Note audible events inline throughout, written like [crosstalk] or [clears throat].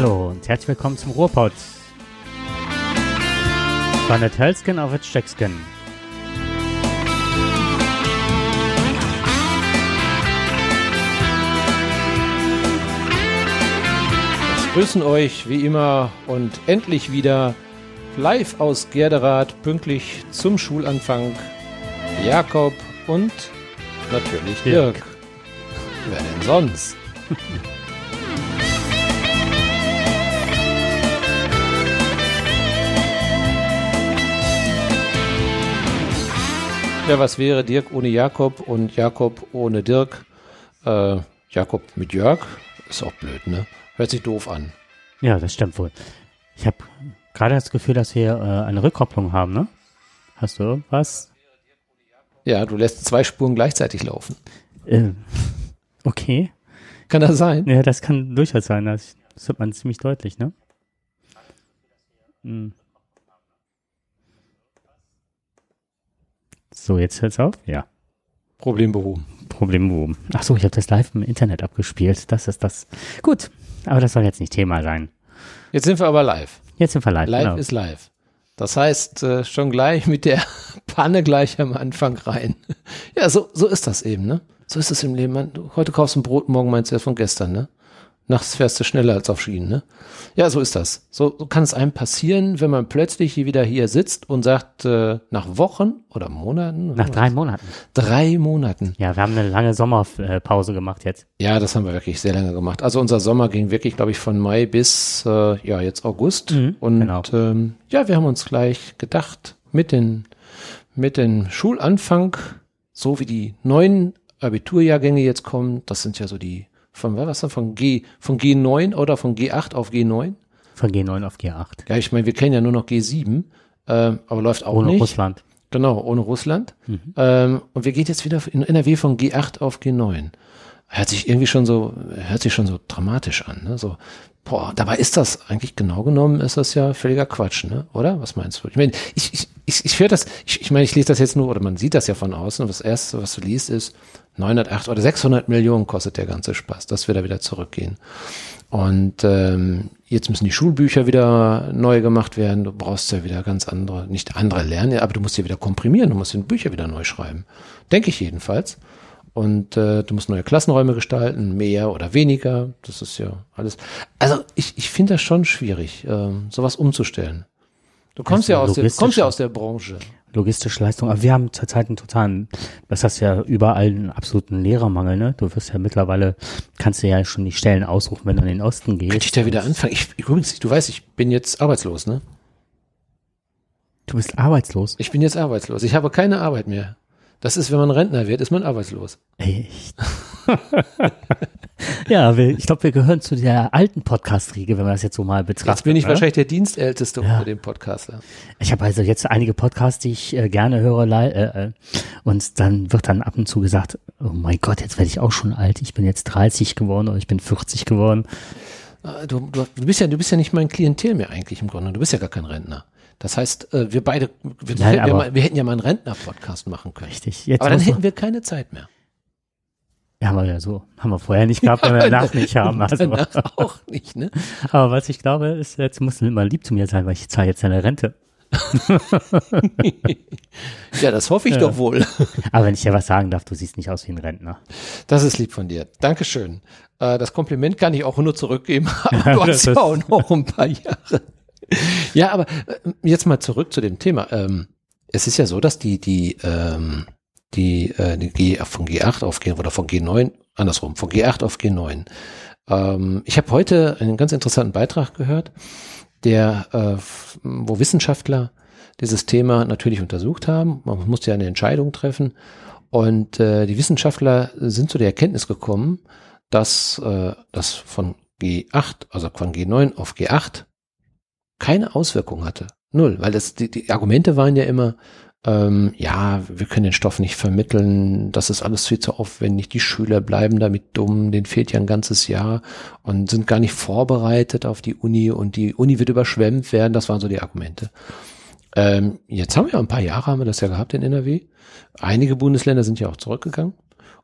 Hallo und herzlich willkommen zum Ruhrpott. Von der Telskin auf Steckskin. Es grüßen euch wie immer und endlich wieder live aus Gerderath, pünktlich zum Schulanfang Jakob und natürlich Dirk. Dirk. Wer denn sonst? [laughs] Ja, was wäre Dirk ohne Jakob und Jakob ohne Dirk? Äh, Jakob mit Jörg? Ist auch blöd, ne? Hört sich doof an. Ja, das stimmt wohl. Ich habe gerade das Gefühl, dass wir äh, eine Rückkopplung haben, ne? Hast du irgendwas? Ja, du lässt zwei Spuren gleichzeitig laufen. Äh, [laughs] okay. Kann das sein? Ja, das kann durchaus sein. Das, das hört man ziemlich deutlich, ne? Hm. So, jetzt hört's auf? Ja. Problem behoben. Problem behoben. Ach so, ich habe das live im Internet abgespielt. Das ist das. Gut, aber das soll jetzt nicht Thema sein. Jetzt sind wir aber live. Jetzt sind wir live. Live genau. ist live. Das heißt, äh, schon gleich mit der [laughs] Panne gleich am Anfang rein. Ja, so, so ist das eben, ne? So ist es im Leben. Man, heute kaufst du ein Brot, morgen meinst du erst von gestern, ne? Nachts fährst du schneller als auf Schienen, ne? Ja, so ist das. So, so kann es einem passieren, wenn man plötzlich hier wieder hier sitzt und sagt, äh, nach Wochen oder Monaten? Nach drei Monaten. drei Monaten. Ja, wir haben eine lange Sommerpause gemacht jetzt. Ja, das haben wir wirklich sehr lange gemacht. Also unser Sommer ging wirklich, glaube ich, von Mai bis äh, ja jetzt August. Mhm, und genau. ähm, ja, wir haben uns gleich gedacht, mit den mit dem Schulanfang, so wie die neuen Abiturjahrgänge jetzt kommen, das sind ja so die von was denn, von G von G9 oder von G8 auf G9. Von G9 auf G8. Ja, ich meine, wir kennen ja nur noch G7, ähm, aber läuft auch Ohne nicht. Russland. Genau, ohne Russland. Mhm. Ähm, und wir gehen jetzt wieder in NRW von G8 auf G9. Hört sich irgendwie schon so, hört sich schon so dramatisch an, ne? So, boah, dabei ist das eigentlich genau genommen, ist das ja völliger Quatsch, ne? Oder? Was meinst du? Ich meine, ich, ich, ich, ich das, ich, ich meine, ich lese das jetzt nur, oder man sieht das ja von außen, und das erste, was du liest, ist 908 oder 600 Millionen kostet der ganze Spaß, dass wir da wieder zurückgehen. Und ähm, jetzt müssen die Schulbücher wieder neu gemacht werden. Du brauchst ja wieder ganz andere, nicht andere lernen, aber du musst sie wieder komprimieren, du musst die Bücher wieder neu schreiben. Denke ich jedenfalls. Und äh, du musst neue Klassenräume gestalten, mehr oder weniger. Das ist ja alles. Also ich, ich finde das schon schwierig, ähm, sowas umzustellen. Du kommst ja aus der, kommst ja aus der Branche. Logistische Leistung. Aber wir haben zurzeit einen totalen, das hast ja überall einen absoluten Lehrermangel, ne? Du wirst ja mittlerweile, kannst du ja schon die Stellen aussuchen, wenn du in den Osten gehst. Könnte ich da wieder anfangen? Ich, übrigens, du weißt, ich bin jetzt arbeitslos, ne? Du bist arbeitslos. Ich bin jetzt arbeitslos. Ich habe keine Arbeit mehr. Das ist, wenn man Rentner wird, ist man arbeitslos. Echt? [laughs] ja, wir, ich glaube, wir gehören zu der alten Podcast-Riege, wenn man das jetzt so mal betrachtet. Jetzt bin ich ne? wahrscheinlich der Dienstälteste Ja. unter den Podcastern. Ich habe also jetzt einige Podcasts, die ich äh, gerne höre, äh, äh, und dann wird dann ab und zu gesagt, oh mein Gott, jetzt werde ich auch schon alt. Ich bin jetzt 30 geworden oder ich bin 40 geworden. Ah, Du, du, du bist ja, du bist ja nicht mein Klientel mehr eigentlich im Grunde. Du bist ja gar kein Rentner. Das heißt, äh, wir beide, wir, Nein, wir, aber- wir hätten ja mal einen Rentner-Podcast machen können. Richtig. Jetzt Aber dann muss hätten wir keine Zeit mehr. ja, haben wir ja so, haben wir vorher nicht gehabt, wenn wir danach nicht haben. [laughs] Also. Danach auch nicht, ne? [laughs] Aber was ich glaube, ist, jetzt musst du immer lieb zu mir sein, weil ich zahle jetzt deine Rente. [laughs] Ja, das hoffe ich Ja. doch wohl. Aber wenn ich dir was sagen darf, du siehst nicht aus wie ein Rentner. Das ist lieb von dir. Dankeschön. Äh, das Kompliment kann ich auch nur zurückgeben. Aber du hast ja auch noch ein paar Jahre. Ja, aber äh, jetzt mal zurück zu dem Thema. Ähm, es ist ja so, dass die, die, ähm, die, äh, die G, von G8 auf G oder von G9, andersrum, von G8 auf G9. Ähm, ich habe heute einen ganz interessanten Beitrag gehört, der, äh, wo Wissenschaftler dieses Thema natürlich untersucht haben. Man musste ja eine Entscheidung treffen. Und äh, die Wissenschaftler sind zu der Erkenntnis gekommen, dass äh, das von G8, also von G9 auf G8 keine Auswirkung hatte. Null, weil das, die, die Argumente waren ja immer, ähm, ja, wir können den Stoff nicht vermitteln, das ist alles viel zu aufwendig, die Schüler bleiben damit dumm, denen fehlt ja ein ganzes Jahr und sind gar nicht vorbereitet auf die Uni und die Uni wird überschwemmt werden, das waren so die Argumente. Ähm, jetzt haben wir ja ein paar Jahre, haben wir das ja gehabt in NRW. Einige Bundesländer sind ja auch zurückgegangen.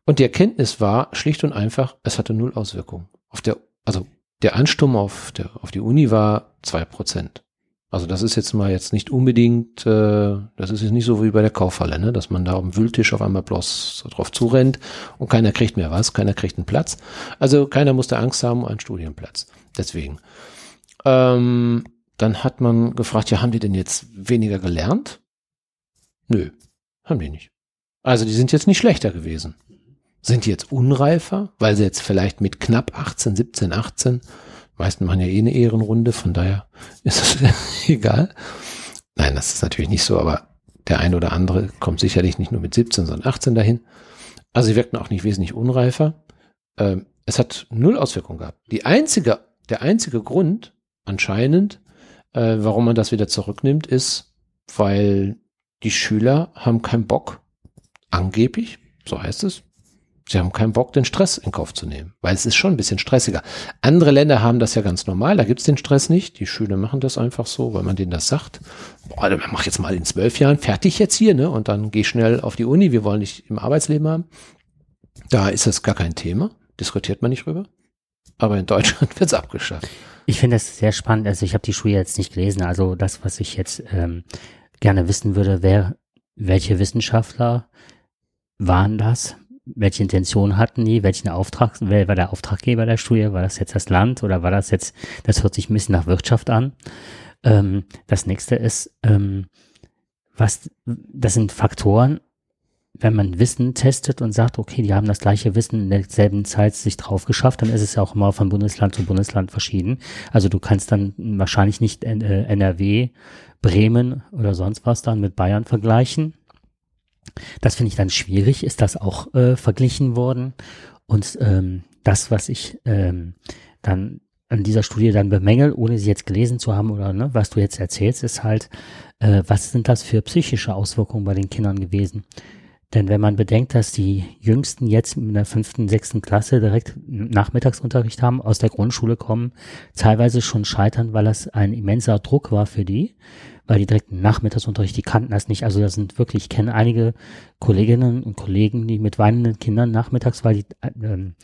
Und die Erkenntnis war schlicht und einfach, es hatte null Auswirkungen. Auf der, also der Ansturm auf, der, auf die Uni war zwei Prozent. Also das ist jetzt mal jetzt nicht unbedingt, äh, das ist jetzt nicht so wie bei der Kaufhalle, ne? dass man da am Wühltisch auf einmal bloß drauf zurennt und keiner kriegt mehr was, keiner kriegt einen Platz. Also keiner musste Angst haben einen Studienplatz. Deswegen. Ähm, dann hat man gefragt, ja, haben die denn jetzt weniger gelernt? Nö, haben die nicht. Also die sind jetzt nicht schlechter gewesen. Sind die jetzt unreifer, weil sie jetzt vielleicht mit knapp 18, 17, 18 meisten machen ja eh eine Ehrenrunde, von daher [laughs] ist es egal. Nein, das ist natürlich nicht so, aber der eine oder andere kommt sicherlich nicht nur mit 17, sondern 18 dahin. Also sie wirkten auch nicht wesentlich unreifer. Ähm, es hat null Auswirkungen gehabt. Die einzige, der einzige Grund anscheinend, äh, warum man das wieder zurücknimmt, ist, weil die Schüler haben keinen Bock, angeblich, so heißt es, Sie haben keinen Bock, den Stress in Kauf zu nehmen, weil es ist schon ein bisschen stressiger. Andere Länder haben das ja ganz normal, da gibt's den Stress nicht. Die Schüler machen das einfach so, weil man denen das sagt. Boah, dann mach jetzt mal in zwölf Jahren fertig jetzt hier, ne? Und dann geh schnell auf die Uni, wir wollen dich im Arbeitsleben haben. Da ist das gar kein Thema, diskutiert man nicht drüber. Aber in Deutschland [laughs] wird's abgeschafft. Ich finde das sehr spannend. Also ich habe die Schule jetzt nicht gelesen. Also das, was ich jetzt ähm, gerne wissen würde, wäre, welche Wissenschaftler waren das? Welche Intention hatten die, welchen Auftrag, wer war der Auftraggeber der Studie, war das jetzt das Land oder war das jetzt, das hört sich ein bisschen nach Wirtschaft an. Ähm, das nächste ist, ähm, was, das sind Faktoren, wenn man Wissen testet und sagt, okay, die haben das gleiche Wissen in derselben Zeit sich drauf geschafft, dann ist es ja auch immer von Bundesland zu Bundesland verschieden. Also du kannst dann wahrscheinlich nicht NRW, äh, Bremen oder sonst was dann mit Bayern vergleichen das finde ich dann schwierig. Ist das auch äh, verglichen worden? Und ähm, das, was ich ähm, dann an dieser Studie dann bemängel, ohne sie jetzt gelesen zu haben oder ne, was du jetzt erzählst, ist halt, äh, was sind das für psychische Auswirkungen bei den Kindern gewesen? Denn wenn man bedenkt, dass die Jüngsten jetzt in der fünften, sechsten Klasse direkt Nachmittagsunterricht haben, aus der Grundschule kommen, teilweise schon scheitern, weil das ein immenser Druck war für die, weil die direkten Nachmittagsunterricht, die kannten das nicht. Also das sind wirklich, ich kenne einige Kolleginnen und Kollegen, die mit weinenden Kindern nachmittags, weil die ähm,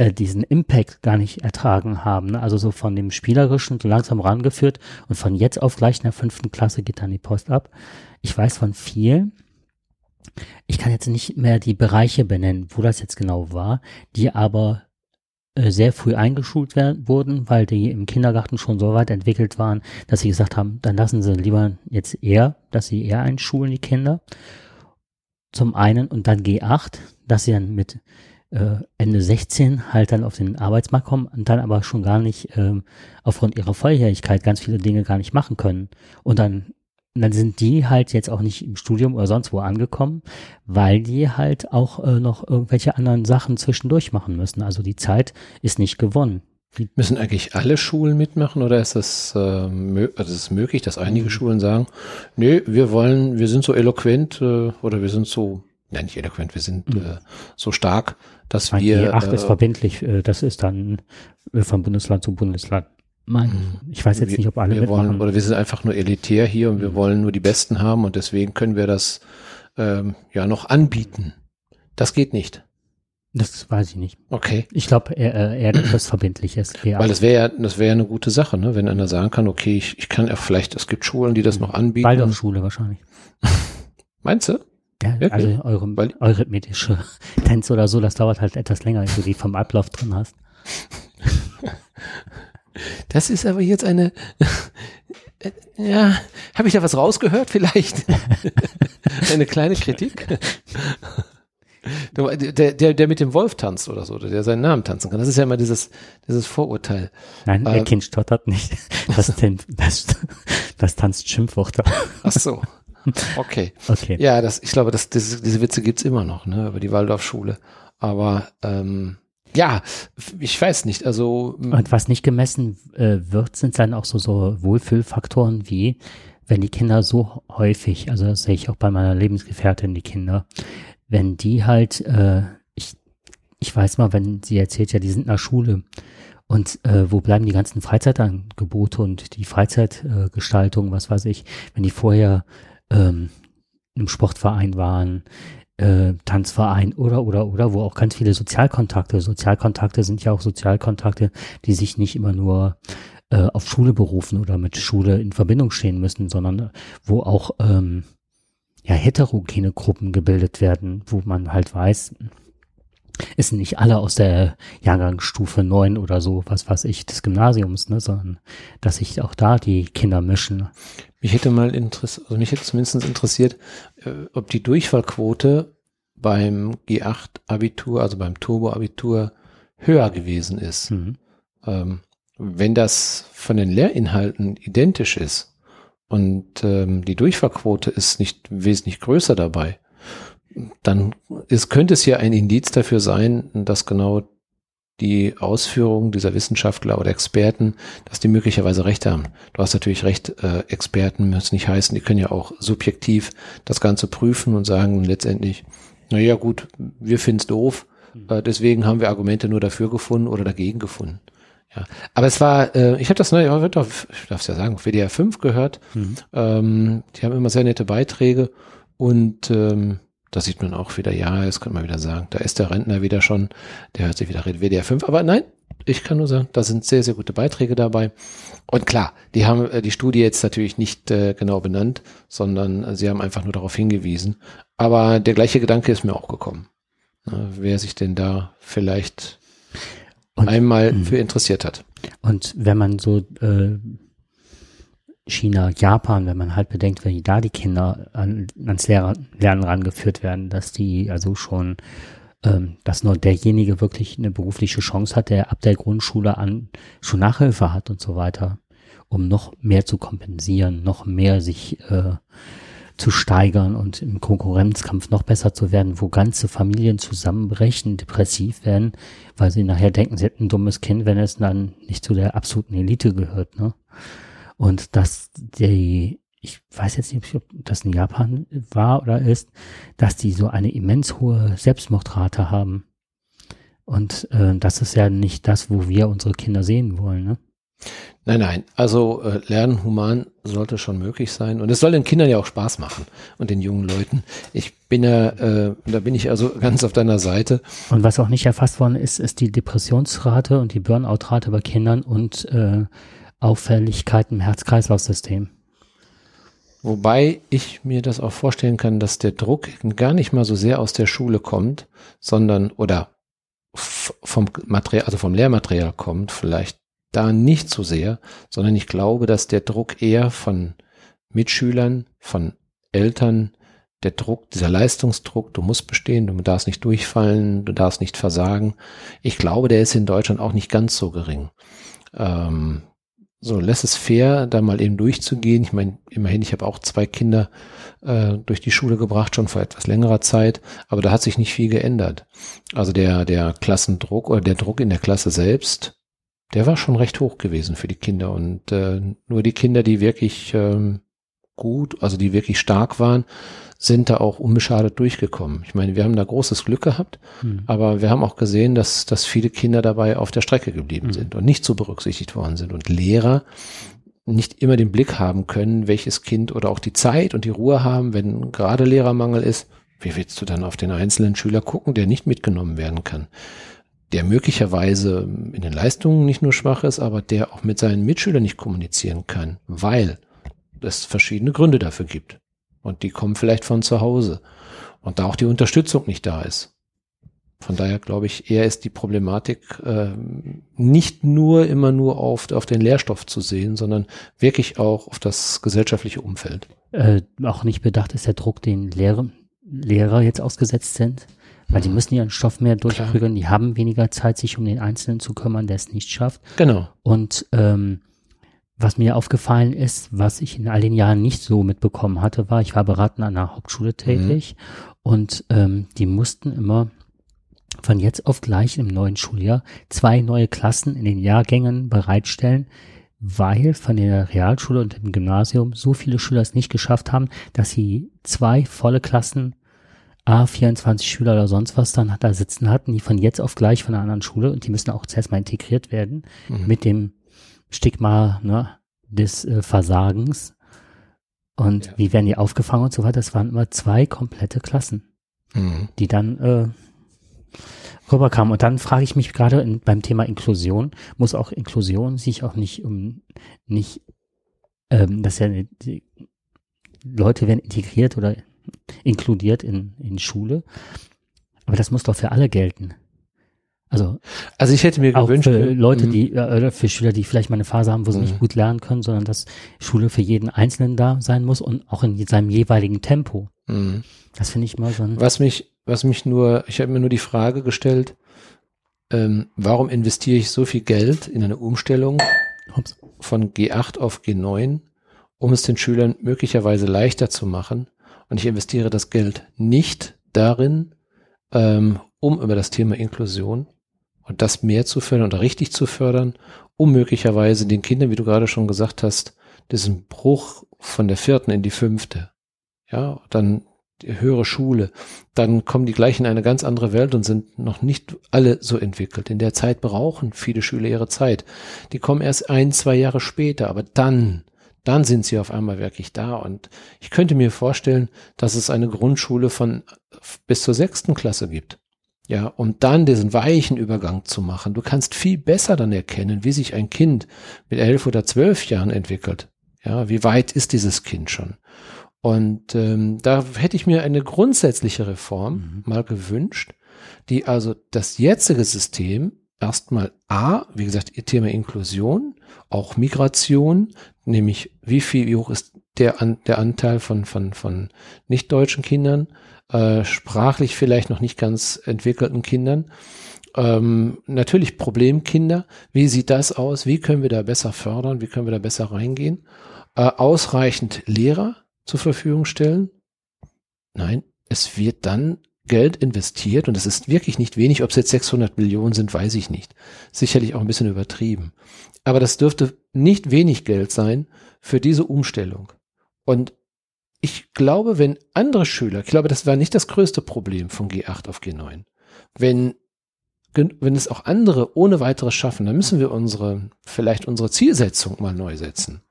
äh, diesen Impact gar nicht ertragen haben. Ne? Also so von dem Spielerischen so langsam rangeführt und von jetzt auf gleich in der fünften Klasse geht dann die Post ab. Ich weiß von vielen, ich kann jetzt nicht mehr die Bereiche benennen, wo das jetzt genau war, die aber äh, sehr früh eingeschult werden, wurden, weil die im Kindergarten schon so weit entwickelt waren, dass sie gesagt haben, dann lassen sie lieber jetzt eher, dass sie eher einschulen, die Kinder. Zum einen und dann G8, dass sie dann mit äh, Ende 16 halt dann auf den Arbeitsmarkt kommen und dann aber schon gar nicht ähm, aufgrund ihrer Volljährigkeit ganz viele Dinge gar nicht machen können. Und dann und dann sind die halt jetzt auch nicht im Studium oder sonst wo angekommen, weil die halt auch äh, noch irgendwelche anderen Sachen zwischendurch machen müssen. Also die Zeit ist nicht gewonnen. Die Müssen eigentlich alle Schulen mitmachen oder ist es, äh, also ist es möglich, dass einige mhm. Schulen sagen, nee, wir wollen, wir sind so eloquent äh, oder wir sind so, ja nicht eloquent, wir sind mhm. äh, so stark, dass Mein wir. G8 ist äh, verbindlich, äh, das ist dann äh, von Bundesland zu Bundesland mein, mhm. ich weiß jetzt wir, nicht, ob alle wir mitmachen. Wollen, oder wir sind einfach nur elitär hier und wir wollen nur die Besten haben und deswegen können wir das ähm, ja noch anbieten. Das geht nicht. Das weiß ich nicht. Okay. Ich glaube eher, eher etwas Verbindliches. Weil das wäre ja, das wäre ja eine gute Sache, ne? wenn einer sagen kann, okay, ich, ich kann ja vielleicht, es gibt Schulen, die das noch anbieten. Waldorfschule wahrscheinlich. [laughs] Meinst du? Ja, Wirklich? also eure, Weil, eurythmetische [laughs] Tänze oder so, das dauert halt etwas länger, wenn du die vom Ablauf drin hast. [laughs] Das ist aber jetzt eine, [laughs] ja, habe ich da was rausgehört vielleicht? [laughs] eine kleine Kritik? Der, der, der mit dem Wolf tanzt oder so, der seinen Namen tanzen kann. Das ist ja immer dieses, dieses Vorurteil. Nein, der ähm, Kind stottert nicht. Das, das, das tanzt Schimpfworte. Ach so. Okay. Okay. Ja, das, ich glaube, das, das, diese Witze gibt's immer noch, ne, über die Waldorfschule. Aber ähm, ja, ich weiß nicht. Also und was nicht gemessen äh, wird, sind dann auch so so Wohlfühlfaktoren wie wenn die Kinder so häufig, also das sehe ich auch bei meiner Lebensgefährtin, die Kinder, wenn die halt, äh, ich, ich weiß mal, wenn sie erzählt ja, die sind in der Schule und äh, wo bleiben die ganzen Freizeitangebote und die Freizeitgestaltung, was weiß ich, wenn die vorher ähm, im Sportverein waren, äh, Tanzverein oder, oder, oder, wo auch ganz viele Sozialkontakte, Sozialkontakte sind ja auch Sozialkontakte, die sich nicht immer nur äh, auf Schule berufen oder mit Schule in Verbindung stehen müssen, sondern wo auch ähm, ja, heterogene Gruppen gebildet werden, wo man halt weiß, es sind nicht alle aus der Jahrgangsstufe 9 oder so, was weiß ich, des Gymnasiums, ne, sondern dass sich auch da die Kinder mischen. Mich hätte mal interessiert, also mich hätte zumindest interessiert, äh, ob die Durchfallquote beim G8-Abitur, also beim Turbo-Abitur, höher gewesen ist. Mhm. Ähm, wenn das von den Lehrinhalten identisch ist und ähm, die Durchfallquote ist nicht wesentlich größer dabei, dann ist, könnte es ja ein Indiz dafür sein, dass genau die Ausführungen dieser Wissenschaftler oder Experten, dass die möglicherweise recht haben. Du hast natürlich recht, äh, Experten müssen nicht heißen, die können ja auch subjektiv das Ganze prüfen und sagen letztendlich, naja gut, wir finden es doof, hm. äh, deswegen haben wir Argumente nur dafür gefunden oder dagegen gefunden. Ja, aber es war, äh, ich habe das, ne, ich darf es ja sagen, WDR 5 gehört. Mhm. Ähm, die haben immer sehr nette Beiträge und ähm, da sieht man auch wieder, ja, das könnte man wieder sagen, da ist der Rentner wieder schon, der hört sich wieder WDR 5. Aber nein, ich kann nur sagen, da sind sehr, sehr gute Beiträge dabei. Und klar, die haben äh, die Studie jetzt natürlich nicht äh, genau benannt, sondern äh, sie haben einfach nur darauf hingewiesen. Aber der gleiche Gedanke ist mir auch gekommen. Na, wer sich denn da vielleicht und, einmal mh. für interessiert hat. Und wenn man so äh, China, Japan, wenn man halt bedenkt, wenn da die Kinder an, ans Lehrer, Lernen rangeführt werden, dass die also schon, ähm, dass nur derjenige wirklich eine berufliche Chance hat, der ab der Grundschule an schon Nachhilfe hat und so weiter, um noch mehr zu kompensieren, noch mehr sich äh, zu steigern und im Konkurrenzkampf noch besser zu werden, wo ganze Familien zusammenbrechen, depressiv werden, weil sie nachher denken, sie hätten ein dummes Kind, wenn es dann nicht zu der absoluten Elite gehört, ne? Und dass die, ich weiß jetzt nicht, ob das in Japan war oder ist, dass die so eine immens hohe Selbstmordrate haben. Und äh, das ist ja nicht das, wo wir unsere Kinder sehen wollen, ne? Nein, nein. Also äh, Lernen human sollte schon möglich sein. Und es soll den Kindern ja auch Spaß machen und den jungen Leuten. Ich bin ja, äh, da bin ich also [laughs] ganz auf deiner Seite. Und was auch nicht erfasst worden ist, ist die Depressionsrate und die Burnout-Rate bei Kindern und äh, Auffälligkeiten im Herz-Kreislauf-System. Wobei ich mir das auch vorstellen kann, dass der Druck gar nicht mal so sehr aus der Schule kommt, sondern oder vom Material, also vom Lehrmaterial kommt, vielleicht da nicht so sehr, sondern ich glaube, dass der Druck eher von Mitschülern, von Eltern, der Druck, dieser Leistungsdruck, du musst bestehen, du darfst nicht durchfallen, du darfst nicht versagen. Ich glaube, der ist in Deutschland auch nicht ganz so gering. Ähm, so lässt es fair, da mal eben durchzugehen. Ich meine, immerhin, ich habe auch zwei Kinder äh, durch die Schule gebracht, schon vor etwas längerer Zeit, aber da hat sich nicht viel geändert. Also der, der Klassendruck oder der Druck in der Klasse selbst, der war schon recht hoch gewesen für die Kinder. Und äh, nur die Kinder, die wirklich ähm, gut, also die wirklich stark waren, sind da auch unbeschadet durchgekommen. Ich meine, wir haben da großes Glück gehabt, mhm. aber wir haben auch gesehen, dass, dass viele Kinder dabei auf der Strecke geblieben mhm. sind und nicht so berücksichtigt worden sind. Und Lehrer nicht immer den Blick haben können, welches Kind oder auch die Zeit und die Ruhe haben, wenn gerade Lehrermangel ist. Wie willst du dann auf den einzelnen Schüler gucken, der nicht mitgenommen werden kann? Der möglicherweise in den Leistungen nicht nur schwach ist, aber der auch mit seinen Mitschülern nicht kommunizieren kann, weil es verschiedene Gründe dafür gibt. Und die kommen vielleicht von zu Hause. Und da auch die Unterstützung nicht da ist. Von daher glaube ich, eher ist die Problematik äh, nicht nur immer nur auf, auf den Lehrstoff zu sehen, sondern wirklich auch auf das gesellschaftliche Umfeld. Äh, auch nicht bedacht ist der Druck, den Lehrer, Lehrer jetzt ausgesetzt sind, weil die müssen ihren Stoff mehr durchprügeln, die haben weniger Zeit, sich um den Einzelnen zu kümmern, der es nicht schafft. Genau. Und ähm, was mir aufgefallen ist, was ich in all den Jahren nicht so mitbekommen hatte, war, ich war beratend an einer Hauptschule tätig mhm. und ähm, die mussten immer von jetzt auf gleich im neuen Schuljahr zwei neue Klassen in den Jahrgängen bereitstellen, weil von der Realschule und dem Gymnasium so viele Schüler es nicht geschafft haben, dass sie zwei volle Klassen A, 24 Schüler oder sonst was dann da sitzen hatten, die von jetzt auf gleich von einer anderen Schule und die müssen auch zuerst mal integriert werden mhm. mit dem Stigma ne, des äh, Versagens. Und ja. wie werden die aufgefangen und so weiter? Das waren immer zwei komplette Klassen. mhm. die dann äh, rüberkamen. Und dann frage ich mich gerade in, beim Thema Inklusion, muss auch Inklusion sich auch nicht um nicht, ähm, dass ja die Leute werden integriert oder inkludiert in, in Schule. Aber das muss doch für alle gelten. Also, also ich hätte mir auch gewünscht, für Leute, mhm. die, äh, oder für Schüler, die vielleicht mal eine Phase haben, wo sie mhm. nicht gut lernen können, sondern dass Schule für jeden Einzelnen da sein muss und auch in seinem jeweiligen Tempo. Mhm. Das finde ich mal so ein. Was mich, was mich nur, ich habe mir nur die Frage gestellt, ähm, warum investiere ich so viel Geld in eine Umstellung Ups. von G8 auf G9, um es den Schülern möglicherweise leichter zu machen? Und ich investiere das Geld nicht darin, ähm, um über das Thema Inklusion und das mehr zu fördern oder richtig zu fördern, um möglicherweise den Kindern, wie du gerade schon gesagt hast, diesen Bruch von der vierten in die fünfte, ja, dann die höhere Schule, dann kommen die gleich in eine ganz andere Welt und sind noch nicht alle so entwickelt. In der Zeit brauchen viele Schüler ihre Zeit. Die kommen erst ein, zwei Jahre später, aber dann, dann sind sie auf einmal wirklich da. Und ich könnte mir vorstellen, dass es eine Grundschule von bis zur sechsten Klasse gibt. Ja, um dann diesen weichen Übergang zu machen. Du kannst viel besser dann erkennen, wie sich ein Kind mit elf oder zwölf Jahren entwickelt. Ja, wie weit ist dieses Kind schon? Und ähm, da hätte ich mir eine grundsätzliche Reform mhm. mal gewünscht, die also das jetzige System erstmal A, wie gesagt, ihr Thema Inklusion, auch Migration, nämlich wie viel, wie hoch ist der, an, der Anteil von, von, von nicht-deutschen Kindern, äh, sprachlich vielleicht noch nicht ganz entwickelten Kindern. Ähm, natürlich Problemkinder. Wie sieht das aus? Wie können wir da besser fördern? Wie können wir da besser reingehen? Äh, ausreichend Lehrer zur Verfügung stellen? Nein, es wird dann Geld investiert und es ist wirklich nicht wenig. Ob es jetzt 600 Millionen sind, weiß ich nicht. Sicherlich auch ein bisschen übertrieben. Aber das dürfte nicht wenig Geld sein für diese Umstellung. Und ich glaube, wenn andere Schüler, ich glaube, das war nicht das größte Problem von G8 auf G9. Wenn, wenn es auch andere ohne weiteres schaffen, dann müssen wir unsere, vielleicht unsere Zielsetzung mal neu setzen.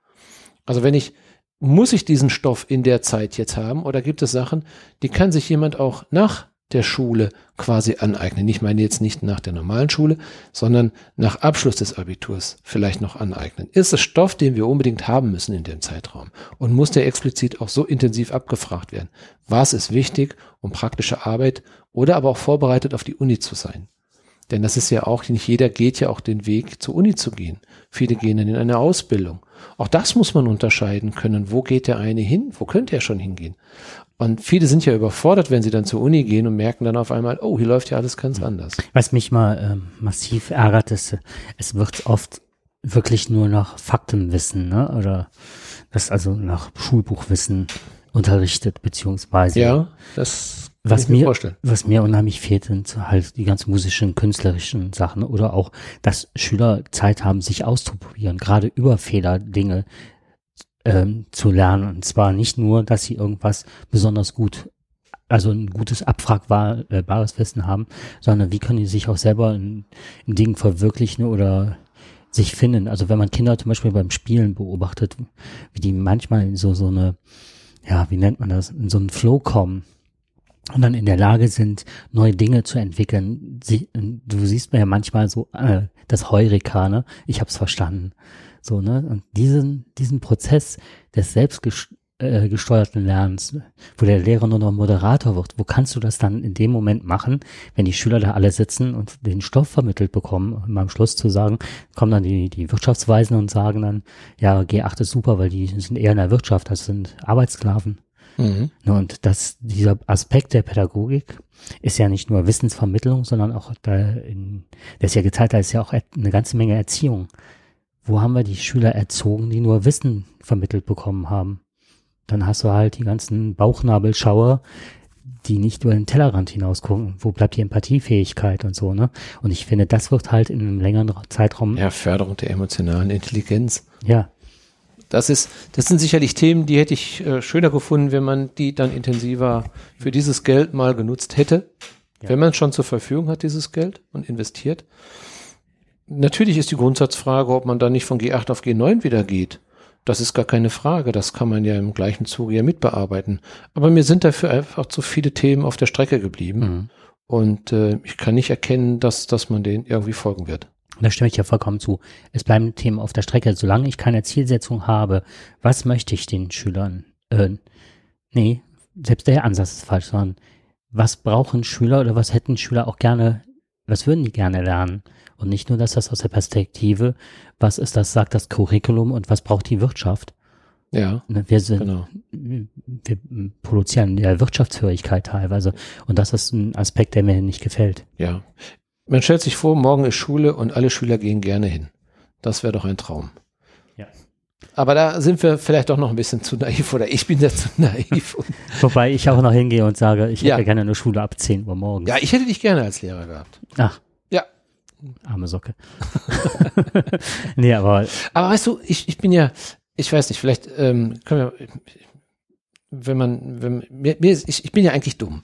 Also wenn ich, muss ich diesen Stoff in der Zeit jetzt haben oder gibt es Sachen, die kann sich jemand auch nach der Schule quasi aneignen. Ich meine jetzt nicht nach der normalen Schule, sondern nach Abschluss des Abiturs vielleicht noch aneignen. Ist es Stoff, den wir unbedingt haben müssen in dem Zeitraum? Und muss der explizit auch so intensiv abgefragt werden? Was ist wichtig, um praktische Arbeit oder aber auch vorbereitet auf die Uni zu sein? Denn das ist ja auch, nicht jeder geht ja auch den Weg zur Uni zu gehen. Viele gehen dann in eine Ausbildung. Auch das muss man unterscheiden können. Wo geht der eine hin? Wo könnte er schon hingehen? Und viele sind ja überfordert, wenn sie dann zur Uni gehen und merken dann auf einmal, oh, hier läuft ja alles ganz anders. Was mich mal äh, massiv ärgert, ist, es wird oft wirklich nur nach Faktenwissen, ne? Oder das also nach Schulbuchwissen unterrichtet, beziehungsweise. Ja, das kann was mir, vorstellen. was mir unheimlich fehlt, sind halt die ganz musischen, künstlerischen Sachen oder auch, dass Schüler Zeit haben, sich auszuprobieren, gerade über Fehler, Dinge ähm, zu lernen. Und zwar nicht nur, dass sie irgendwas besonders gut, also ein gutes abfragbares Wissen haben, sondern wie können die sich auch selber in, in Dingen verwirklichen oder sich finden. Also wenn man Kinder zum Beispiel beim Spielen beobachtet, wie die manchmal in so, so eine, ja, wie nennt man das, in so einen Flow kommen und dann in der Lage sind, neue Dinge zu entwickeln. Sie, du siehst mir ja manchmal so, äh, das Heureka, ne? Ich hab's verstanden. So, ne? Und diesen, diesen Prozess des selbstgesteuerten äh, Lernens, wo der Lehrer nur noch Moderator wird, wo kannst du das dann in dem Moment machen, wenn die Schüler da alle sitzen und den Stoff vermittelt bekommen, um am Schluss zu sagen, kommen dann die, die Wirtschaftsweisen und sagen dann, ja, G8 ist super, weil die sind eher in der Wirtschaft, das sind Arbeitssklaven. Mhm. Ne, und das, dieser Aspekt der Pädagogik ist ja nicht nur Wissensvermittlung, sondern auch da in, das ist ja gezeigt, da ist ja auch eine ganze Menge Erziehung wo haben wir die Schüler erzogen, die nur Wissen vermittelt bekommen haben? Dann hast du halt die ganzen Bauchnabelschauer, die nicht über den Tellerrand hinaus gucken. Wo bleibt die Empathiefähigkeit und so, ne? Und ich finde, das wird halt in einem längeren Zeitraum. Ja, Förderung der emotionalen Intelligenz. Ja. Das ist, das sind sicherlich Themen, die hätte ich äh, schöner gefunden, wenn man die dann intensiver für dieses Geld mal genutzt hätte. Ja. Wenn man schon zur Verfügung hat, dieses Geld und investiert natürlich ist die Grundsatzfrage, ob man dann nicht von G8 auf G9 wieder geht. Das ist gar keine Frage. Das kann man ja im gleichen Zuge ja mitbearbeiten. Aber mir sind dafür einfach zu viele Themen auf der Strecke geblieben. Mhm. Und äh, ich kann nicht erkennen, dass, dass man denen irgendwie folgen wird. Da stimme ich ja vollkommen zu. Es bleiben Themen auf der Strecke. Solange ich keine Zielsetzung habe, was möchte ich den Schülern? Äh, nee, selbst der Ansatz ist falsch, sondern was brauchen Schüler oder was hätten Schüler auch gerne, was würden die gerne lernen? Und nicht nur, dass das aus der Perspektive, was ist das, sagt das Curriculum und was braucht die Wirtschaft? Ja, Ne, Wir sind, genau. wir produzieren ja Wirtschaftsfähigkeit teilweise. Und das ist ein Aspekt, der mir nicht gefällt. Ja. Man stellt sich vor, morgen ist Schule und alle Schüler gehen gerne hin. Das wäre doch ein Traum. Ja. Aber da sind wir vielleicht doch noch ein bisschen zu naiv oder ich bin da zu naiv. [laughs] Wobei ich auch noch hingehe und sage, ich Ja. hätte gerne eine Schule ab 10 Uhr morgens. ja, ich hätte dich gerne als Lehrer gehabt. Ach. Arme Socke. [laughs] nee, aber Aber weißt du, ich, ich bin ja, ich weiß nicht, vielleicht ähm, können wir, wenn man, wenn, mir, mir ist, ich, ich bin ja eigentlich dumm.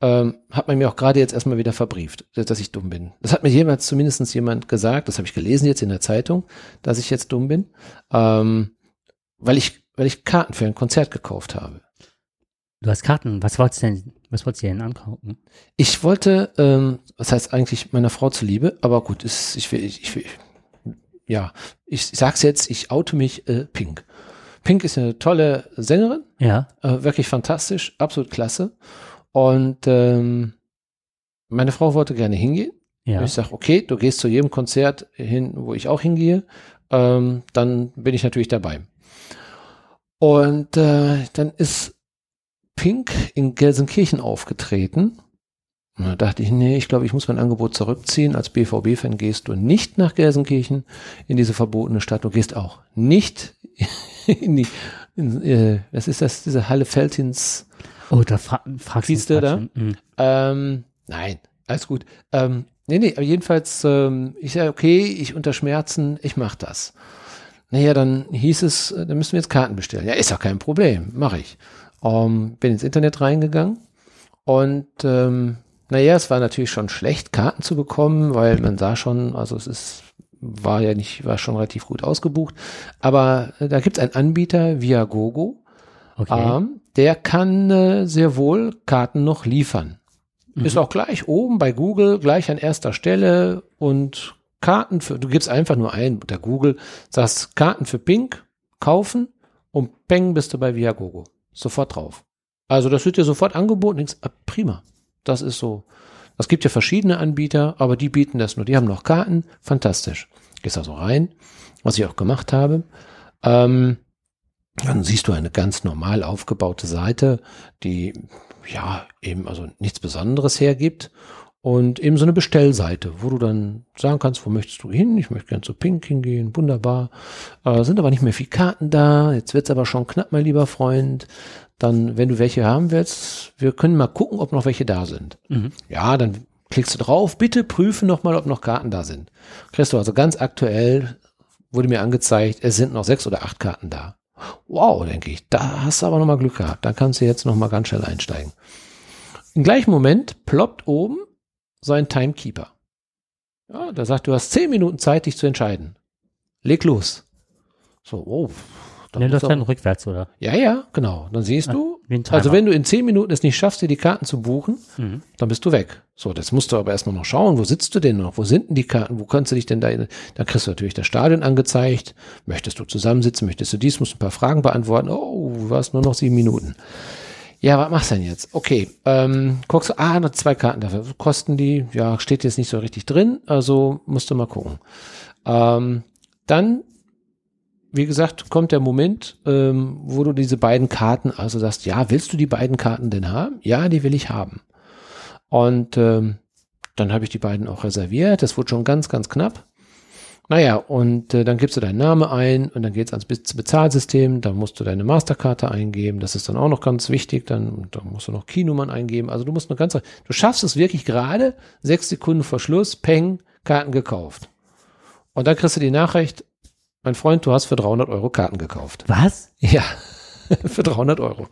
Ähm, hat man mir auch gerade jetzt erstmal wieder verbrieft, dass dass ich dumm bin. Das hat mir jemals zumindest jemand gesagt, das habe ich gelesen jetzt in der Zeitung, dass ich jetzt dumm bin, ähm, weil ich, weil ich Karten für ein Konzert gekauft habe. du hast Karten. Was wolltest du denn, was wolltest du denn angucken? Ich wollte, ähm, das heißt eigentlich meiner Frau zuliebe, aber gut, ist, ich will, ich, ich will, ja, ich sag's jetzt, ich oute mich äh, Pink. Pink ist eine tolle Sängerin, Ja. äh, wirklich fantastisch, absolut klasse. Und ähm, meine Frau wollte gerne hingehen. Ja. Ich sage, okay, du gehst zu jedem Konzert hin, wo ich auch hingehe, ähm, dann bin ich natürlich dabei. Und äh, dann ist Pink in Gelsenkirchen aufgetreten. Und da dachte ich, nee, ich glaube, ich muss mein Angebot zurückziehen. Als BVB-Fan gehst du nicht nach Gelsenkirchen in diese verbotene Stadt. Du gehst auch nicht [laughs] in die, in, äh, was ist das, diese Halle Feltins Oh, da fra fragst du da? Mhm. ähm, nein, alles gut. Ähm, nee, nee, aber jedenfalls, ähm, ich sage, okay, ich unter Schmerzen, ich mach das. Naja, dann hieß es, äh, dann müssen wir jetzt Karten bestellen. Ja, ist doch kein Problem, mache ich. Ähm, bin ins Internet reingegangen und ähm, naja, es war natürlich schon schlecht, Karten zu bekommen, weil man sah schon, also es ist, war ja nicht, war schon relativ gut ausgebucht. Aber äh, da gibt es einen Anbieter, Viagogo, Okay. ähm, der kann äh, sehr wohl Karten noch liefern. Ist auch gleich oben bei Google, gleich an erster Stelle und Karten für, du gibst einfach nur ein unter Google, sagst Karten für Pink kaufen und peng bist du bei Viagogo. Sofort drauf. Also das wird dir sofort angeboten, denkst, ah, prima. Das ist so. Es gibt ja verschiedene Anbieter, aber die bieten das nur. Die haben noch Karten, fantastisch. Gehst also rein, was ich auch gemacht habe. Ähm, dann siehst du eine ganz normal aufgebaute Seite, die ja eben also nichts Besonderes hergibt und eben so eine Bestellseite, wo du dann sagen kannst, wo möchtest du hin? Ich möchte gern zu Pink hingehen, wunderbar. Äh, sind aber nicht mehr viele Karten da. Jetzt wird's aber schon knapp, mein lieber Freund. Dann, wenn du welche haben willst, wir können mal gucken, ob noch welche da sind. Mhm. Ja, dann klickst du drauf, bitte prüfen noch mal, ob noch Karten da sind. Du also ganz aktuell, wurde mir angezeigt, es sind noch sechs oder acht Karten da. Wow, denke ich, da hast du aber noch mal Glück gehabt. Da kannst du jetzt noch mal ganz schnell einsteigen. Im gleichen Moment ploppt oben so ein Timekeeper. Ja, der sagt, du hast zehn Minuten Zeit, dich zu entscheiden. Leg los. So, oh. da muss läuft er- dann rückwärts, oder? ja, ja, genau. Dann siehst Ah, du, also wenn du in zehn Minuten es nicht schaffst, dir die Karten zu buchen, Mhm. dann bist du weg. So, das musst du aber erstmal noch schauen, wo sitzt du denn noch? Wo sind denn die Karten? Wo kannst du dich denn da, in- dann kriegst du natürlich das Stadion angezeigt. Möchtest du zusammensitzen? Möchtest du dies? Musst ein paar Fragen beantworten. Oh, du hast nur noch sieben Minuten. Ja, was machst du denn jetzt? Okay, ähm, guckst du, ah, noch zwei Karten dafür. Kosten die? Ja, steht jetzt nicht so richtig drin, also musst du mal gucken. Ähm, dann, wie gesagt, kommt der Moment, ähm, wo du diese beiden Karten, also sagst, ja, willst du die beiden Karten denn haben? Ja, die will ich haben. Und ähm, dann habe ich die beiden auch reserviert. Das wurde schon ganz, ganz knapp. Naja, und äh, dann gibst du deinen Namen ein und dann geht's ans Be Bezahlsystem. Da musst du deine Masterkarte eingeben. Das ist dann auch noch ganz wichtig. Dann, dann musst du noch Keynummern eingeben. Also du musst eine ganze, du schaffst es wirklich gerade sechs Sekunden vor Schluss, peng, Karten gekauft. Und dann kriegst du die Nachricht, mein Freund, du hast für 300 Euro Karten gekauft. Was? Ja, [laughs] für 300 Euro.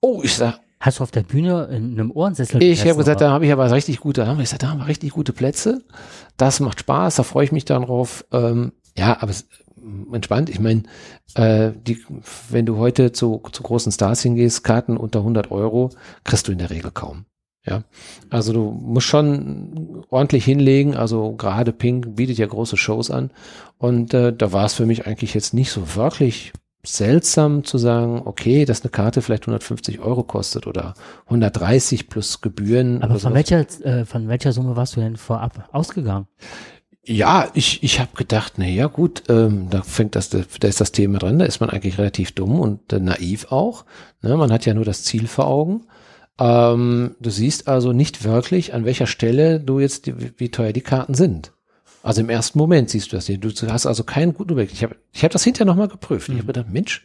Oh, ich sag, Hast du auf der Bühne in einem Ohrensessel ich habe gesagt, da habe ich aber richtig gute, da haben wir gesagt, da haben wir richtig gute Plätze. Das macht Spaß, da freue ich mich dann drauf. Ähm, ja, aber es, entspannt. Ich meine, äh, die, wenn du heute zu, zu großen Stars hingehst, Karten unter 100 Euro, kriegst du in der Regel kaum. Ja, also du musst schon ordentlich hinlegen. Also gerade Pink bietet ja große Shows an und äh, da war es für mich eigentlich jetzt nicht so wirklich seltsam zu sagen, okay, dass eine Karte vielleicht 150 Euro kostet oder 130 plus Gebühren. Aber von welcher, äh, von welcher Summe warst du denn vorab ausgegangen? Ja, ich, ich habe gedacht, na ja gut, ähm, da fängt das, da ist das Thema drin, da ist man eigentlich relativ dumm und äh, naiv auch. Ne? Man hat ja nur das Ziel vor Augen. Ähm, du siehst also nicht wirklich, an welcher Stelle du jetzt, die, wie teuer die Karten sind. Also im ersten Moment siehst du das hier. Du hast also keinen guten Überblick. Ich habe ich hab das hinterher nochmal geprüft. Mhm. Ich habe gedacht, Mensch,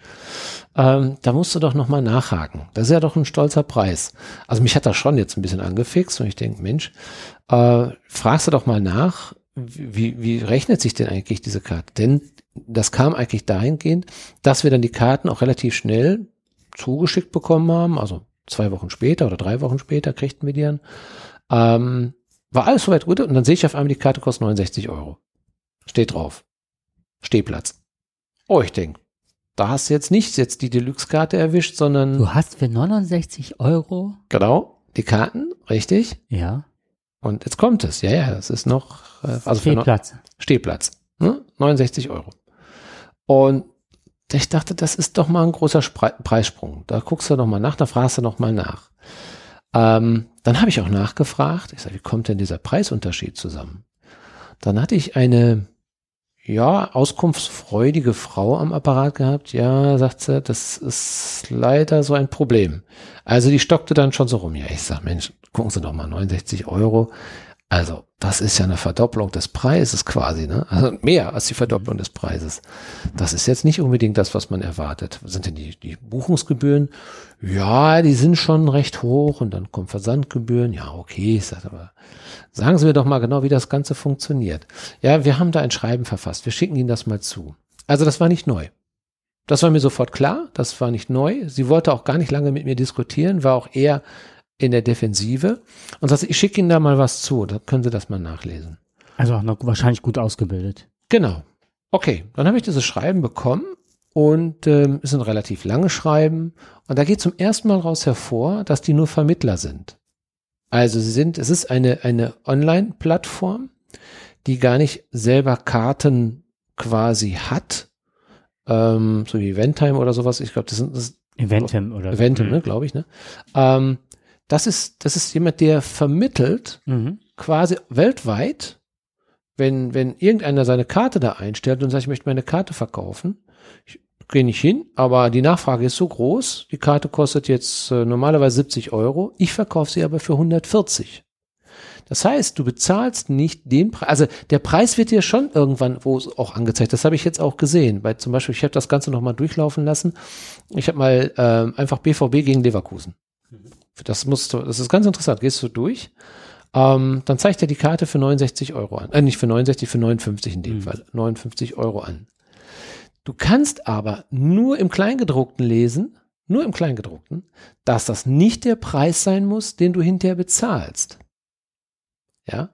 ähm, da musst du doch nochmal nachhaken. Das ist ja doch ein stolzer Preis. Also mich hat das schon jetzt ein bisschen angefixt und ich denke, Mensch, äh, fragst du doch mal nach, wie, wie rechnet sich denn eigentlich diese Karte? Denn das kam eigentlich dahingehend, dass wir dann die Karten auch relativ schnell zugeschickt bekommen haben. Also zwei Wochen später oder drei Wochen später kriegten wir die dann. Ähm, war alles soweit gut und dann sehe ich auf einmal, die Karte kostet 69 Euro. Steht drauf. Stehplatz. Oh, ich denke, da hast du jetzt nicht jetzt die Deluxe-Karte erwischt, sondern. Du hast für 69 Euro. Genau, die Karten, richtig? Ja. Und jetzt kommt es. Ja, ja, das ist noch. Äh, also Stehplatz. Für no Stehplatz. Ne? 69 Euro. Und ich dachte, das ist doch mal ein großer Spre Preissprung. Da guckst du doch mal nach, da fragst du noch mal nach. Ähm, dann habe ich auch nachgefragt. Ich sage, wie kommt denn dieser Preisunterschied zusammen? Dann hatte ich eine, ja, auskunftsfreudige Frau am Apparat gehabt. Ja, sagt sie, das ist leider so ein Problem. Also die stockte dann schon so rum. Ja, ich sag, Mensch, gucken Sie doch mal, 69 Euro. Also, das ist ja eine Verdopplung des Preises quasi, ne? Also mehr als die Verdopplung des Preises. Das ist jetzt nicht unbedingt das, was man erwartet. Sind denn die, die Buchungsgebühren? Ja, die sind schon recht hoch und dann kommen Versandgebühren. Ja, okay, ich sag aber, sagen Sie mir doch mal genau, wie das Ganze funktioniert. Ja, wir haben da ein Schreiben verfasst. Wir schicken Ihnen das mal zu. Also, das war nicht neu. Das war mir sofort klar. Das war nicht neu. Sie wollte auch gar nicht lange mit mir diskutieren, war auch eher in der Defensive und sagt, ich schicke Ihnen da mal was zu, da können Sie das mal nachlesen. Also auch noch wahrscheinlich gut ausgebildet. Genau. Okay, dann habe ich dieses Schreiben bekommen und ähm, ist ein relativ langes Schreiben und da geht zum ersten Mal raus hervor, dass die nur Vermittler sind. Also sie sind, es ist eine, eine Online-Plattform, die gar nicht selber Karten quasi hat, ähm, so wie Eventtime oder sowas. Ich glaube, das sind das Eventim oder Eventim, ne, glaube ich, ne? Ähm, das ist, das ist jemand, der vermittelt, mhm. quasi weltweit, wenn, wenn irgendeiner seine Karte da einstellt und sagt, ich möchte meine Karte verkaufen, ich gehe nicht hin, aber die Nachfrage ist so groß, die Karte kostet jetzt äh, normalerweise 70 Euro, ich verkaufe sie aber für 140. Das heißt, du bezahlst nicht den Preis, also der Preis wird dir schon irgendwann wo auch angezeigt. Das habe ich jetzt auch gesehen, weil zum Beispiel, ich habe das Ganze nochmal durchlaufen lassen. Ich habe mal ähm, einfach BVB gegen Leverkusen. Das musst du, das ist ganz interessant. Gehst du durch, ähm, dann zeigt er die Karte für 69 Euro an. Äh, nicht für 69, für 59 in dem mhm. Fall. 59 Euro an. Du kannst aber nur im Kleingedruckten lesen, nur im Kleingedruckten, dass das nicht der Preis sein muss, den du hinterher bezahlst. Ja?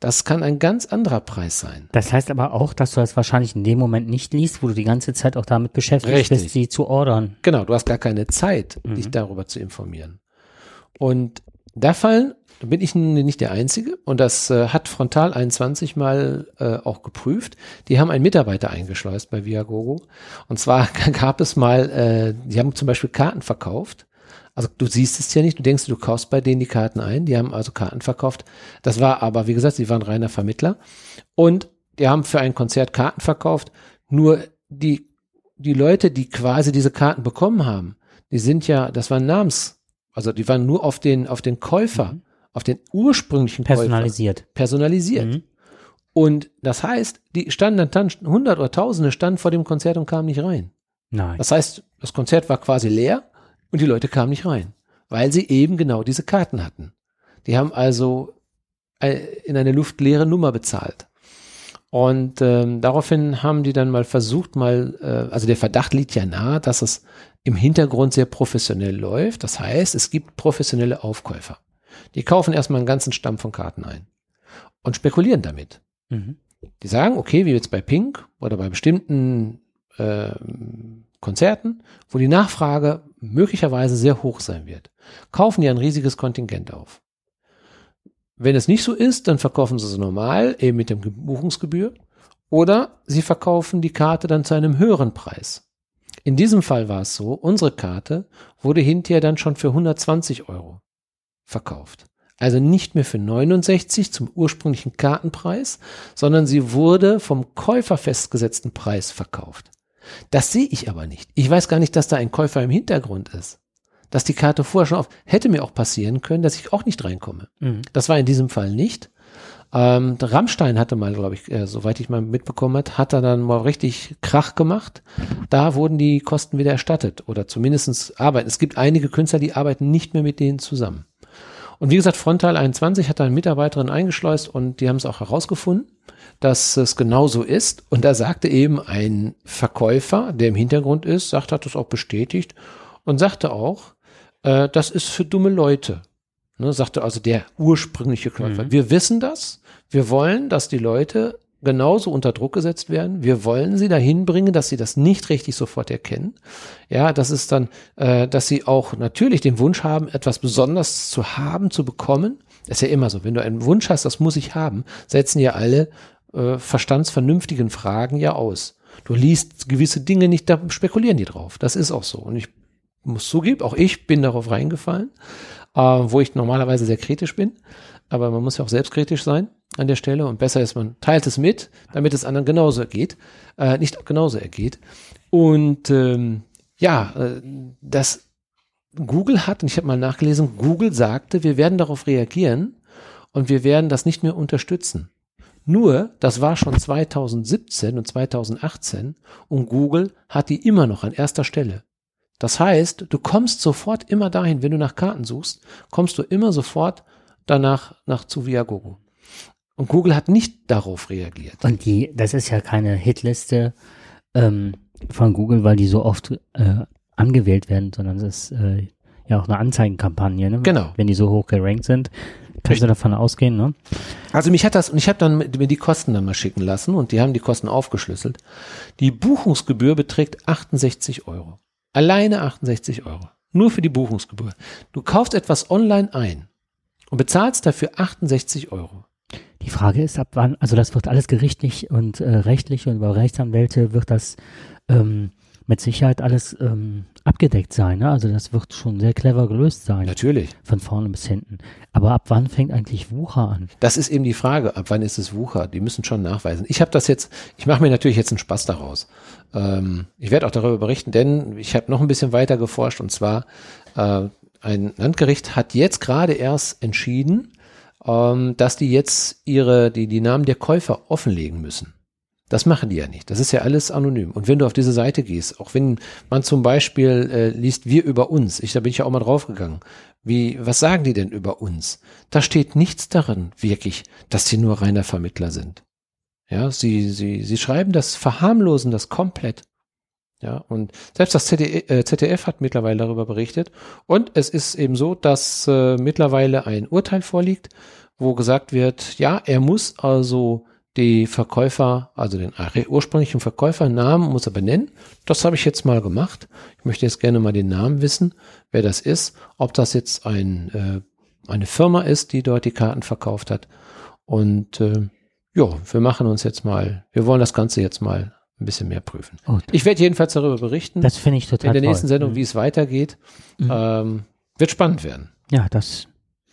Das kann ein ganz anderer Preis sein. Das heißt aber auch, dass du das wahrscheinlich in dem Moment nicht liest, wo du die ganze Zeit auch damit beschäftigt Richtig. bist, sie zu ordern. Genau, du hast gar keine Zeit, mhm. dich darüber zu informieren. Und da fallen, bin ich nicht der Einzige und das äh, hat Frontal 21 mal äh, auch geprüft. Die haben einen Mitarbeiter eingeschleust bei Viagogo. Und zwar [laughs] gab es mal, äh, die haben zum Beispiel Karten verkauft. Also du siehst es ja nicht, du denkst, du kaufst bei denen die Karten ein. Die haben also Karten verkauft. Das war aber, wie gesagt, sie waren reiner Vermittler. Und die haben für ein Konzert Karten verkauft. Nur die, die Leute, die quasi diese Karten bekommen haben, die sind ja, das waren Namens, also die waren nur auf den, auf den Käufer, mhm. auf den ursprünglichen personalisiert. Käufer personalisiert. Mhm. Und das heißt, die standen dann hundert oder tausende standen vor dem Konzert und kamen nicht rein. Nein. Das heißt, das Konzert war quasi leer und die Leute kamen nicht rein, weil sie eben genau diese Karten hatten. Die haben also äh, in eine luftleere Nummer bezahlt. Und ähm, daraufhin haben die dann mal versucht, mal, äh, also der Verdacht liegt ja nahe, dass es im Hintergrund sehr professionell läuft. Das heißt, es gibt professionelle Aufkäufer. Die kaufen erstmal einen ganzen Stamm von Karten ein und spekulieren damit. Mhm. Die sagen, okay, wie jetzt bei Pink oder bei bestimmten äh, Konzerten, wo die Nachfrage möglicherweise sehr hoch sein wird, kaufen die ein riesiges Kontingent auf. Wenn es nicht so ist, dann verkaufen sie es normal, eben mit dem Buchungsgebühr, oder sie verkaufen die Karte dann zu einem höheren Preis. In diesem Fall war es so, unsere Karte wurde hinterher dann schon für 120 Euro verkauft. Also nicht mehr für 69 zum ursprünglichen Kartenpreis, sondern sie wurde vom Käufer festgesetzten Preis verkauft. Das sehe ich aber nicht. Ich weiß gar nicht, dass da ein Käufer im Hintergrund ist. Dass die Karte vorher schon auf, hätte mir auch passieren können, dass ich auch nicht reinkomme. Mhm. Das war in diesem Fall nicht. Ähm, Rammstein hatte mal, glaube ich, äh, soweit ich mal mitbekommen hat, hat er dann mal richtig Krach gemacht. Da wurden die Kosten wieder erstattet oder zumindestens arbeiten. Es gibt einige Künstler, die arbeiten nicht mehr mit denen zusammen. Und wie gesagt, Frontal 21 hat da eine Mitarbeiterin eingeschleust und die haben es auch herausgefunden, dass es genau so ist. Und da sagte eben ein Verkäufer, der im Hintergrund ist, sagt, hat das auch bestätigt und sagte auch, äh, das ist für dumme Leute. Ne, sagte also der ursprüngliche Käufer. Mhm. Wir wissen das. Wir wollen, dass die Leute genauso unter Druck gesetzt werden. Wir wollen sie dahin bringen, dass sie das nicht richtig sofort erkennen. Ja, das ist dann, äh, dass sie auch natürlich den Wunsch haben, etwas Besonderes zu haben, zu bekommen. Das ist ja immer so. Wenn du einen Wunsch hast, das muss ich haben, setzen ja alle äh, verstandsvernünftigen Fragen ja aus. Du liest gewisse Dinge nicht, da spekulieren die drauf. Das ist auch so. Und ich muss zugeben, auch ich bin darauf reingefallen, äh, wo ich normalerweise sehr kritisch bin. Aber man muss ja auch selbstkritisch sein an der Stelle und besser ist, man teilt es mit, damit es anderen genauso ergeht, äh, nicht genauso ergeht. Und ähm, ja, äh, das Google hat, und ich habe mal nachgelesen, Google sagte, wir werden darauf reagieren und wir werden das nicht mehr unterstützen. Nur, das war schon 2017 und 2018 und Google hat die immer noch an erster Stelle. Das heißt, du kommst sofort immer dahin, wenn du nach Karten suchst, kommst du immer sofort danach nach zu Viagogo. Und Google hat nicht darauf reagiert. Und die, das ist ja keine Hitliste ähm, von Google, weil die so oft äh, angewählt werden, sondern es ist äh, ja auch eine Anzeigenkampagne. Ne? Genau. Wenn die so hoch gerankt sind, kannst du davon ausgehen. Ne? Also mich hat das, und ich habe dann mir die Kosten dann mal schicken lassen und die haben die Kosten aufgeschlüsselt. Die Buchungsgebühr beträgt 68 Euro. Alleine 68 Euro. Nur für die Buchungsgebühr. Du kaufst etwas online ein und bezahlst dafür 68 Euro. Die Frage ist, ab wann, also das wird alles gerichtlich und äh, rechtlich und über Rechtsanwälte wird das ähm, mit Sicherheit alles ähm, abgedeckt sein. Ne? Also das wird schon sehr clever gelöst sein. Natürlich. Von vorne bis hinten. Aber ab wann fängt eigentlich Wucher an? Das ist eben die Frage, ab wann ist es Wucher? Die müssen schon nachweisen. Ich habe das jetzt, ich mache mir natürlich jetzt einen Spaß daraus. Ähm, ich werde auch darüber berichten, denn ich habe noch ein bisschen weiter geforscht und zwar äh, ein Landgericht hat jetzt gerade erst entschieden, ähm, dass die jetzt ihre, die, die Namen der Käufer offenlegen müssen. Das machen die ja nicht. Das ist ja alles anonym. Und wenn du auf diese Seite gehst, auch wenn man zum Beispiel äh, liest, wir über uns, ich, da bin ich ja auch mal draufgegangen. Wie, was sagen die denn über uns? Da steht nichts darin, wirklich, dass sie nur reiner Vermittler sind. Ja, sie, sie, sie schreiben das, verharmlosen das komplett. Ja, und selbst das ZDF, äh, ZDF hat mittlerweile darüber berichtet. Und es ist eben so, dass äh, mittlerweile ein Urteil vorliegt, wo gesagt wird, ja, er muss also die Verkäufer, also den ursprünglichen Verkäufernamen muss er benennen. Das habe ich jetzt mal gemacht. Ich möchte jetzt gerne mal den Namen wissen, wer das ist, ob das jetzt ein, äh, eine Firma ist, die dort die Karten verkauft hat. Und äh, ja, wir machen uns jetzt mal, wir wollen das Ganze jetzt mal ein bisschen mehr prüfen. Oh. Ich werde jedenfalls darüber berichten. Das finde ich total In der nächsten toll. Sendung, mhm. wie es weitergeht. Mhm. Ähm, wird spannend werden. Ja, das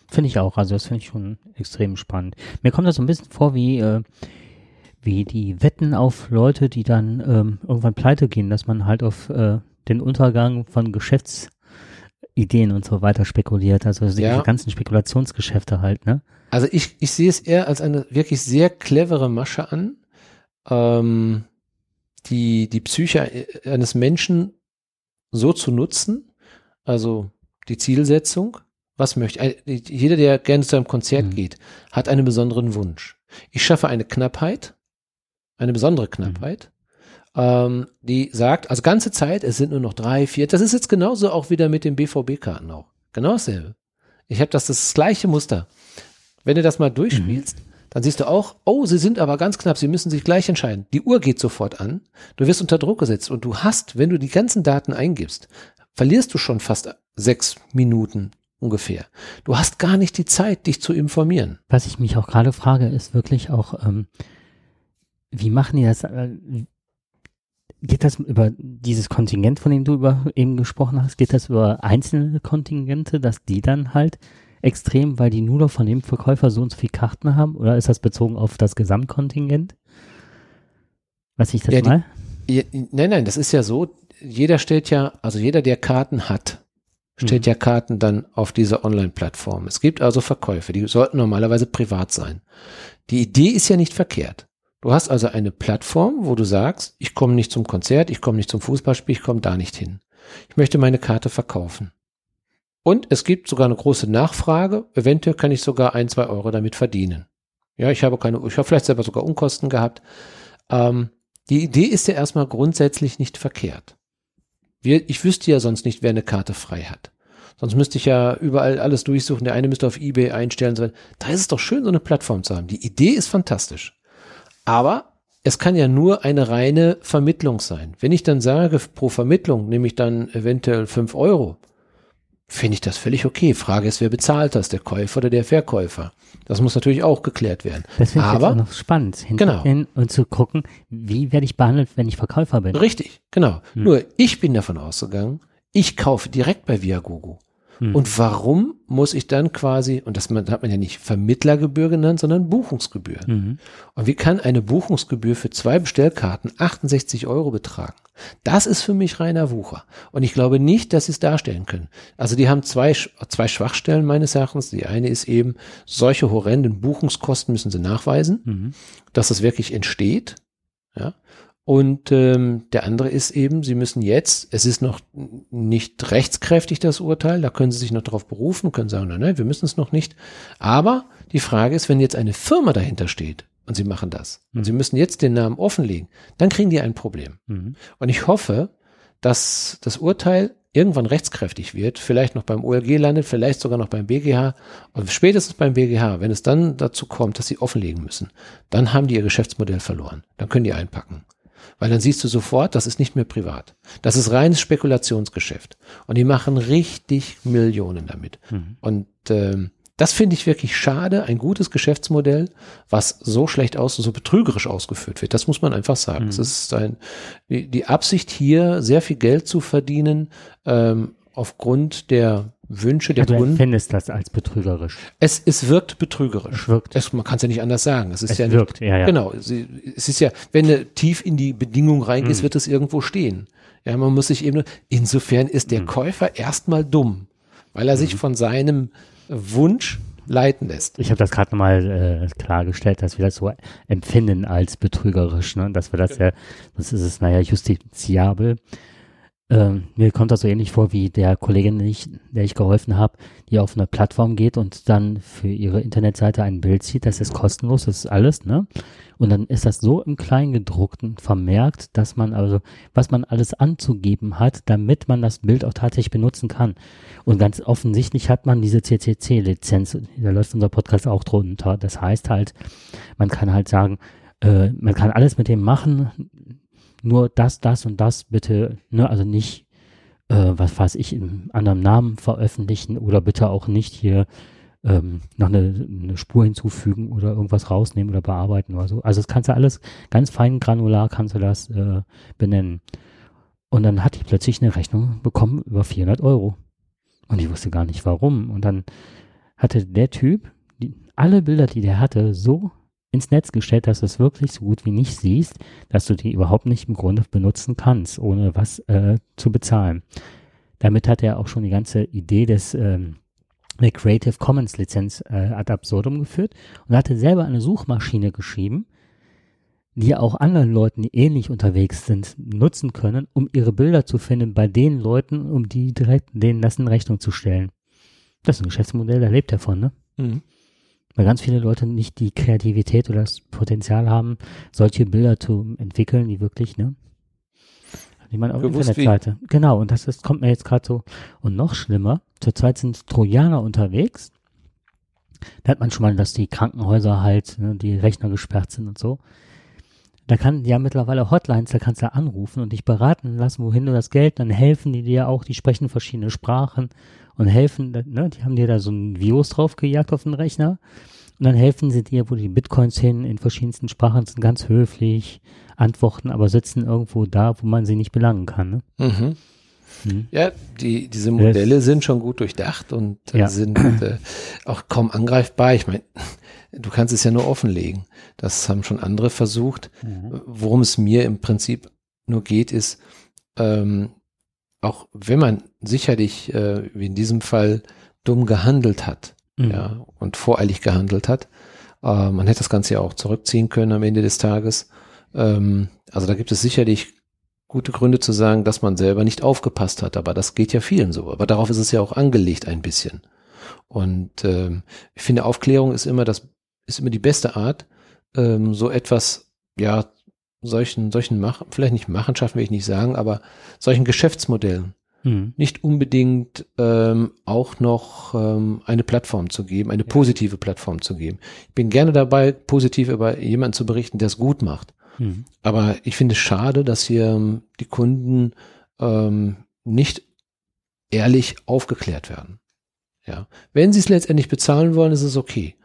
finde ich auch. Also das finde ich schon extrem spannend. Mir kommt das so ein bisschen vor wie, äh, wie die Wetten auf Leute, die dann ähm, irgendwann pleite gehen, dass man halt auf äh, den Untergang von Geschäftsideen und so weiter spekuliert. Also diese ja. ganzen Spekulationsgeschäfte halt, ne? Also ich, ich sehe es eher als eine wirklich sehr clevere Masche an. Ähm, die, die Psyche eines Menschen so zu nutzen, also die Zielsetzung, was möchte, jeder, der gerne zu einem Konzert mhm. geht, hat einen besonderen Wunsch. Ich schaffe eine Knappheit, eine besondere mhm. Knappheit, mhm. ähm, die sagt, also ganze Zeit, es sind nur noch drei, vier, das ist jetzt genauso auch wieder mit den BVB-Karten auch. Genau dasselbe. Ich habe das, das gleiche Muster. Wenn du das mal durchspielst, mhm. Dann siehst du auch, oh, sie sind aber ganz knapp, sie müssen sich gleich entscheiden. Die Uhr geht sofort an, du wirst unter Druck gesetzt und du hast, wenn du die ganzen Daten eingibst, verlierst du schon fast sechs Minuten ungefähr. Du hast gar nicht die Zeit, dich zu informieren. Was ich mich auch gerade frage, ist wirklich auch, ähm, wie machen die das? Äh, geht das über dieses Kontingent, von dem du über eben gesprochen hast, geht das über einzelne Kontingente, dass die dann halt extrem, weil die nur noch von dem Verkäufer so und so viele Karten haben? Oder ist das bezogen auf das Gesamtkontingent? Was ich das ja, mal? Die, ja, nein, nein, das ist ja so, jeder stellt ja, also jeder, der Karten hat, stellt hm. ja Karten dann auf diese Online-Plattform. Es gibt also Verkäufe, die sollten normalerweise privat sein. Die Idee ist ja nicht verkehrt. Du hast also eine Plattform, wo du sagst, ich komme nicht zum Konzert, ich komme nicht zum Fußballspiel, ich komme da nicht hin. Ich möchte meine Karte verkaufen. Und es gibt sogar eine große Nachfrage. Eventuell kann ich sogar ein, zwei Euro damit verdienen. Ja, ich habe keine, ich habe vielleicht selber sogar Unkosten gehabt. Ähm, die Idee ist ja erstmal grundsätzlich nicht verkehrt. Wir, ich wüsste ja sonst nicht, wer eine Karte frei hat. Sonst müsste ich ja überall alles durchsuchen. Der eine müsste auf eBay einstellen. So. Da ist es doch schön, so eine Plattform zu haben. Die Idee ist fantastisch. Aber es kann ja nur eine reine Vermittlung sein. Wenn ich dann sage, pro Vermittlung nehme ich dann eventuell fünf Euro, finde ich das völlig okay. Frage ist, wer bezahlt das, der Käufer oder der Verkäufer? Das muss natürlich auch geklärt werden. Das finde ich noch spannend, genau. und zu gucken, wie werde ich behandelt, wenn ich Verkäufer bin. Richtig, genau. Hm. Nur ich bin davon ausgegangen, ich kaufe direkt bei Viagogo. Hm. Und warum muss ich dann quasi, und das hat man ja nicht Vermittlergebühr genannt, sondern Buchungsgebühr. Mhm. Und wie kann eine Buchungsgebühr für zwei Bestellkarten 68 Euro betragen? Das ist für mich reiner Wucher. Und ich glaube nicht, dass sie es darstellen können. Also die haben zwei, zwei Schwachstellen meines Erachtens. Die eine ist eben, solche horrenden Buchungskosten müssen sie nachweisen, mhm. dass es wirklich entsteht. Und ähm, der andere ist eben, Sie müssen jetzt, es ist noch nicht rechtskräftig das Urteil, da können Sie sich noch darauf berufen, können sagen, nein, nein, wir müssen es noch nicht. Aber die Frage ist, wenn jetzt eine Firma dahinter steht und Sie machen das mhm. und Sie müssen jetzt den Namen offenlegen, dann kriegen die ein Problem. Mhm. Und ich hoffe, dass das Urteil irgendwann rechtskräftig wird, vielleicht noch beim OLG landet, vielleicht sogar noch beim BGH und spätestens beim BGH, wenn es dann dazu kommt, dass sie offenlegen müssen, dann haben die ihr Geschäftsmodell verloren. Dann können die einpacken. Weil dann siehst du sofort, das ist nicht mehr privat. Das ist reines Spekulationsgeschäft. Und die machen richtig Millionen damit. Mhm. Und ähm, das finde ich wirklich schade. Ein gutes Geschäftsmodell, was so schlecht aus, so betrügerisch ausgeführt wird. Das muss man einfach sagen. Mhm. Es ist ein, die, die Absicht hier, sehr viel Geld zu verdienen, ähm, aufgrund der Wünsche der also Kunden. Du findest das als betrügerisch. Es, es wirkt betrügerisch. Es wirkt. Es, man kann es ja nicht anders sagen. Es ist es ja wirkt, nicht, ja, ja. Genau. Es ist ja, wenn du tief in die Bedingung reingehst, mhm. wird es irgendwo stehen. Ja, man muss sich eben, insofern ist der mhm. Käufer erstmal dumm, weil er mhm. sich von seinem Wunsch leiten lässt. Ich habe das gerade nochmal äh, klargestellt, dass wir das so empfinden als betrügerisch, ne? dass wir das genau. ja, das ist es, naja, justiziabel. Ähm, mir kommt das so ähnlich vor wie der Kollegin, der ich, der ich geholfen habe, die auf eine Plattform geht und dann für ihre Internetseite ein Bild zieht. Das ist kostenlos, das ist alles, ne? Und dann ist das so im Kleingedruckten vermerkt, dass man also, was man alles anzugeben hat, damit man das Bild auch tatsächlich benutzen kann. Und ganz offensichtlich hat man diese CCC-Lizenz, da läuft unser Podcast auch drunter. Das heißt halt, man kann halt sagen, äh, man kann alles mit dem machen, nur das, das und das bitte, ne, also nicht, äh, was weiß ich, in anderem Namen veröffentlichen oder bitte auch nicht hier ähm, noch eine, eine Spur hinzufügen oder irgendwas rausnehmen oder bearbeiten oder so. Also das kannst du alles ganz fein granular kannst du das äh, benennen. Und dann hat die plötzlich eine Rechnung bekommen über 400 Euro. Und ich wusste gar nicht warum. Und dann hatte der Typ die, alle Bilder, die der hatte, so ins Netz gestellt, dass du es wirklich so gut wie nicht siehst, dass du die überhaupt nicht im Grunde benutzen kannst, ohne was äh, zu bezahlen. Damit hat er auch schon die ganze Idee des ähm, der Creative Commons Lizenz äh, ad absurdum geführt und hatte selber eine Suchmaschine geschrieben, die auch anderen Leuten, die ähnlich unterwegs sind, nutzen können, um ihre Bilder zu finden bei den Leuten, um die direkt denen das in Rechnung zu stellen. Das ist ein Geschäftsmodell, da lebt er von, ne? Mhm weil ganz viele Leute nicht die Kreativität oder das Potenzial haben, solche Bilder zu entwickeln, die wirklich, ne? Die man auf der Internetseite. Wie. Genau, und das ist, kommt mir jetzt gerade so. Und noch schlimmer, zurzeit sind Trojaner unterwegs, Da hat man schon mal, dass die Krankenhäuser halt, ne, die Rechner gesperrt sind und so. Da kann, ja mittlerweile Hotlines, da kannst du anrufen und dich beraten lassen, wohin du das Geld, dann helfen die dir auch, die sprechen verschiedene Sprachen und helfen, ne, die haben dir da so ein Virus draufgejagt auf den Rechner und dann helfen sie dir, wo die Bitcoins hin, in verschiedensten Sprachen sind ganz höflich, antworten, aber sitzen irgendwo da, wo man sie nicht belangen kann. Ne? Mhm. Mhm. Ja, die, diese Modelle das, sind schon gut durchdacht und äh, ja. sind äh, auch kaum angreifbar. Ich meine, du kannst es ja nur offenlegen. Das haben schon andere versucht. Mhm. Worum es mir im Prinzip nur geht, ist, ähm, auch wenn man sicherlich, äh, wie in diesem Fall, dumm gehandelt hat, mhm. ja, und voreilig gehandelt hat, äh, man hätte das Ganze ja auch zurückziehen können am Ende des Tages. Ähm, also da gibt es sicherlich gute Gründe zu sagen, dass man selber nicht aufgepasst hat, aber das geht ja vielen so. Aber darauf ist es ja auch angelegt ein bisschen. Und ähm, ich finde, Aufklärung ist immer das, ist immer die beste Art, ähm, so etwas, ja, solchen, solchen Mach, vielleicht nicht Machenschaften will ich nicht sagen, aber solchen Geschäftsmodellen hm. nicht unbedingt ähm, auch noch ähm, eine Plattform zu geben, eine positive Plattform zu geben. Ich bin gerne dabei, positiv über jemanden zu berichten, der es gut macht. Hm. Aber ich finde es schade, dass hier ähm, die Kunden ähm, nicht ehrlich aufgeklärt werden. Ja, wenn sie es letztendlich bezahlen wollen, ist es okay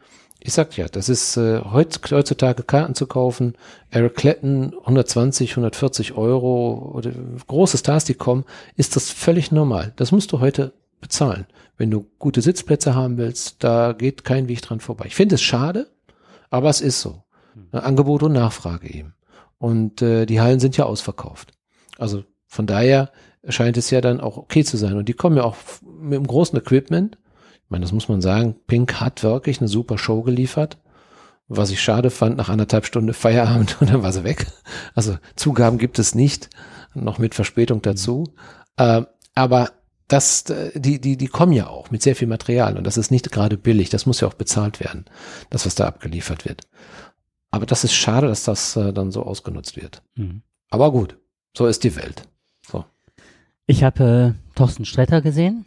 ich sag ja, das ist äh, heutzutage Karten zu kaufen. Eric Clapton 120, 140 Euro oder große Stars, die kommen, ist das völlig normal. Das musst du heute bezahlen. Wenn du gute Sitzplätze haben willst, da geht kein Weg dran vorbei. Ich finde es schade, aber es ist so. Hm. Angebot und Nachfrage eben. Und äh, die Hallen sind ja ausverkauft. Also von daher scheint es ja dann auch okay zu sein. Und die kommen ja auch mit einem großen Equipment ich meine, das muss man sagen. Pink hat wirklich eine super Show geliefert. Was ich schade fand, nach anderthalb Stunden Feierabend [laughs] und dann war sie weg. Also Zugaben gibt es nicht, noch mit Verspätung dazu. Äh, aber das, die, die, die kommen ja auch mit sehr viel Material und das ist nicht gerade billig. Das muss ja auch bezahlt werden, das, was da abgeliefert wird. Aber das ist schade, dass das äh, dann so ausgenutzt wird. Mhm. Aber gut, so ist die Welt. So. Ich habe äh, Thorsten Stretter gesehen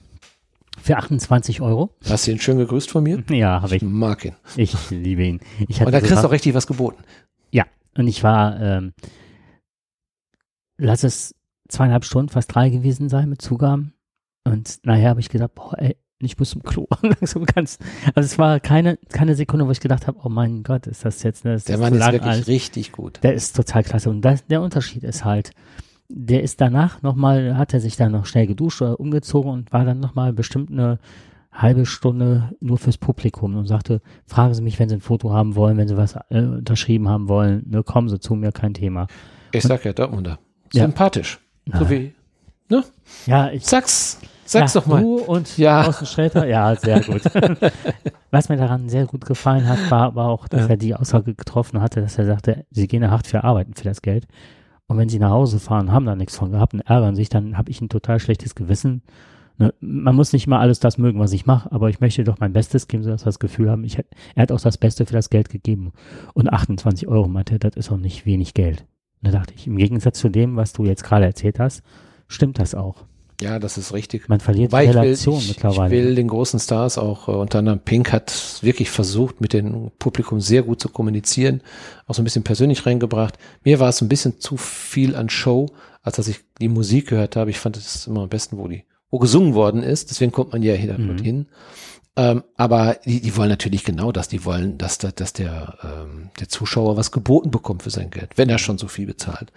für 28 Euro. Hast du ihn schön gegrüßt von mir? [laughs] Ja, habe ich. Ich mag ihn. Ich liebe ihn. Ich und da kriegst du auch richtig was geboten. Ja, und ich war, ähm, lass es zweieinhalb Stunden, fast drei gewesen sein mit Zugaben. Und nachher habe ich gedacht, boah, ey, ich muss zum Klo. Langsam ganz. Also es war keine, keine Sekunde, wo ich gedacht habe, oh mein Gott, ist das jetzt eine. Der Mann ist wirklich alt. richtig gut. Der ist total klasse. Und das, der Unterschied ist halt, der ist danach nochmal, hat er sich dann noch schnell geduscht oder umgezogen und war dann nochmal bestimmt eine halbe Stunde nur fürs Publikum und sagte, fragen Sie mich, wenn Sie ein Foto haben wollen, wenn Sie was äh, unterschrieben haben wollen, ne, kommen Sie zu mir, kein Thema. Ich sag ja Dortmunder. Sympathisch. Ja. So wie, ne? Ja, ich. Sag's. Sag's ja, doch mal. Du und ja. Außensträter, ja, sehr gut. [laughs] Was mir daran sehr gut gefallen hat, war aber auch, dass ja. er die Aussage getroffen hatte, dass er sagte, sie gehen hart für arbeiten für das Geld. Und wenn sie nach Hause fahren, haben da nichts von gehabt und ärgern sich, dann habe ich ein total schlechtes Gewissen. Ne? Man muss nicht mal alles das mögen, was ich mache, aber ich möchte doch mein Bestes geben, sodass sie das Gefühl haben, ich, er hat auch das Beste für das Geld gegeben. Und 28 Euro meinte, das ist auch nicht wenig Geld. Und da dachte ich, im Gegensatz zu dem, was du jetzt gerade erzählt hast, stimmt das auch. Ja, das ist richtig. Man verliert Wobei die Relation ich will, mittlerweile. Ich will den großen Stars auch, äh, unter anderem Pink hat wirklich versucht, mit dem Publikum sehr gut zu kommunizieren, auch so ein bisschen persönlich reingebracht. Mir war es ein bisschen zu viel an Show, als dass ich die Musik gehört habe. Ich fand es immer am besten, wo die, wo gesungen worden ist. Deswegen kommt man ja hier mhm. hin. Ähm, aber die, die wollen natürlich genau das. Die wollen, dass, dass der, ähm, der Zuschauer was geboten bekommt für sein Geld, wenn er schon so viel bezahlt.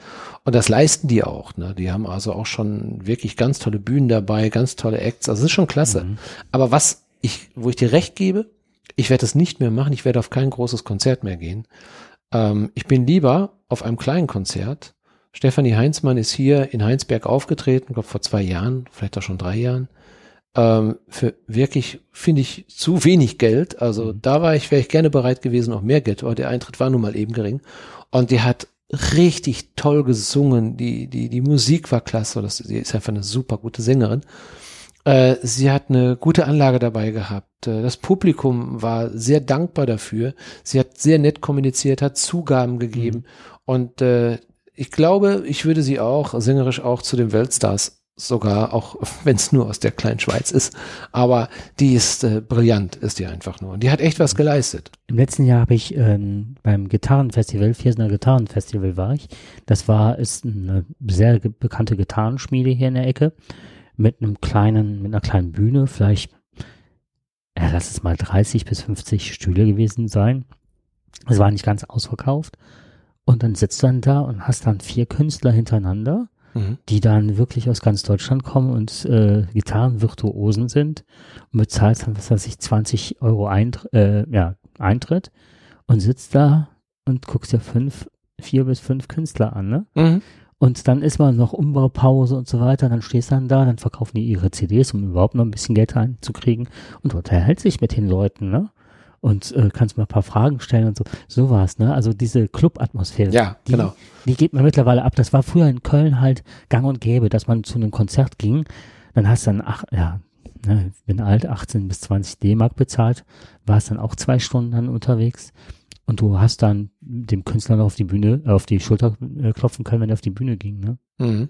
Und das leisten die auch. Ne? Die haben also auch schon wirklich ganz tolle Bühnen dabei, ganz tolle Acts. Also es ist schon klasse. Mhm. Aber was ich, wo ich dir recht gebe, ich werde das nicht mehr machen. Ich werde auf kein großes Konzert mehr gehen. Ähm, ich bin lieber auf einem kleinen Konzert. Stefanie Heinzmann ist hier in Heinsberg aufgetreten, glaube vor zwei Jahren, vielleicht auch schon drei Jahren ähm, für wirklich, finde ich, zu wenig Geld. Also mhm. da war ich, wäre ich gerne bereit gewesen, auch mehr Geld, aber der Eintritt war nun mal eben gering. Und die hat richtig toll gesungen. Die, die, die Musik war klasse. Das, sie ist einfach eine super gute Sängerin. Äh, sie hat eine gute Anlage dabei gehabt. Äh, das Publikum war sehr dankbar dafür. Sie hat sehr nett kommuniziert, hat Zugaben gegeben. Mhm. Und äh, ich glaube, ich würde sie auch sängerisch auch zu den Weltstars sogar, auch [laughs] wenn es nur aus der kleinen Schweiz ist. Aber die ist äh, brillant, ist die einfach nur. Und die hat echt was geleistet. Im letzten Jahr habe ich ähm, beim Gitarrenfestival, Viersener Gitarrenfestival war ich. Das war, ist eine sehr bekannte Gitarrenschmiede hier in der Ecke. Mit einem kleinen, mit einer kleinen Bühne, vielleicht, ja, lass es mal 30 bis 50 Stühle gewesen sein. Es war nicht ganz ausverkauft. Und dann sitzt du dann da und hast dann vier Künstler hintereinander mhm. die dann wirklich aus ganz Deutschland kommen und äh, Gitarrenvirtuosen sind und bezahlst dann, was weiß ich, 20 Euro Eintr äh, ja, Eintritt und sitzt da und guckst dir fünf, vier bis fünf Künstler an, ne? Mhm. Und dann ist man noch Umbaupause und so weiter. Dann stehst du dann da, dann verkaufen die ihre CDs, um überhaupt noch ein bisschen Geld reinzukriegen. Und dort erhält sich mit den Leuten, ne? Und äh, kannst mal ein paar Fragen stellen und so. Sowas, ne? Also diese Club-Atmosphäre. Ja, die, genau. Die geht man mittlerweile ab. Das war früher in Köln halt gang und gäbe, dass man zu einem Konzert ging. Dann hast du dann, ach, ja, ne, bin alt, 18 bis 20 D-Mark bezahlt, warst dann auch zwei Stunden dann unterwegs. Und du hast dann dem Künstler noch auf die Bühne, äh, auf die Schulter äh, klopfen können, wenn er auf die Bühne ging. Ne? Mhm.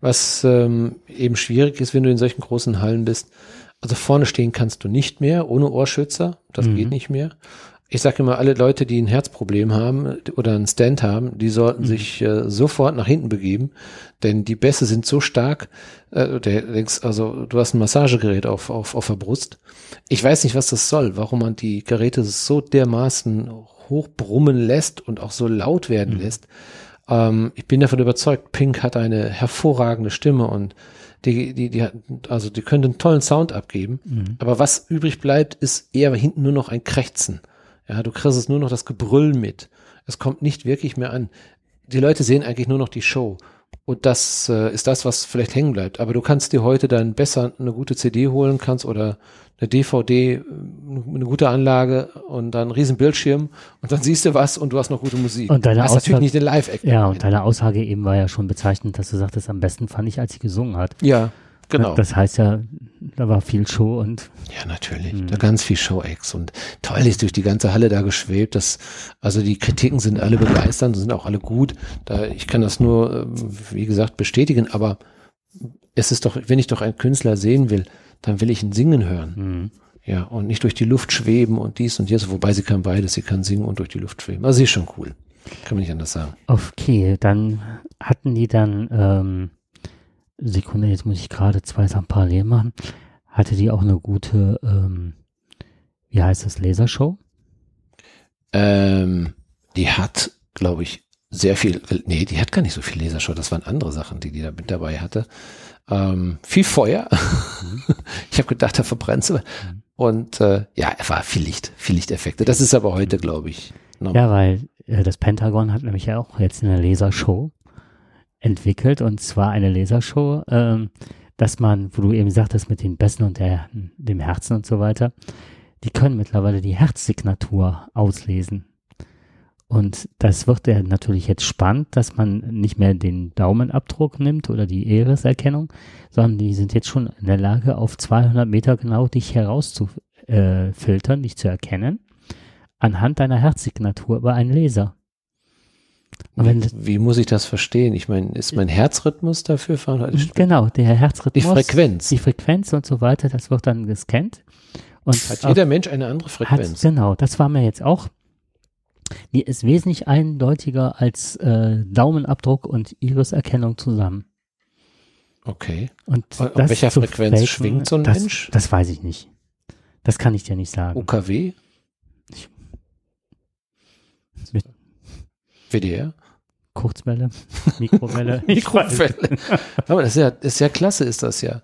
Was ähm, eben schwierig ist, wenn du in solchen großen Hallen bist, also vorne stehen kannst du nicht mehr ohne Ohrschützer. Das mhm. geht nicht mehr. Ich sage immer, alle Leute, die ein Herzproblem haben oder einen Stand haben, die sollten mhm. sich äh, sofort nach hinten begeben, denn die Bässe sind so stark. Äh, der denkst, also du hast ein Massagegerät auf, auf, auf der Brust. Ich weiß nicht, was das soll, warum man die Geräte so dermaßen hochbrummen lässt und auch so laut werden mhm. lässt. Ähm, ich bin davon überzeugt, Pink hat eine hervorragende Stimme und die, die, die, also die können einen tollen Sound abgeben, mhm. aber was übrig bleibt, ist eher hinten nur noch ein Krächzen. Ja, du kriegst es nur noch das Gebrüll mit. Es kommt nicht wirklich mehr an. Die Leute sehen eigentlich nur noch die Show. Und das äh, ist das, was vielleicht hängen bleibt. Aber du kannst dir heute dann besser eine gute CD holen kannst oder eine DVD, äh, eine gute Anlage und dann einen riesen Bildschirm und dann siehst du was und du hast noch gute Musik. Und deine hast Aussage, natürlich nicht den Live-Act. Ja, und deine Aussage eben war ja schon bezeichnend, dass du sagtest, am besten fand ich, als sie gesungen hat. Ja, genau. Das heißt ja, da war viel Show und. Ja, natürlich. Mhm. Da ganz viel Show-Acts und toll ist durch die ganze Halle da geschwebt. Das, also die Kritiken sind alle begeisternd, sind auch alle gut. Da, ich kann das nur, ähm, wie gesagt, bestätigen, aber es ist doch, wenn ich doch einen Künstler sehen will, dann will ich ihn singen hören. Mhm. Ja, und nicht durch die Luft schweben und dies und jenes, wobei sie kann beides, sie kann singen und durch die Luft schweben. Also sie ist schon cool. Kann man nicht anders sagen. Okay, dann hatten die dann, ähm, Sekunde, jetzt muss ich gerade zwei Sachen parallel machen. Hatte die auch eine gute, ähm, wie heißt das, Lasershow? Ähm, die hat, glaube ich, sehr viel, nee, die hat gar nicht so viel Lasershow, das waren andere Sachen, die die da mit dabei hatte. Ähm, viel Feuer. Mhm. [laughs] ich habe gedacht, da verbrennt sie. Mhm. Und äh, ja, es war viel Licht, viel Lichteffekte. Das ist aber heute, glaube ich. Normal. Ja, weil äh, das Pentagon hat nämlich ja auch jetzt eine Lasershow entwickelt und zwar eine Lasershow, ähm, dass man, wo du eben sagtest, mit den Bässen und der, dem Herzen und so weiter, die können mittlerweile die Herzsignatur auslesen. Und das wird ja natürlich jetzt spannend, dass man nicht mehr den Daumenabdruck nimmt oder die Iris-Erkennung, sondern die sind jetzt schon in der Lage, auf 200 Meter genau dich herauszufiltern, äh, dich zu erkennen, anhand deiner Herzsignatur über einen Laser. Wie, wie, muss ich das verstehen? Ich meine, ist mein Herzrhythmus dafür veranlagt? Genau, der Herzrhythmus. Die Frequenz. Die Frequenz und so weiter, das wird dann gescannt. Und hat jeder Mensch eine andere Frequenz? Hat, genau, das war mir jetzt auch die ist wesentlich eindeutiger als äh, Daumenabdruck und Iriserkennung zusammen. Okay. Und Auf welcher Frequenz faken, schwingt so ein das, Mensch? Das weiß ich nicht. Das kann ich dir nicht sagen. UKW? Ich, WDR? Kurzwelle, [laughs] Mikrowelle. [laughs] Mikrowelle. Aber das ist ja, ist ja klasse, ist das ja.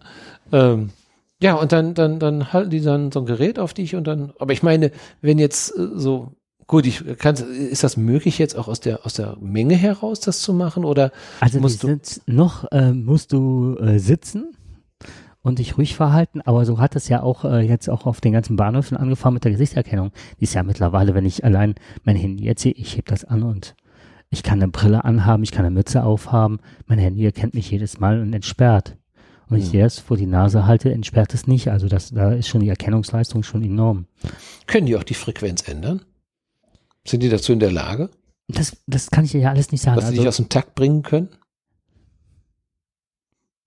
Ähm, ja, und dann, dann, dann halten die dann so ein Gerät auf dich und dann, aber ich meine, wenn jetzt äh, so Gut, ich kann, ist das möglich jetzt auch aus der aus der Menge heraus, das zu machen oder also musst du noch äh, musst du äh, sitzen und dich ruhig verhalten, aber so hat es ja auch äh, jetzt auch auf den ganzen Bahnhöfen angefangen mit der Gesichtserkennung. Die ist ja mittlerweile, wenn ich allein mein Handy jetzt sehe, ich heb das an und ich kann eine Brille anhaben, ich kann eine Mütze aufhaben, mein Handy erkennt mich jedes Mal und entsperrt. Und wenn ich dir das vor die Nase halte, entsperrt es nicht. Also das, da ist schon die Erkennungsleistung schon enorm. Können die auch die Frequenz ändern? Sind die dazu in der Lage? Das, das kann ich ja alles nicht sagen. Dass sie also, dich aus dem Takt bringen können?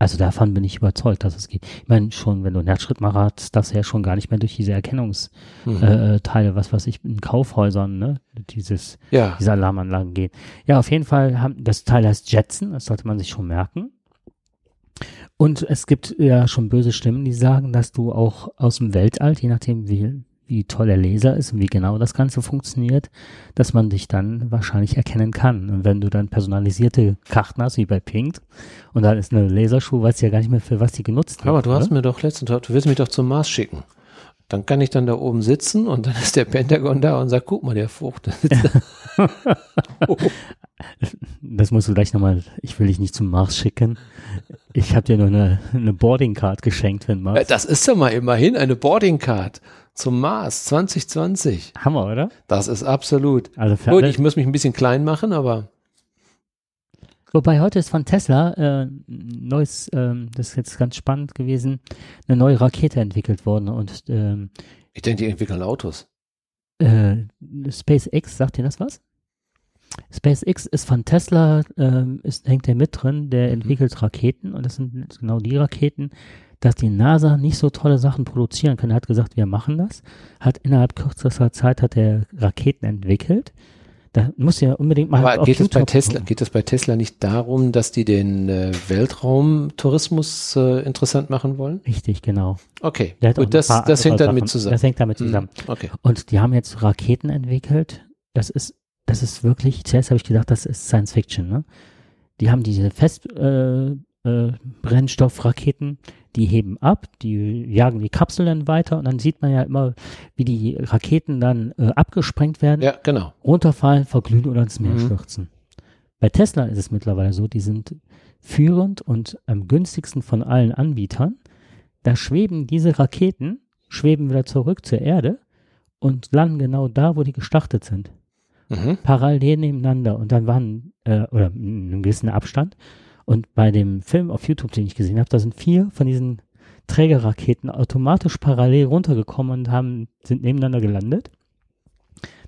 Also davon bin ich überzeugt, dass es geht. Ich meine, schon, wenn du einen Herzschritt mal hast, darfst du ja schon gar nicht mehr durch diese Erkennungsteile, mhm. äh, was weiß ich, in Kaufhäusern, ne, dieses, ja. diese Alarmanlagen gehen. Ja, auf jeden Fall haben, das Teil heißt Jetson, das sollte man sich schon merken. Und es gibt ja schon böse Stimmen, die sagen, dass du auch aus dem Weltall, je nachdem wie, wie toll der Laser ist und wie genau das Ganze funktioniert, dass man dich dann wahrscheinlich erkennen kann. Und wenn du dann personalisierte Karten hast, wie bei Pink, und dann ist eine Laserschuh, weißt du ja gar nicht mehr, für was die genutzt wird. Aber du hast mir doch letztens, du willst mich doch zum Mars schicken. Dann kann ich dann da oben sitzen und dann ist der Pentagon da und sagt, guck mal, der Frucht. oh. [laughs] [laughs] Das musst du gleich nochmal, ich will dich nicht zum Mars schicken. Ich habe dir nur eine, eine Boarding Card geschenkt, wenn Mars. Das ist doch mal immerhin eine Boarding Card zum Mars 2020. Hammer, oder? Das ist absolut. Also für Gut, ich muss mich ein bisschen klein machen, aber. Wobei heute ist von Tesla äh, neues, ähm, das ist jetzt ganz spannend gewesen, eine neue Rakete entwickelt worden und ähm, ich denke, die entwickeln Autos. Äh, SpaceX, sagt dir das was? SpaceX ist von Tesla, ähm, ist, hängt der mit drin, der mhm. entwickelt Raketen und das sind genau die Raketen, dass die NASA nicht so tolle Sachen produzieren kann. Er hat gesagt, wir machen das, hat innerhalb kürzester Zeit hat er Raketen entwickelt. Da muss ja unbedingt mal. Aber geht es bei Tesla, geht es bei Tesla nicht darum, dass die den äh, Weltraumtourismus äh, interessant machen wollen? Richtig, genau. Okay, gut, das, das hängt damit zusammen. Das hängt damit mhm. zusammen. Mhm. Okay. Und die haben jetzt Raketen entwickelt. Das ist, das ist wirklich, zuerst habe ich gedacht, das ist Science Fiction, ne? Die haben diese Festbrennstoffraketen, äh, äh, die heben ab, die jagen die Kapsel dann weiter und dann sieht man ja immer, wie die Raketen dann äh, abgesprengt werden, ja, genau. runterfallen, verglühen oder ins Meer mhm. stürzen. Bei Tesla ist es mittlerweile so, die sind führend und am günstigsten von allen Anbietern. Da schweben diese Raketen, schweben wieder zurück zur Erde und landen genau da, wo die gestartet sind. Mhm. Parallel nebeneinander und dann waren, äh, oder in einem gewissen Abstand und bei dem Film auf YouTube, den ich gesehen habe, da sind vier von diesen Trägerraketen automatisch parallel runtergekommen und haben, sind nebeneinander gelandet.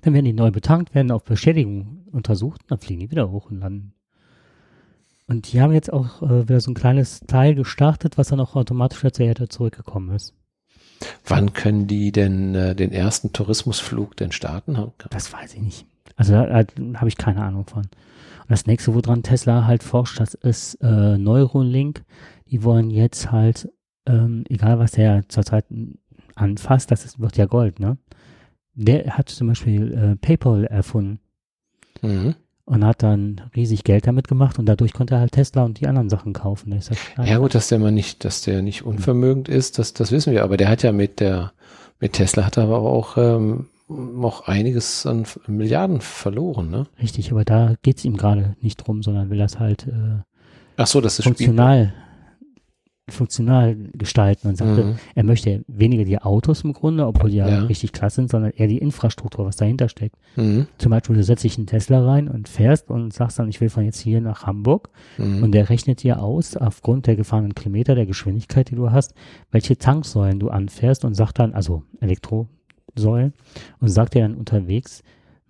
Dann werden die neu betankt, werden auf Beschädigung untersucht, dann fliegen die wieder hoch und landen. Und die haben jetzt auch äh, wieder so ein kleines Teil gestartet, was dann auch automatisch zur Erde zurückgekommen ist. Wann können die denn äh, den ersten Tourismusflug denn starten? Das weiß ich nicht. Also da, da habe ich keine Ahnung von. Und das nächste, woran Tesla halt forscht, das ist äh, Neuralink. Die wollen jetzt halt, ähm, egal was der zurzeit anfasst, das ist, wird ja Gold, ne? Der hat zum Beispiel äh, PayPal erfunden. Mhm. Und hat dann riesig Geld damit gemacht und dadurch konnte er halt Tesla und die anderen Sachen kaufen. Sag, ja gut, dass der mal nicht, dass der nicht unvermögend ist, das, das wissen wir. Aber der hat ja mit der, mit Tesla hat er aber auch ähm, noch einiges an Milliarden verloren, ne? Richtig, aber da geht es ihm gerade nicht drum, sondern will das halt äh, Ach so, das ist funktional, funktional gestalten und sagte, mhm. er möchte weniger die Autos im Grunde, obwohl die ja, ja, richtig klasse sind, sondern eher die Infrastruktur, was dahinter steckt. Mhm. Zum Beispiel, du setzt dich einen Tesla rein und fährst und sagst dann, ich will von jetzt hier nach Hamburg mhm. und der rechnet dir aus, aufgrund der gefahrenen Kilometer, der Geschwindigkeit, die du hast, welche Tanksäulen du anfährst und sagt dann, also Elektro, Säulen und sagt dir dann unterwegs,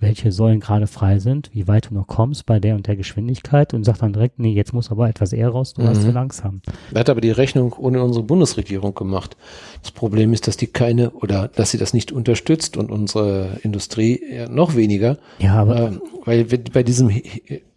welche Säulen gerade frei sind, wie weit du noch kommst bei der und der Geschwindigkeit und sagt dann direkt, nee, jetzt muss aber etwas eher raus, du mhm. warst zu langsam. Er hat aber die Rechnung ohne unsere Bundesregierung gemacht. Das Problem ist, dass die keine oder dass sie das nicht unterstützt und unsere Industrie noch weniger. Ja, aber äh, weil bei diesem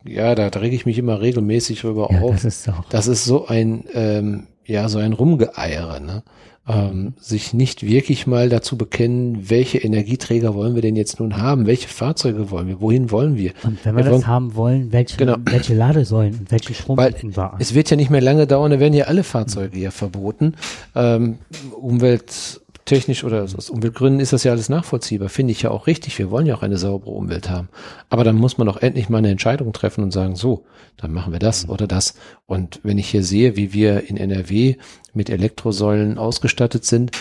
ja, da, da rege ich mich immer regelmäßig drüber ja, auf. Das ist, auch. das ist so ein ähm, ja so ein Rumgeeiere, ne? Ähm, sich nicht wirklich mal dazu bekennen, welche Energieträger wollen wir denn jetzt nun haben, welche Fahrzeuge wollen wir, wohin wollen wir. Und wenn wir, wir das wollen, haben wollen, welche, genau. welche Ladesäulen und welche Stromleitungen waren. Es wird ja nicht mehr lange dauern, da werden ja alle Fahrzeuge ja verboten. Ähm, Umwelt technisch oder aus Umweltgründen ist das ja alles nachvollziehbar. Finde ich ja auch richtig. Wir wollen ja auch eine saubere Umwelt haben. Aber dann muss man auch endlich mal eine Entscheidung treffen und sagen, so, dann machen wir das oder das. Und wenn ich hier sehe, wie wir in NRW mit Elektrosäulen ausgestattet sind,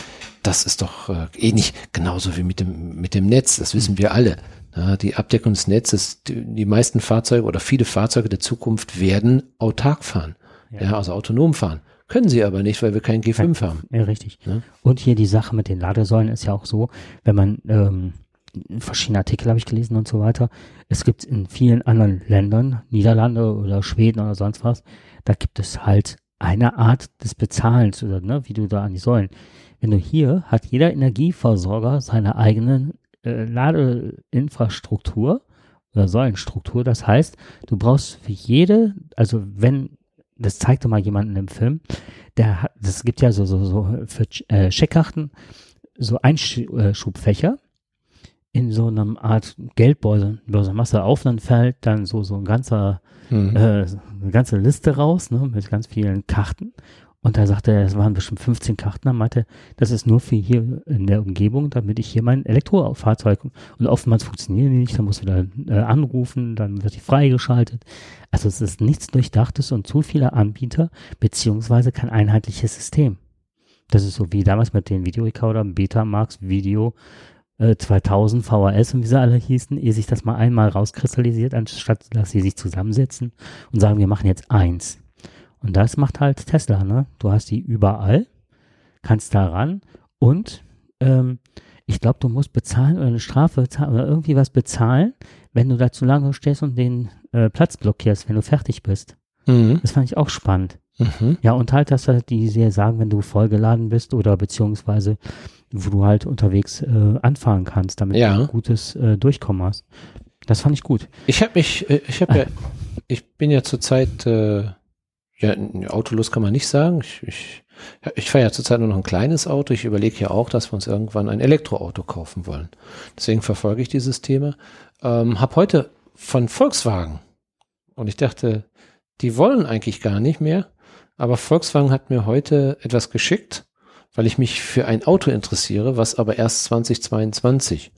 das ist doch äh, ähnlich, genauso wie mit dem, mit dem Netz. Das wissen wir alle. Ja, die Abdeckung des Netzes, die, die meisten Fahrzeuge oder viele Fahrzeuge der Zukunft werden autark fahren. Ja, ja also autonom fahren. Können sie aber nicht, weil wir kein G5 ja, haben. Ja, richtig. Ja? Und hier die Sache mit den Ladesäulen ist ja auch so, wenn man ähm, verschiedene Artikel habe ich gelesen und so weiter. Es gibt in vielen anderen Ländern, Niederlande oder Schweden oder sonst was, da gibt es halt eine Art des Bezahlens oder ne, wie du da an die Säulen. Wenn du hier hat jeder Energieversorger seine eigene äh, Ladeinfrastruktur oder Säulenstruktur. Das heißt, du brauchst für jede, also wenn, das zeigte mal jemand in dem Film, der hat, das gibt ja so, so, so für äh, Scheckkarten so Einschubfächer in so einem Art Geldbörse, Börse du auf, dann fällt dann so, so ein ganzer, mhm. äh, eine ganze Liste raus, ne, mit ganz vielen Karten. Und da sagte er, es waren bestimmt 15 Karten. Er meinte, das ist nur für hier in der Umgebung, damit ich hier mein Elektrofahrzeug und oftmals funktionieren die nicht, dann musst du da äh, anrufen, dann wird die freigeschaltet. Also es ist nichts Durchdachtes und zu viele Anbieter, beziehungsweise kein einheitliches System. Das ist so wie damals mit den Videorecordern, Betamax, Video, 2000 äh, VHS und wie sie alle hießen, ehe sich das mal einmal rauskristallisiert, anstatt dass sie sich zusammensetzen und sagen, wir machen jetzt eins. Und das macht halt Tesla, ne? Du hast die überall, kannst da ran und ähm, ich glaube, du musst bezahlen oder eine Strafe oder irgendwie was bezahlen, wenn du da zu lange stehst und den äh, Platz blockierst, wenn du fertig bist. Mhm. Das fand ich auch spannend. Mhm. Ja, und halt, dass halt die sehr sagen, wenn du vollgeladen bist oder beziehungsweise wo du halt unterwegs äh, anfahren kannst, damit ja. du ein gutes äh, Durchkommen hast. Das fand ich gut. Ich habe mich, äh, ich habe ja, [laughs] ich bin ja zurzeit äh, ja, autolos kann man nicht sagen. Ich, ich, ich fahre ja zurzeit nur noch ein kleines Auto. Ich überlege ja auch, dass wir uns irgendwann ein Elektroauto kaufen wollen. Deswegen verfolge ich dieses Thema. Ähm, hab heute von Volkswagen und ich dachte, die wollen eigentlich gar nicht mehr. Aber Volkswagen hat mir heute etwas geschickt, weil ich mich für ein Auto interessiere, was aber erst 2022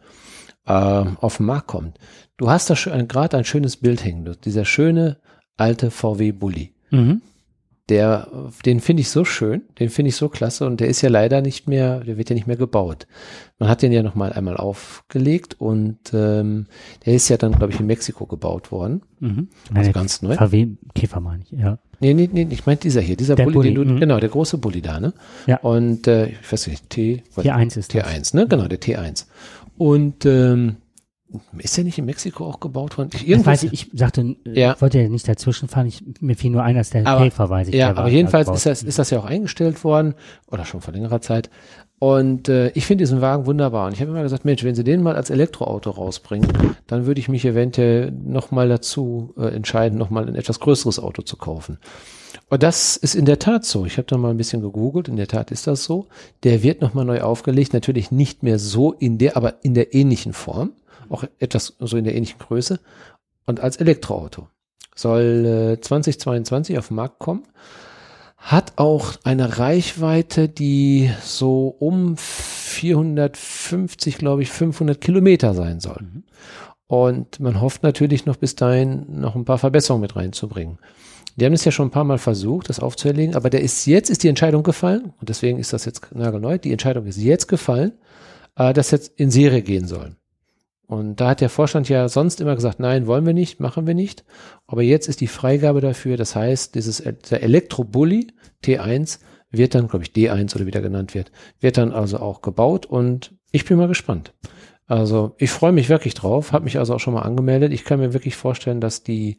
äh, auf den Markt kommt. Du hast da gerade ein schönes Bild hängen, dieser schöne alte VW Bulli. Mhm. Der, den finde ich so schön, den finde ich so klasse und der ist ja leider nicht mehr, der wird ja nicht mehr gebaut. Man hat den ja noch mal einmal aufgelegt und ähm, der ist ja dann, glaube ich, in Mexiko gebaut worden. Mhm. Also ganz neu. VW Käfer meine ich, ja. Nee, nee, nee, ich meine dieser hier, dieser der Bulli, Bulli, den du, mhm. genau, der große Bulli da, ne? Ja. Und äh, ich weiß nicht, T, T1 ist T1, das. ne? Genau, der T1. Und ähm, ist der nicht in Mexiko auch gebaut worden? Ich, ich, ich sagte, ja. wollte ja nicht dazwischen fahren. Ich, mir fiel nur einer, dass der aber, Käfer, weiß ich. Ja, aber jedenfalls ist das, ist das ja auch eingestellt worden oder schon vor längerer Zeit. Und äh, ich finde diesen Wagen wunderbar. Und ich habe immer gesagt, Mensch, wenn sie den mal als Elektroauto rausbringen, dann würde ich mich eventuell nochmal dazu äh, entscheiden, nochmal ein etwas größeres Auto zu kaufen. Und das ist in der Tat so. Ich habe da mal ein bisschen gegoogelt. In der Tat ist das so. Der wird nochmal neu aufgelegt. Natürlich nicht mehr so in der, aber in der ähnlichen Form auch etwas so in der ähnlichen Größe und als Elektroauto. Soll äh, 2022 auf den Markt kommen. Hat auch eine Reichweite, die so um 450, glaube ich, 500 Kilometer sein soll. Mhm. Und man hofft natürlich noch bis dahin noch ein paar Verbesserungen mit reinzubringen. Die haben es ja schon ein paar Mal versucht, das aufzuerlegen, aber der ist jetzt ist die Entscheidung gefallen und deswegen ist das jetzt nagelneu. Die Entscheidung ist jetzt gefallen, äh, dass jetzt in Serie gehen soll. Und da hat der Vorstand ja sonst immer gesagt, nein, wollen wir nicht, machen wir nicht. Aber jetzt ist die Freigabe dafür, das heißt, dieses der Elektrobully T1 wird dann, glaube ich, D1 oder wie der genannt wird, wird dann also auch gebaut und ich bin mal gespannt. Also ich freue mich wirklich drauf, habe mich also auch schon mal angemeldet. Ich kann mir wirklich vorstellen, dass die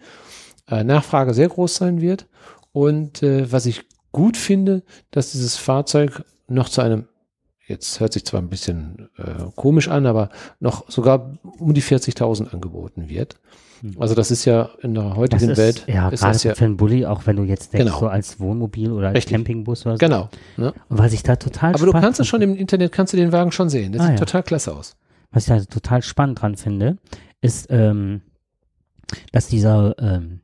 äh, Nachfrage sehr groß sein wird. Und äh, was ich gut finde, dass dieses Fahrzeug noch zu einem jetzt hört sich zwar ein bisschen äh, komisch an, aber noch sogar um die 40.000 angeboten wird. Hm. Also das ist ja in der heutigen ist, Welt. Ja, ist das ja, für einen Bulli, auch wenn du jetzt denkst, genau. so als Wohnmobil oder als Richtig. Campingbus oder so. Genau. Ne? Und was ich da total Aber du kannst es schon im Internet, kannst du den Wagen schon sehen. Das ah, sieht ja. total klasse aus. Was ich da total spannend dran finde, ist, ähm, dass dieser ähm,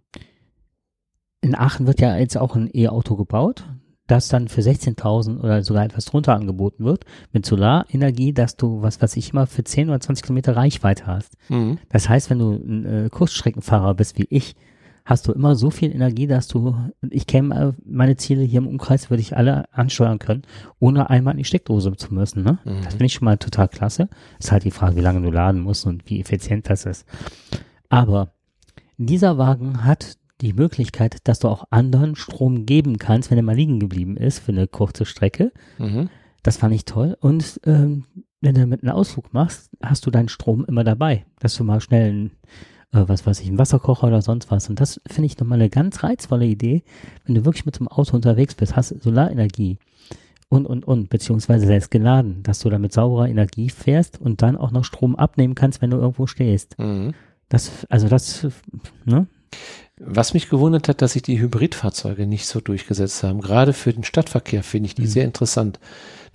in Aachen wird ja jetzt auch ein E-Auto gebaut das dann für 16.000 oder sogar etwas drunter angeboten wird, mit Solarenergie, dass du, was weiß ich immer, für 10 oder 20 Kilometer Reichweite hast. Mhm. Das heißt, wenn du ein äh, Kurzstreckenfahrer bist wie ich, hast du immer so viel Energie, dass du, ich käme, äh, meine Ziele hier im Umkreis würde ich alle ansteuern können, ohne einmal in die Steckdose zu müssen. Ne? Mhm. Das finde ich schon mal total klasse. Ist halt die Frage, wie lange du laden musst und wie effizient das ist. Aber dieser Wagen hat die Möglichkeit, dass du auch anderen Strom geben kannst, wenn er mal liegen geblieben ist für eine kurze Strecke. Mhm. Das fand ich toll. Und ähm, wenn du mit einem Ausflug machst, hast du deinen Strom immer dabei, dass du mal schnell äh, was weiß ich, einen Wasserkocher oder sonst was. Und das finde ich nochmal eine ganz reizvolle Idee, wenn du wirklich mit so einem Auto unterwegs bist, hast Solarenergie und, und, und, beziehungsweise selbst geladen, dass du da mit sauberer Energie fährst und dann auch noch Strom abnehmen kannst, wenn du irgendwo stehst. Mhm. Das, also das, ne? Was mich gewundert hat, dass sich die Hybridfahrzeuge nicht so durchgesetzt haben. Gerade für den Stadtverkehr finde ich die Mhm. sehr interessant.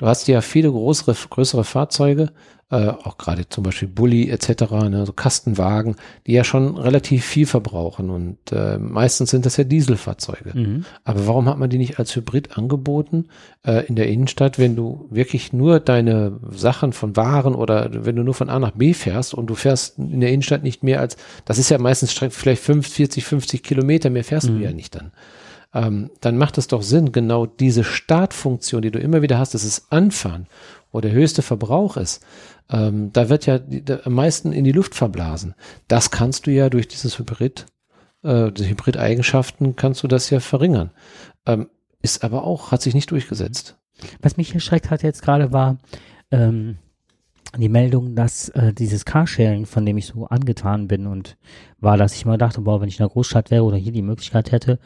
Du hast ja viele größere, größere Fahrzeuge, äh, auch gerade zum Beispiel Bulli etc., ne, so Kastenwagen, die ja schon relativ viel verbrauchen und äh, meistens sind das ja Dieselfahrzeuge. Mhm. Aber warum hat man die nicht als Hybrid angeboten äh, in der Innenstadt, wenn du wirklich nur deine Sachen von Waren oder wenn du nur von A nach B fährst und du fährst in der Innenstadt nicht mehr als, das ist ja meistens vielleicht 50, 40, 50 Kilometer, mehr fährst Mhm. du ja nicht dann. Ähm, dann macht es doch Sinn, genau diese Startfunktion, die du immer wieder hast, das ist Anfahren, wo der höchste Verbrauch ist, ähm, da wird ja die, da, am meisten in die Luft verblasen. Das kannst du ja durch dieses Hybrid, äh, die Hybrid-Eigenschaften kannst du das ja verringern. Ähm, ist aber auch, hat sich nicht durchgesetzt. Was mich erschreckt hat jetzt gerade war ähm, die Meldung, dass äh, dieses Carsharing, von dem ich so angetan bin und war, dass ich mal dachte, boah, wenn ich in einer Großstadt wäre oder hier die Möglichkeit hätte,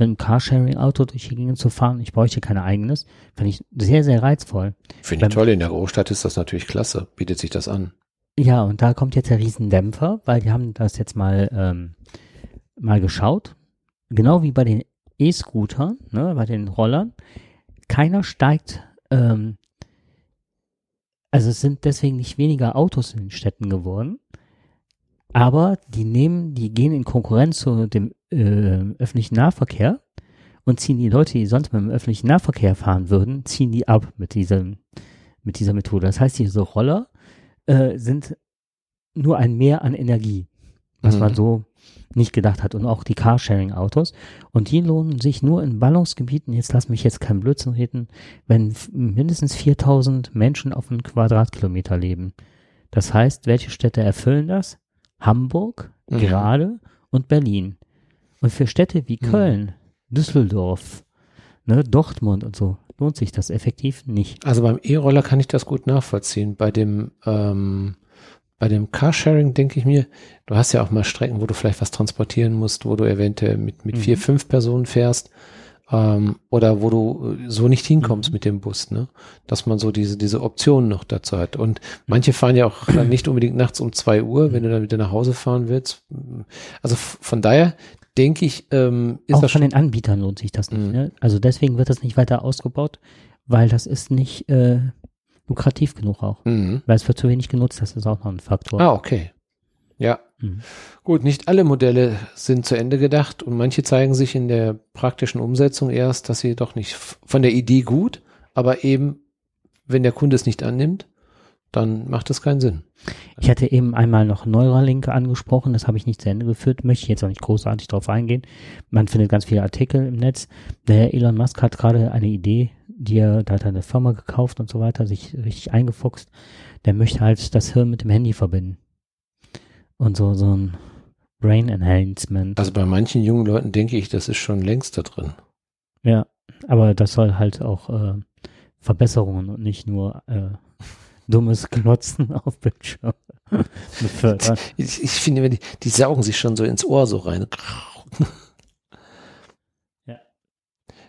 mit einem Carsharing-Auto durch die Gegend zu fahren, ich bräuchte kein eigenes, fand ich sehr, sehr reizvoll. Finde ich toll, in der Großstadt ist das natürlich klasse, bietet sich das an. Ja, und da kommt jetzt der Riesendämpfer, weil die haben das jetzt mal, ähm, mal geschaut. Genau wie bei den E-Scootern, ne, bei den Rollern. Keiner steigt, ähm, also es sind deswegen nicht weniger Autos in den Städten geworden, aber die nehmen, die gehen in Konkurrenz zu dem äh, öffentlichen Nahverkehr und ziehen die Leute, die sonst mit dem öffentlichen Nahverkehr fahren würden, ziehen die ab mit diesem, mit dieser Methode. Das heißt, diese Roller äh, sind nur ein Mehr an Energie, was Mhm. man so nicht gedacht hat. Und auch die Carsharing-Autos. Und die lohnen sich nur in Ballungsgebieten, jetzt lass mich jetzt kein Blödsinn reden, wenn mindestens 4000 Menschen auf einen Quadratkilometer leben. Das heißt, welche Städte erfüllen das? Hamburg, Mhm. Gerade und Berlin. Und für Städte wie Mhm. Köln, Düsseldorf, ne, Dortmund und so lohnt sich das effektiv nicht. Also beim E-Roller kann ich das gut nachvollziehen. Bei dem, ähm, bei dem Carsharing denke ich mir, du hast ja auch mal Strecken, wo du vielleicht was transportieren musst, wo du eventuell mit, mit Mhm. vier, fünf Personen fährst, ähm, oder wo du äh, so nicht hinkommst Mhm. mit dem Bus, ne? Dass man so diese, diese Optionen noch dazu hat. Und manche fahren ja auch [clears throat] dann nicht unbedingt nachts um zwei Uhr, wenn du dann wieder nach Hause fahren willst. Also von daher denke ich, ähm, ist auch das von den Anbietern lohnt sich das nicht. Mhm. Ne? Also deswegen wird das nicht weiter ausgebaut, weil das ist nicht äh, lukrativ genug auch. Mhm. Weil es wird zu wenig genutzt, das ist auch noch ein Faktor. Ah, okay. Ja. Mhm. Gut, nicht alle Modelle sind zu Ende gedacht und manche zeigen sich in der praktischen Umsetzung erst, dass sie doch nicht von der Idee gut, aber eben, wenn der Kunde es nicht annimmt, dann macht es keinen Sinn. Ich hatte eben einmal noch Neuralink angesprochen, das habe ich nicht zu Ende geführt, möchte ich jetzt auch nicht großartig drauf eingehen. Man findet ganz viele Artikel im Netz. Der Elon Musk hat gerade eine Idee, die er, da hat er eine Firma gekauft und so weiter, sich richtig eingefuchst. Der möchte halt das Hirn mit dem Handy verbinden. Und so, so ein Brain Enhancement. Also bei manchen jungen Leuten denke ich, das ist schon längst da drin. Ja, aber das soll halt auch äh, Verbesserungen und nicht nur äh, dummes Glotzen [laughs] auf Bildschirm [laughs] befördern. Ich, ich finde, wenn die, die saugen sich schon so ins Ohr so rein. Ja.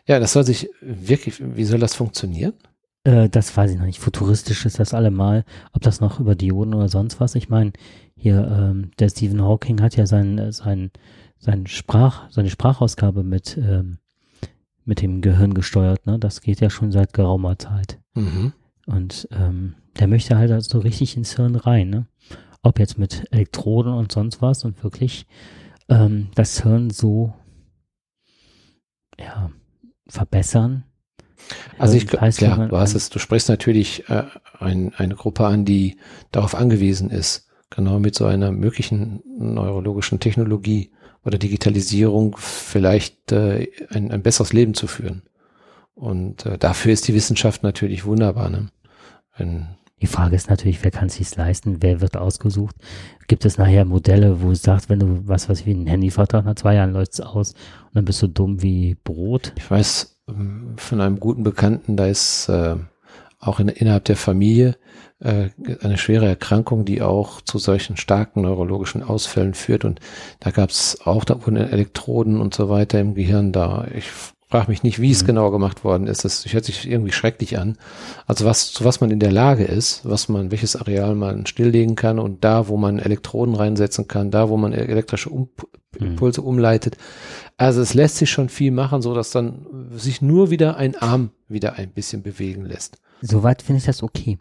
Ja, das soll sich wirklich, wie soll das funktionieren? Äh, das weiß ich noch nicht. Futuristisch ist das allemal. Ob das noch über Dioden oder sonst was. Ich meine, hier, ähm, der Stephen Hawking hat ja sein, äh, sein, sein Sprach, seine Sprachausgabe mit, ähm, mit dem Gehirn gesteuert. Ne? Das geht ja schon seit geraumer Zeit. Mhm. Und ähm, der möchte halt also so richtig ins Hirn rein. Ne? Ob jetzt mit Elektroden und sonst was und wirklich ähm, das Hirn so ja, verbessern. Also ich Ähm, glaube, man du hast es, du sprichst natürlich äh, ein, eine Gruppe an, die darauf angewiesen ist, genau mit so einer möglichen neurologischen Technologie oder Digitalisierung vielleicht äh, ein, ein besseres Leben zu führen. Und äh, dafür ist die Wissenschaft natürlich wunderbar. Ne? Wenn, Die Frage ist natürlich, wer kann es sich leisten? Wer wird ausgesucht? Gibt es nachher Modelle, wo es sagt, wenn du was was wie ein Handyvertrag nach zwei Jahren läuft's aus und dann bist du dumm wie Brot? ich weiß ähm, von einem guten Bekannten, da ist äh, auch in, innerhalb der Familie eine schwere Erkrankung, die auch zu solchen starken neurologischen Ausfällen führt. Und da gab es auch, da wurden Elektroden und so weiter im Gehirn da. Ich frage mich nicht, wie es mhm. genau gemacht worden ist. Das hört sich irgendwie schrecklich an. Also was, zu was man in der Lage ist, was man, welches Areal man stilllegen kann und da, wo man Elektroden reinsetzen kann, da, wo man elektrische um mhm. Impulse mhm. umleitet. Also es lässt sich schon viel machen, so dass dann sich nur wieder ein Arm wieder ein bisschen bewegen lässt. Soweit finde ich das okay.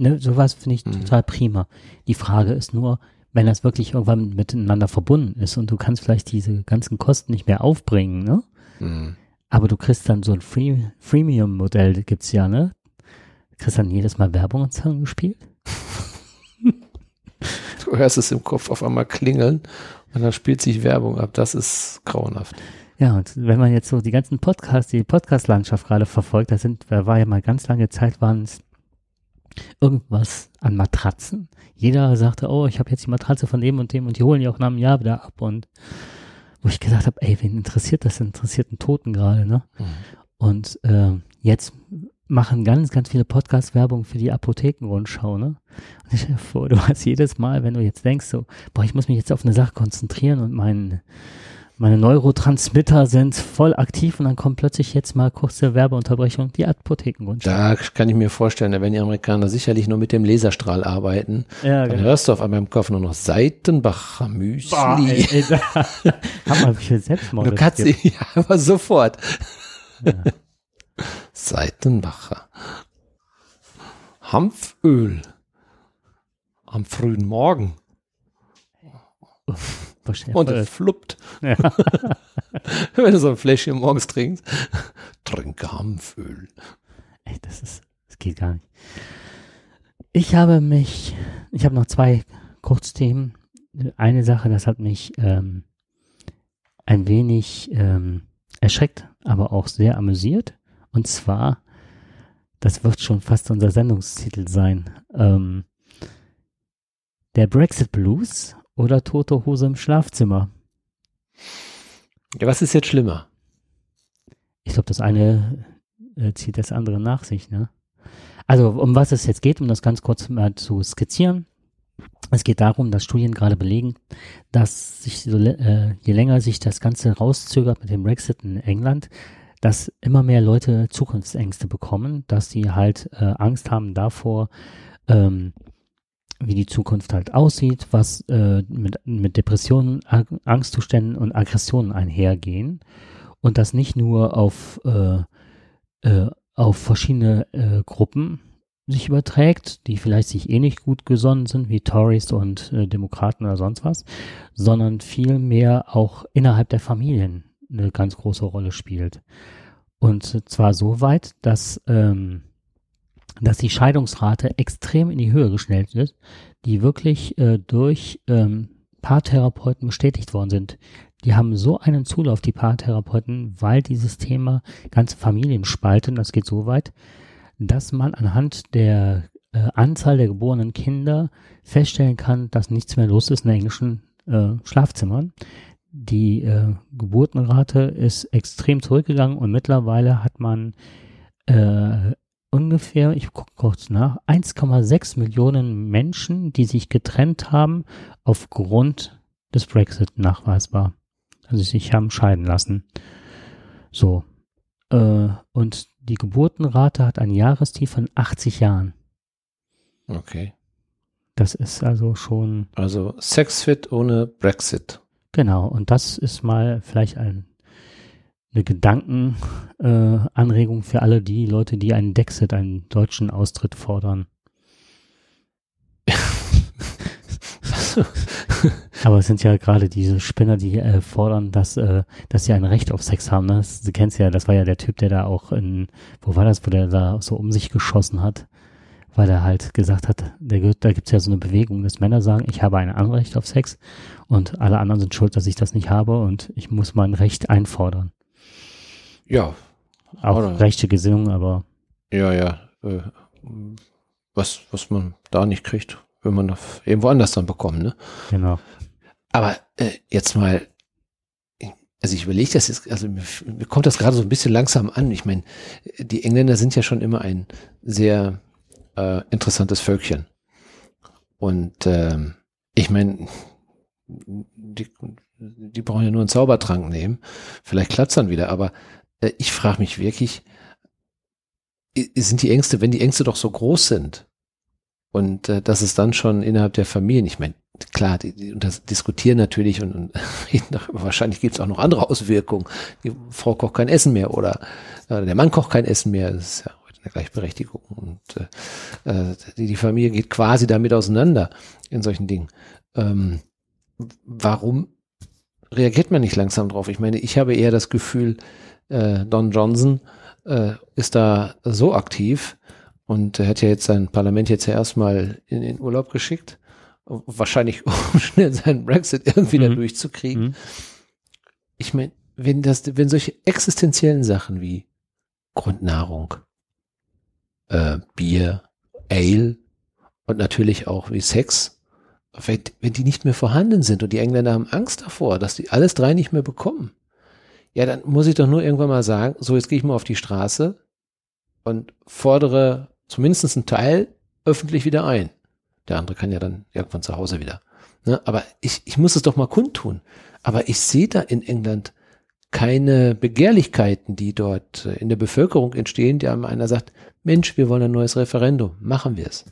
Ne, sowas finde ich mhm. total prima. Die Frage ist nur, wenn das wirklich irgendwann miteinander verbunden ist und du kannst vielleicht diese ganzen Kosten nicht mehr aufbringen, ne? Mhm. Aber du kriegst dann so ein Free Freemium-Modell, gibt's ja, ne? Du kriegst dann jedes Mal Werbung und gespielt. [laughs] du hörst es im Kopf auf einmal klingeln und dann spielt sich Werbung ab. Das ist grauenhaft. Ja, und wenn man jetzt so die ganzen Podcasts, die Podcast-Landschaft gerade verfolgt, da sind, da war ja mal ganz lange Zeit, waren es irgendwas an Matratzen. Jeder sagte, oh, ich habe jetzt die Matratze von dem und dem und die holen die auch nach einem Jahr wieder ab und wo ich gesagt habe, ey, wen interessiert das? Interessiert einen Toten gerade, ne? Mhm. Und äh, jetzt machen ganz, ganz viele Podcast-Werbung für die Apothekenrundschau, ne? Und ich vor, du hast jedes Mal, wenn du jetzt denkst, so, boah, ich muss mich jetzt auf eine Sache konzentrieren und meinen meine Neurotransmitter sind voll aktiv und dann kommt plötzlich jetzt mal kurze Werbeunterbrechung, die Apothekenrundschau. Da kann ich mir vorstellen, da werden die Amerikaner sicherlich nur mit dem Laserstrahl arbeiten. Ja, dann genau. hörst du auf einmal im Kopf nur noch Seitenbacher Müsli. Boah, ey, ey, da, [laughs] haben wir viel Selbstmord. Du kannst sie, ja, aber sofort. Ja. Seitenbacher. Hanföl. Am frühen Morgen. Und es fluppt. [laughs] Ja. [laughs] Wenn du so ein Fläschchen morgens trinkst, trinke Hanföl. Ey, das ist, das geht gar nicht. Ich habe mich, ich habe noch zwei Kurzthemen. Eine Sache, das hat mich ähm, ein wenig ähm, erschreckt, aber auch sehr amüsiert. Und zwar, das wird schon fast unser Sendungstitel sein. Ähm, der Brexit Blues oder tote Hose im Schlafzimmer. Ja, was ist jetzt schlimmer? Ich glaube, das eine äh, zieht das andere nach sich, ne? Also, um was es jetzt geht, um das ganz kurz mal zu skizzieren. Es geht darum, dass Studien gerade belegen, dass sich äh, je länger sich das Ganze rauszögert mit dem Brexit in England, dass immer mehr Leute Zukunftsängste bekommen, dass sie halt äh, Angst haben davor, ähm, wie die Zukunft halt aussieht, was äh, mit, mit Depressionen, Angstzuständen und Aggressionen einhergehen und das nicht nur auf, äh, äh, auf verschiedene äh, Gruppen sich überträgt, die vielleicht sich eh nicht gut gesonnen sind, wie Tories und äh, Demokraten oder sonst was, sondern vielmehr auch innerhalb der Familien eine ganz große Rolle spielt. Und zwar so weit, dass ähm, dass die Scheidungsrate extrem in die Höhe geschnellt wird, die wirklich äh, durch ähm, Paartherapeuten bestätigt worden sind. Die haben so einen Zulauf, die Paartherapeuten, weil dieses Thema ganze Familien spalten, das geht so weit, dass man anhand der äh, Anzahl der geborenen Kinder feststellen kann, dass nichts mehr los ist in englischen äh, Schlafzimmern. Die äh, Geburtenrate ist extrem zurückgegangen und mittlerweile hat man äh, ungefähr, ich gucke kurz nach, 1,6 Millionen Menschen, die sich getrennt haben aufgrund des Brexit nachweisbar. Also sich haben scheiden lassen. So. Äh, und die Geburtenrate hat ein Jahrestief von 80 Jahren. Okay. Das ist also schon. Also Sexfit ohne Brexit. Genau. Und das ist mal vielleicht ein eine Gedankenanregung äh, für alle die Leute, die einen Dexit, einen deutschen Austritt fordern. [laughs] Aber es sind ja gerade diese Spinner, die äh, fordern, dass, äh, dass sie ein Recht auf Sex haben. Ne? Das, du kennst ja, das war ja der Typ, der da auch in, wo war das, wo der da so um sich geschossen hat, weil er halt gesagt hat, der, da gibt es ja so eine Bewegung, dass Männer sagen, ich habe ein Anrecht auf Sex und alle anderen sind schuld, dass ich das nicht habe und ich muss mein Recht einfordern. Ja. Auch oder? rechte Gesinnung, aber. Ja, ja. Äh, was, was man da nicht kriegt, wenn man das irgendwo anders dann bekommt, ne? Genau. Aber äh, jetzt mal, also ich überlege das jetzt, also mir, mir kommt das gerade so ein bisschen langsam an. Ich meine, die Engländer sind ja schon immer ein sehr äh, interessantes Völkchen. Und ähm, ich meine, die, die brauchen ja nur einen Zaubertrank nehmen. Vielleicht klappt dann wieder, aber äh, ich frage mich wirklich, sind die Ängste, wenn die Ängste doch so groß sind und äh, dass es dann schon innerhalb der Familien, ich meine, klar, die, die und das diskutieren natürlich und, und [laughs] wahrscheinlich gibt es auch noch andere Auswirkungen. Die Frau kocht kein Essen mehr oder äh, der Mann kocht kein Essen mehr. Das ist ja heute eine Gleichberechtigung. Und äh, äh, die, die Familie geht quasi damit auseinander in solchen Dingen. Ähm, warum reagiert man nicht langsam drauf? Ich meine, ich habe eher das Gefühl, äh, Don Johnson äh, ist da so aktiv und er hat ja jetzt sein Parlament jetzt ja erstmal in den Urlaub geschickt wahrscheinlich [laughs] um schnell seinen Brexit irgendwie mhm. da durchzukriegen. Mhm. Ich meine, wenn das, wenn solche existenziellen Sachen wie Grundnahrung, äh, Bier, Ale und natürlich auch wie Sex, wenn, wenn die nicht mehr vorhanden sind und die Engländer haben Angst davor, dass die alles drei nicht mehr bekommen, ja, dann muss ich doch nur irgendwann mal sagen, so jetzt gehe ich mal auf die Straße und fordere zumindest einen Teil öffentlich wieder ein. Der andere kann ja dann irgendwann zu Hause wieder. Ne? Aber ich, ich muss es doch mal kundtun. Aber ich sehe da in England keine Begehrlichkeiten, die dort in der Bevölkerung entstehen, der einer sagt, Mensch, wir wollen ein neues Referendum, machen wir es.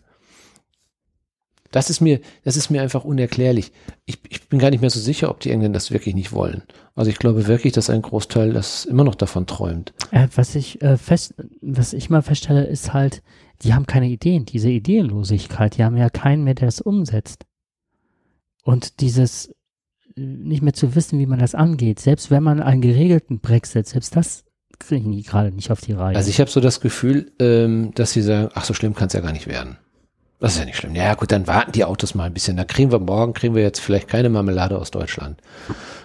Das ist mir, das ist mir einfach unerklärlich. Ich, ich bin gar nicht mehr so sicher, ob die Engländer das wirklich nicht wollen. Also ich glaube wirklich, dass ein Großteil das immer noch davon träumt. Äh, was ich äh, fest, was ich mal feststelle, ist halt, die haben keine Ideen, diese Ideenlosigkeit, die haben ja keinen mehr, der das umsetzt. Und dieses äh, nicht mehr zu wissen, wie man das angeht, selbst wenn man einen geregelten Brexit, selbst das kriegen die gerade nicht auf die Reihe. Also ich habe so das Gefühl, ähm, dass sie sagen, ach so schlimm kann es ja gar nicht werden. Das ist ja nicht schlimm. Ja gut, dann warten die Autos mal ein bisschen. Da kriegen wir morgen, kriegen wir jetzt vielleicht keine Marmelade aus Deutschland.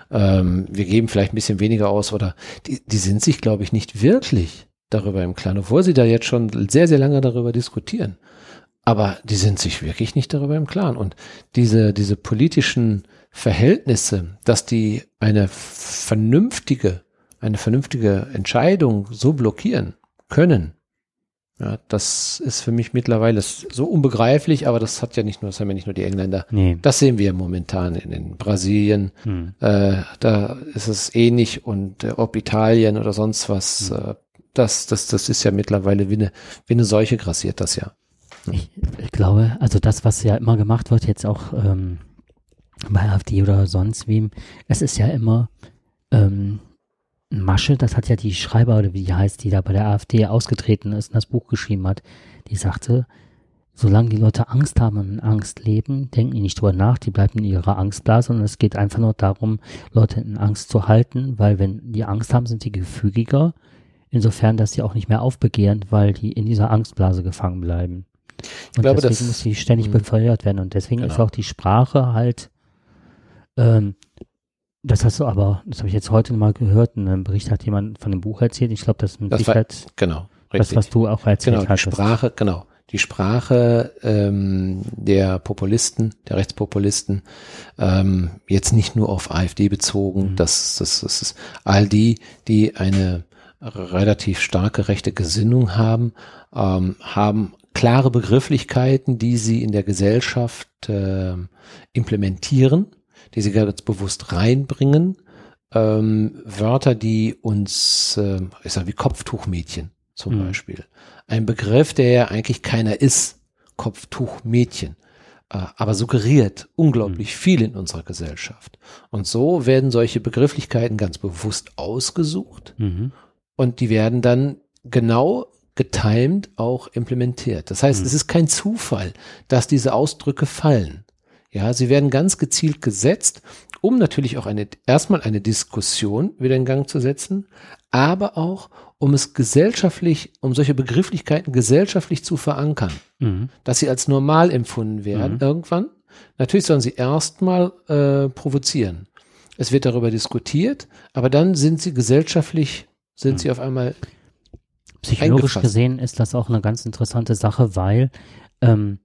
Ähm, wir geben vielleicht ein bisschen weniger aus oder die, die sind sich, glaube ich, nicht wirklich darüber im Klaren, obwohl sie da jetzt schon sehr, sehr lange darüber diskutieren. Aber die sind sich wirklich nicht darüber im Klaren. Und diese, diese politischen Verhältnisse, dass die eine vernünftige, eine vernünftige Entscheidung so blockieren können, ja, das ist für mich mittlerweile so unbegreiflich, aber das hat ja nicht nur, das haben ja nicht nur die Engländer. Nee. Das sehen wir momentan in, in Brasilien. Hm. Äh, da ist es ähnlich und äh, ob Italien oder sonst was, hm. äh, das, das, das ist ja mittlerweile wie eine, wie eine Seuche grassiert das ja. Ich, ich glaube, also das, was ja immer gemacht wird, jetzt auch ähm, bei AfD oder sonst wem, es ist ja immer ähm, Masche, das hat ja die Schreiber oder wie die heißt, die da bei der AfD ausgetreten ist und das Buch geschrieben hat, die sagte, solange die Leute Angst haben und in Angst leben, denken die nicht drüber nach, die bleiben in ihrer Angstblase und es geht einfach nur darum, Leute in Angst zu halten, weil wenn die Angst haben, sind die gefügiger Insofern, dass sie auch nicht mehr aufbegehren, weil die in dieser Angstblase gefangen bleiben. Ich und glaube, deswegen das, muss sie ständig mh. befeuert werden. Und deswegen genau. ist auch die Sprache halt, ähm, das hast du aber, das habe ich jetzt heute mal gehört, in einem Bericht hat jemand von dem Buch erzählt. Ich glaube, das ist mit das Sicherheit war, genau, das, was du auch erzählt genau, hast. Sprache, genau. Die Sprache ähm, der Populisten, der Rechtspopulisten, ähm, jetzt nicht nur auf AfD bezogen, mhm. das, das, das ist all die, die eine relativ starke rechte Gesinnung haben, ähm, haben klare Begrifflichkeiten, die sie in der Gesellschaft äh, implementieren, die sie ganz bewusst reinbringen. Ähm, Wörter, die uns, äh, ich sag wie Kopftuchmädchen zum mhm. Beispiel. Ein Begriff, der ja eigentlich keiner ist, Kopftuchmädchen, äh, aber suggeriert unglaublich mhm. viel in unserer Gesellschaft. Und so werden solche Begrifflichkeiten ganz bewusst ausgesucht mhm und die werden dann genau getimed auch implementiert. Das heißt, mhm. es ist kein Zufall, dass diese Ausdrücke fallen. Ja, sie werden ganz gezielt gesetzt, um natürlich auch eine, erstmal eine Diskussion wieder in Gang zu setzen, aber auch, um es gesellschaftlich, um solche Begrifflichkeiten gesellschaftlich zu verankern, mhm. dass sie als normal empfunden werden mhm. irgendwann. Natürlich sollen sie erstmal äh, provozieren. Es wird darüber diskutiert, aber dann sind sie gesellschaftlich sind sie auf einmal. Psychologisch gesehen ist das auch eine ganz interessante Sache, weil ähm,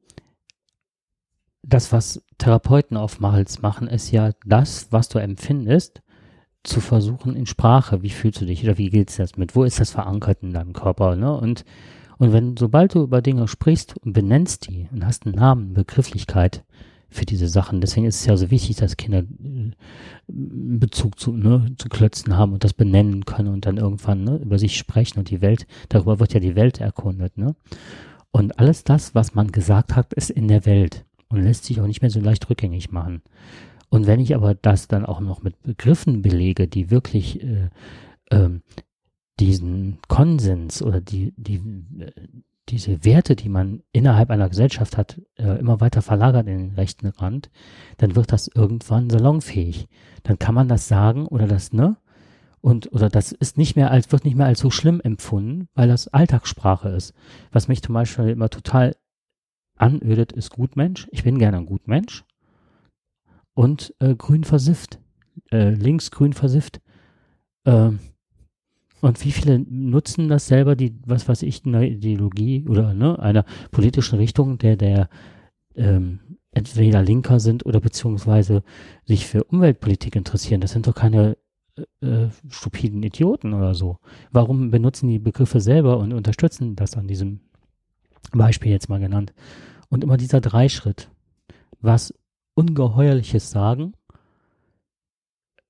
das, was Therapeuten oftmals machen, ist ja das, was du empfindest, zu versuchen in Sprache, wie fühlst du dich oder wie geht's das mit, wo ist das verankert in deinem Körper, ne? Und, und wenn, sobald du über Dinge sprichst und benennst die und hast einen Namen, Begrifflichkeit für diese Sachen, deswegen ist es ja so wichtig, dass Kinder äh, Bezug zu, ne, zu Klötzen haben und das benennen können und dann irgendwann ne, über sich sprechen und die Welt, darüber wird ja die Welt erkundet, ne? Und alles das, was man gesagt hat, ist in der Welt und lässt sich auch nicht mehr so leicht rückgängig machen. Und wenn ich aber das dann auch noch mit Begriffen belege, die wirklich äh, ähm, diesen Konsens oder die, die, äh, diese Werte, die man innerhalb einer Gesellschaft hat, äh, immer weiter verlagert in den rechten Rand, dann wird das irgendwann salonfähig. Dann kann man das sagen oder das, ne? Und, oder das ist nicht mehr als, wird nicht mehr als so schlimm empfunden, weil das Alltagssprache ist. Was mich zum Beispiel immer total anödet, ist Gutmensch. Ich bin gerne ein Gutmensch und äh, grün versifft. Äh, links grün versifft. Äh, und wie viele nutzen das selber, die, was weiß ich, eine Ideologie oder ne, einer politischen Richtung, der, der ähm, entweder linker sind oder beziehungsweise sich für Umweltpolitik interessieren. Das sind doch keine äh, äh stupiden Idioten oder so. Warum benutzen die Begriffe selber und unterstützen das an diesem Beispiel jetzt mal genannt? Und immer dieser Dreischritt. Was Ungeheuerliches sagen,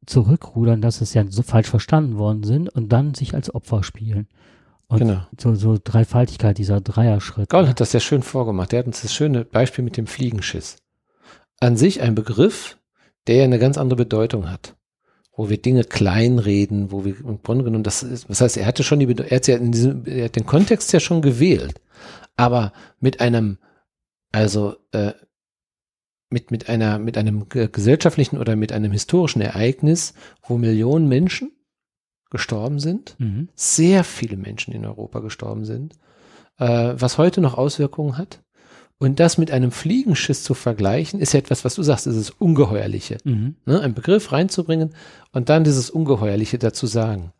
zurückrudern, dass es ja so falsch verstanden worden sind und dann sich als Opfer spielen. Und genau. so, so Dreifaltigkeit, dieser Dreierschritt. Gaul ne? hat das sehr schön vorgemacht. Der hat uns das schöne Beispiel mit dem Fliegenschiss. An sich ein Begriff, der ja eine ganz andere Bedeutung hat. Wo wir Dinge kleinreden, wo wir im Grunde genommen, das ist, das heißt, er hatte schon die, er hat ja in diesem, er hat den Kontext ja schon gewählt. Aber mit einem, also, äh, mit, mit einer, mit einem gesellschaftlichen oder mit einem historischen Ereignis, wo Millionen Menschen gestorben sind, mhm. sehr viele Menschen in Europa gestorben sind, äh, was heute noch Auswirkungen hat. Und das mit einem Fliegenschiss zu vergleichen, ist ja etwas, was du sagst, ist das Ungeheuerliche. Mhm. Ne, einen Begriff reinzubringen und dann dieses Ungeheuerliche dazu sagen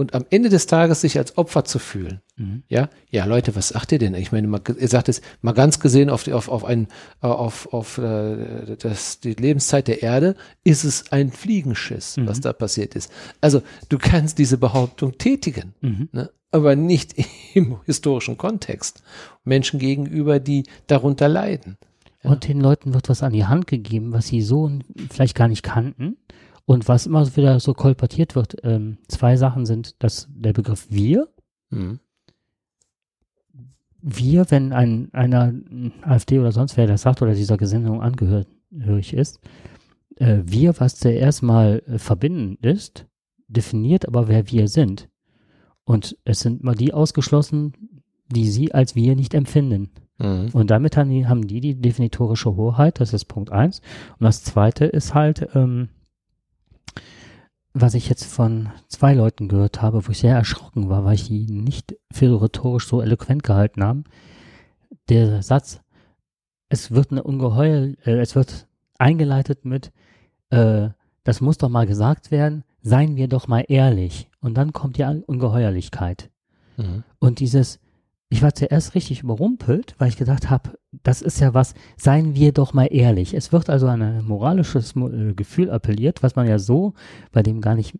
und am Ende des Tages sich als Opfer zu fühlen. Mhm. Ja, ja, Leute, was sagt ihr denn? Ich meine, mal, ihr sagt es mal ganz gesehen auf die, auf auf ein auf auf äh, das die Lebenszeit der Erde ist es ein Fliegenschiss, mhm. was da passiert ist. Also du kannst diese Behauptung tätigen, mhm. ne? aber nicht [laughs] im historischen Kontext. Menschen gegenüber, die darunter leiden. Ja. Und den Leuten wird was an die Hand gegeben, was sie so vielleicht gar nicht kannten und was immer wieder so kolportiert wird, ähm, zwei Sachen sind, dass der Begriff wir, mhm. wir, wenn ein, einer AfD oder sonst wer das sagt oder dieser Gesinnung angehörig ist, äh, wir, was zuerst mal äh, verbindend ist, definiert aber, wer wir sind. Und es sind mal die ausgeschlossen, die sie als wir nicht empfinden. Mhm. Und damit haben die, haben die die definitorische Hoheit, das ist Punkt eins. Und das zweite ist halt, ähm, was ich jetzt von zwei Leuten gehört habe, wo ich sehr erschrocken war, weil ich die nicht für rhetorisch so eloquent gehalten haben. Der Satz, es wird eine ungeheuer, äh, es wird eingeleitet mit, äh, das muss doch mal gesagt werden, seien wir doch mal ehrlich. Und dann kommt die Ungeheuerlichkeit. Mhm. Und dieses, ich war zuerst richtig überrumpelt, weil ich gedacht habe, das ist ja was, seien wir doch mal ehrlich. Es wird also an ein moralisches äh, Gefühl appelliert, was man ja so bei dem gar nicht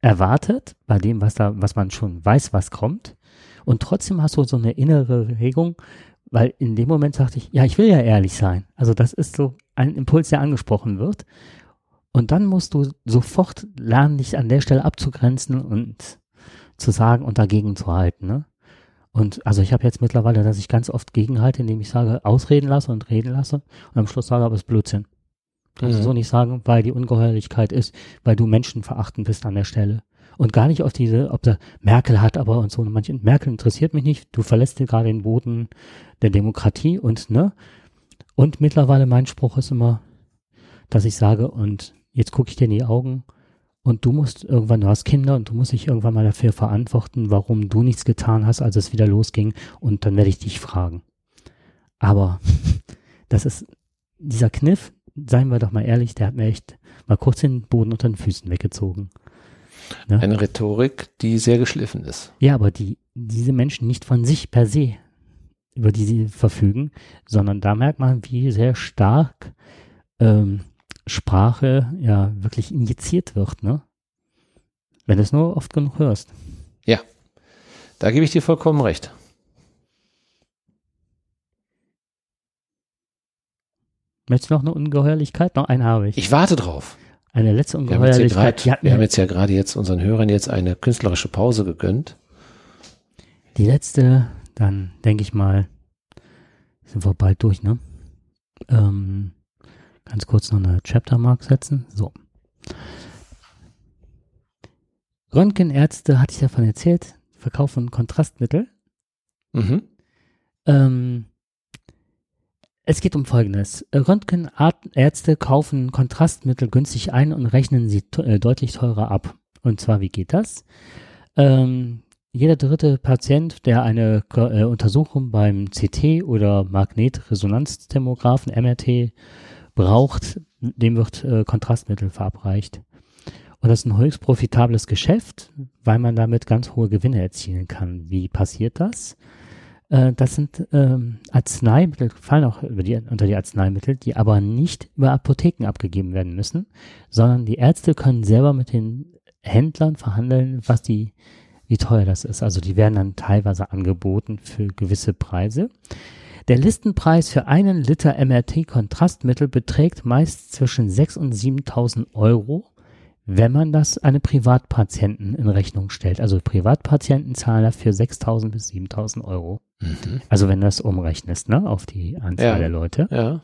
erwartet, bei dem, was da, was man schon weiß, was kommt. Und trotzdem hast du so eine innere Regung, weil in dem Moment sagte ich, ja, ich will ja ehrlich sein. Also das ist so ein Impuls, der angesprochen wird. Und dann musst du sofort lernen, dich an der Stelle abzugrenzen und zu sagen und dagegen zu halten. Ne? Und also ich habe jetzt mittlerweile, dass ich ganz oft gegenhalte, indem ich sage, ausreden lasse und reden lasse und am Schluss sage, aber es ist Blödsinn. Kannst mhm. du so nicht sagen, weil die Ungeheuerlichkeit ist, weil du Menschen verachten bist an der Stelle. Und gar nicht auf diese, ob der Merkel hat aber und so. Manche, Merkel interessiert mich nicht. Du verlässt dir gerade den Boden der Demokratie und, ne? Und mittlerweile mein Spruch ist immer, dass ich sage, und jetzt gucke ich dir in die Augen und du musst irgendwann, du hast Kinder und du musst dich irgendwann mal dafür verantworten, warum du nichts getan hast, als es wieder losging. Und dann werde ich dich fragen. Aber [laughs] das ist dieser Kniff, seien wir doch mal ehrlich, der hat mir echt mal kurz den Boden unter den Füßen weggezogen. Ne? Eine Rhetorik, die sehr geschliffen ist. Ja, aber die, diese Menschen nicht von sich per se, über die sie verfügen, sondern da merkt man, wie sehr stark ähm, Sprache ja wirklich injiziert wird, ne? Wenn du es nur oft genug hörst. Ja, da gebe ich dir vollkommen recht. Möchtest du noch eine Ungeheuerlichkeit? Noch eine habe ich. Ich warte drauf. Eine letzte Wir haben jetzt, Ungeheuerlichkeit. grad, wir haben jetzt ja gerade jetzt unseren Hörern jetzt eine künstlerische Pause gegönnt. die letzte, dann denke ich mal, sind wir bald durch, ne? Ähm, ganz kurz noch eine Chaptermark setzen. So. Röntgenärzte, hatte ich davon erzählt, verkaufen Kontrastmittel. Mhm. Ähm, es geht um Folgendes. Röntgenärzte kaufen Kontrastmittel günstig ein und rechnen sie te- äh, deutlich teurer ab. Und zwar, wie geht das? Ähm, jeder dritte Patient, der eine äh, Untersuchung beim CT oder Magnetresonanztomographen, MRT, braucht, dem wird äh, Kontrastmittel verabreicht. Und das ist ein höchst profitables Geschäft, weil man damit ganz hohe Gewinne erzielen kann. Wie passiert das? Äh, das sind ähm, Arzneimittel, fallen auch die, unter die Arzneimittel, die aber nicht über Apotheken abgegeben werden müssen, sondern die Ärzte können selber mit den Händlern verhandeln, was die, wie teuer das ist. Also die werden dann teilweise angeboten für gewisse Preise. Der Listenpreis für einen Liter MRT-Kontrastmittel beträgt meist zwischen 6.000 und 7.000 Euro, wenn man das einem Privatpatienten in Rechnung stellt. Also Privatpatienten zahlen dafür 6.000 bis 7.000 Euro. Mhm. Also wenn du das umrechnest, ne, auf die Anzahl Ja. der Leute. Ja.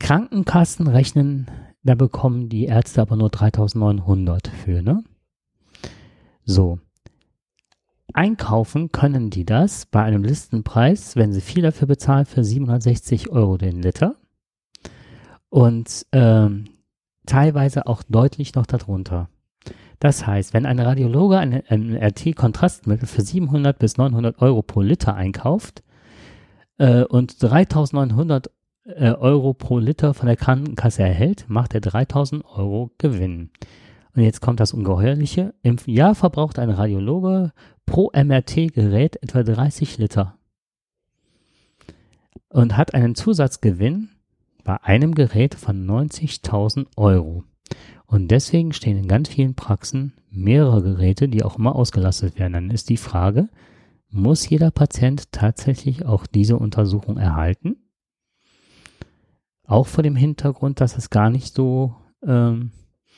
Krankenkassen rechnen, da bekommen die Ärzte aber nur 3.900 für, ne? So. Einkaufen können die das bei einem Listenpreis, wenn sie viel dafür bezahlen, für 760 Euro den Liter. Und ähm, teilweise auch deutlich noch darunter. Das heißt, wenn ein Radiologe ein, ein RT-Kontrastmittel für 700 bis 900 Euro pro Liter einkauft äh, und 3900 äh, Euro pro Liter von der Krankenkasse erhält, macht er 3000 Euro Gewinn. Und jetzt kommt das Ungeheuerliche. Im Jahr verbraucht ein Radiologe pro MRT-Gerät etwa 30 Liter und hat einen Zusatzgewinn bei einem Gerät von 90.000 Euro. Und deswegen stehen in ganz vielen Praxen mehrere Geräte, die auch immer ausgelastet werden. Dann ist die Frage, muss jeder Patient tatsächlich auch diese Untersuchung erhalten? Auch vor dem Hintergrund, dass es gar nicht so ähm,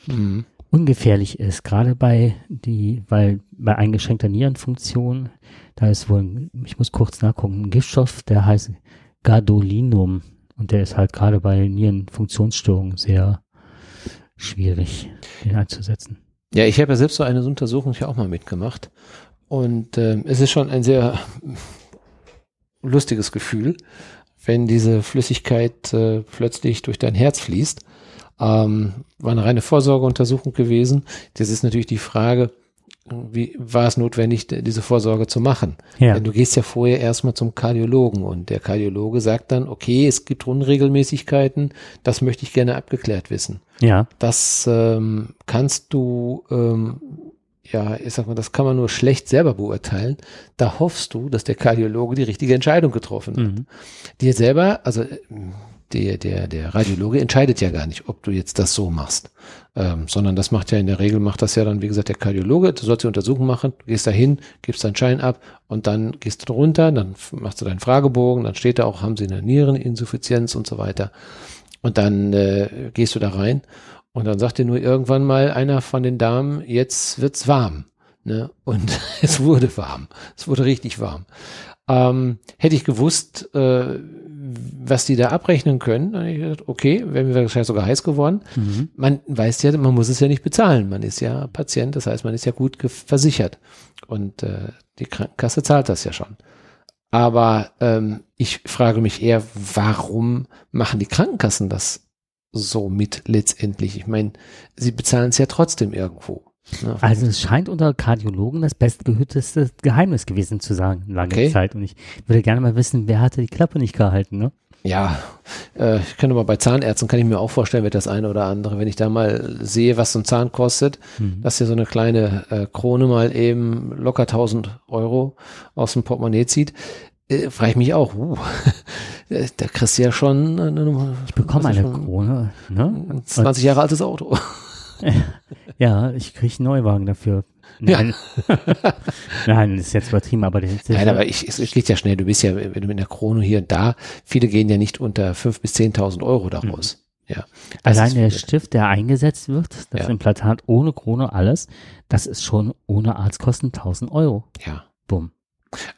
Mhm. Ungefährlich ist, gerade bei die, weil bei eingeschränkter Nierenfunktion, da ist wohl, ich muss kurz nachgucken, ein Giftstoff, der heißt Gadolinum und der ist halt gerade bei Nierenfunktionsstörungen sehr schwierig, den einzusetzen. Ja, ich habe ja selbst so eine Untersuchung hier auch mal mitgemacht. Und ähm, es ist schon ein sehr lustiges Gefühl, wenn diese Flüssigkeit äh, plötzlich durch dein Herz fließt. Ähm, war eine reine Vorsorgeuntersuchung gewesen. Das ist natürlich die Frage, wie war es notwendig, diese Vorsorge zu machen? Ja, Denn du gehst ja vorher erstmal zum Kardiologen und der Kardiologe sagt dann, okay, es gibt Unregelmäßigkeiten, das möchte ich gerne abgeklärt wissen. ja, Das ähm, kannst du, ähm, ja, ich sag mal, das kann man nur schlecht selber beurteilen. Da hoffst du, dass der Kardiologe die richtige Entscheidung getroffen hat. mhm. Dir selber, also der, der, der Radiologe entscheidet ja gar nicht, ob du jetzt das so machst, ähm, sondern das macht ja in der Regel, macht das ja dann, wie gesagt, der Kardiologe. Du sollst die Untersuchung machen, du gehst da hin, gibst deinen Schein ab und dann gehst du runter, dann machst du deinen Fragebogen, dann steht da auch, haben sie eine Niereninsuffizienz und so weiter. Und dann äh, gehst du da rein und dann sagt dir nur irgendwann mal einer von den Damen, jetzt wird's warm. Ne? Und [laughs] es wurde warm. Es wurde richtig warm. Ähm, hätte ich gewusst, äh, was die da abrechnen können, dann hätte ich gedacht, okay, wäre mir wahrscheinlich sogar heiß geworden. Mhm. Man weiß ja, man muss es ja nicht bezahlen. Man ist ja Patient, das heißt, man ist ja gut versichert. Und äh, die Krankenkasse zahlt das ja schon. Aber ähm, ich frage mich eher, warum machen die Krankenkassen das so mit letztendlich? Ich meine, sie bezahlen es ja trotzdem irgendwo. Also es scheint unter Kardiologen das bestgehüteste Geheimnis gewesen zu sein, lange Okay. Zeit. Und ich würde gerne mal wissen, wer hatte die Klappe nicht gehalten, ne? Ja, äh, ich könnte mal bei Zahnärzten, kann ich mir auch vorstellen, wird das eine oder andere, wenn ich da mal sehe, was so ein Zahn kostet, Mhm. dass hier so eine kleine äh, Krone mal eben locker 1000 Euro aus dem Portemonnaie zieht, äh, frage ich mich auch, uh, [laughs] äh, da kriegst du ja schon eine, Ich bekomme eine Krone, ne? ein 20 Jahre altes Auto. [laughs] [laughs] Ja, ich kriege einen Neuwagen dafür. Nein. [laughs] Nein, ist jetzt übertrieben, aber der, der Nein, aber ich, es geht ja schnell. Du bist ja, wenn du mit der Krone hier und da, viele gehen ja nicht unter 5.000 bis 10.000 Euro daraus. Ja. Das Allein ist der viel. Stift, der eingesetzt wird, das Ja. Implantat ohne Krone, alles, das ist schon ohne Arztkosten 1000 Euro. Ja. Bumm.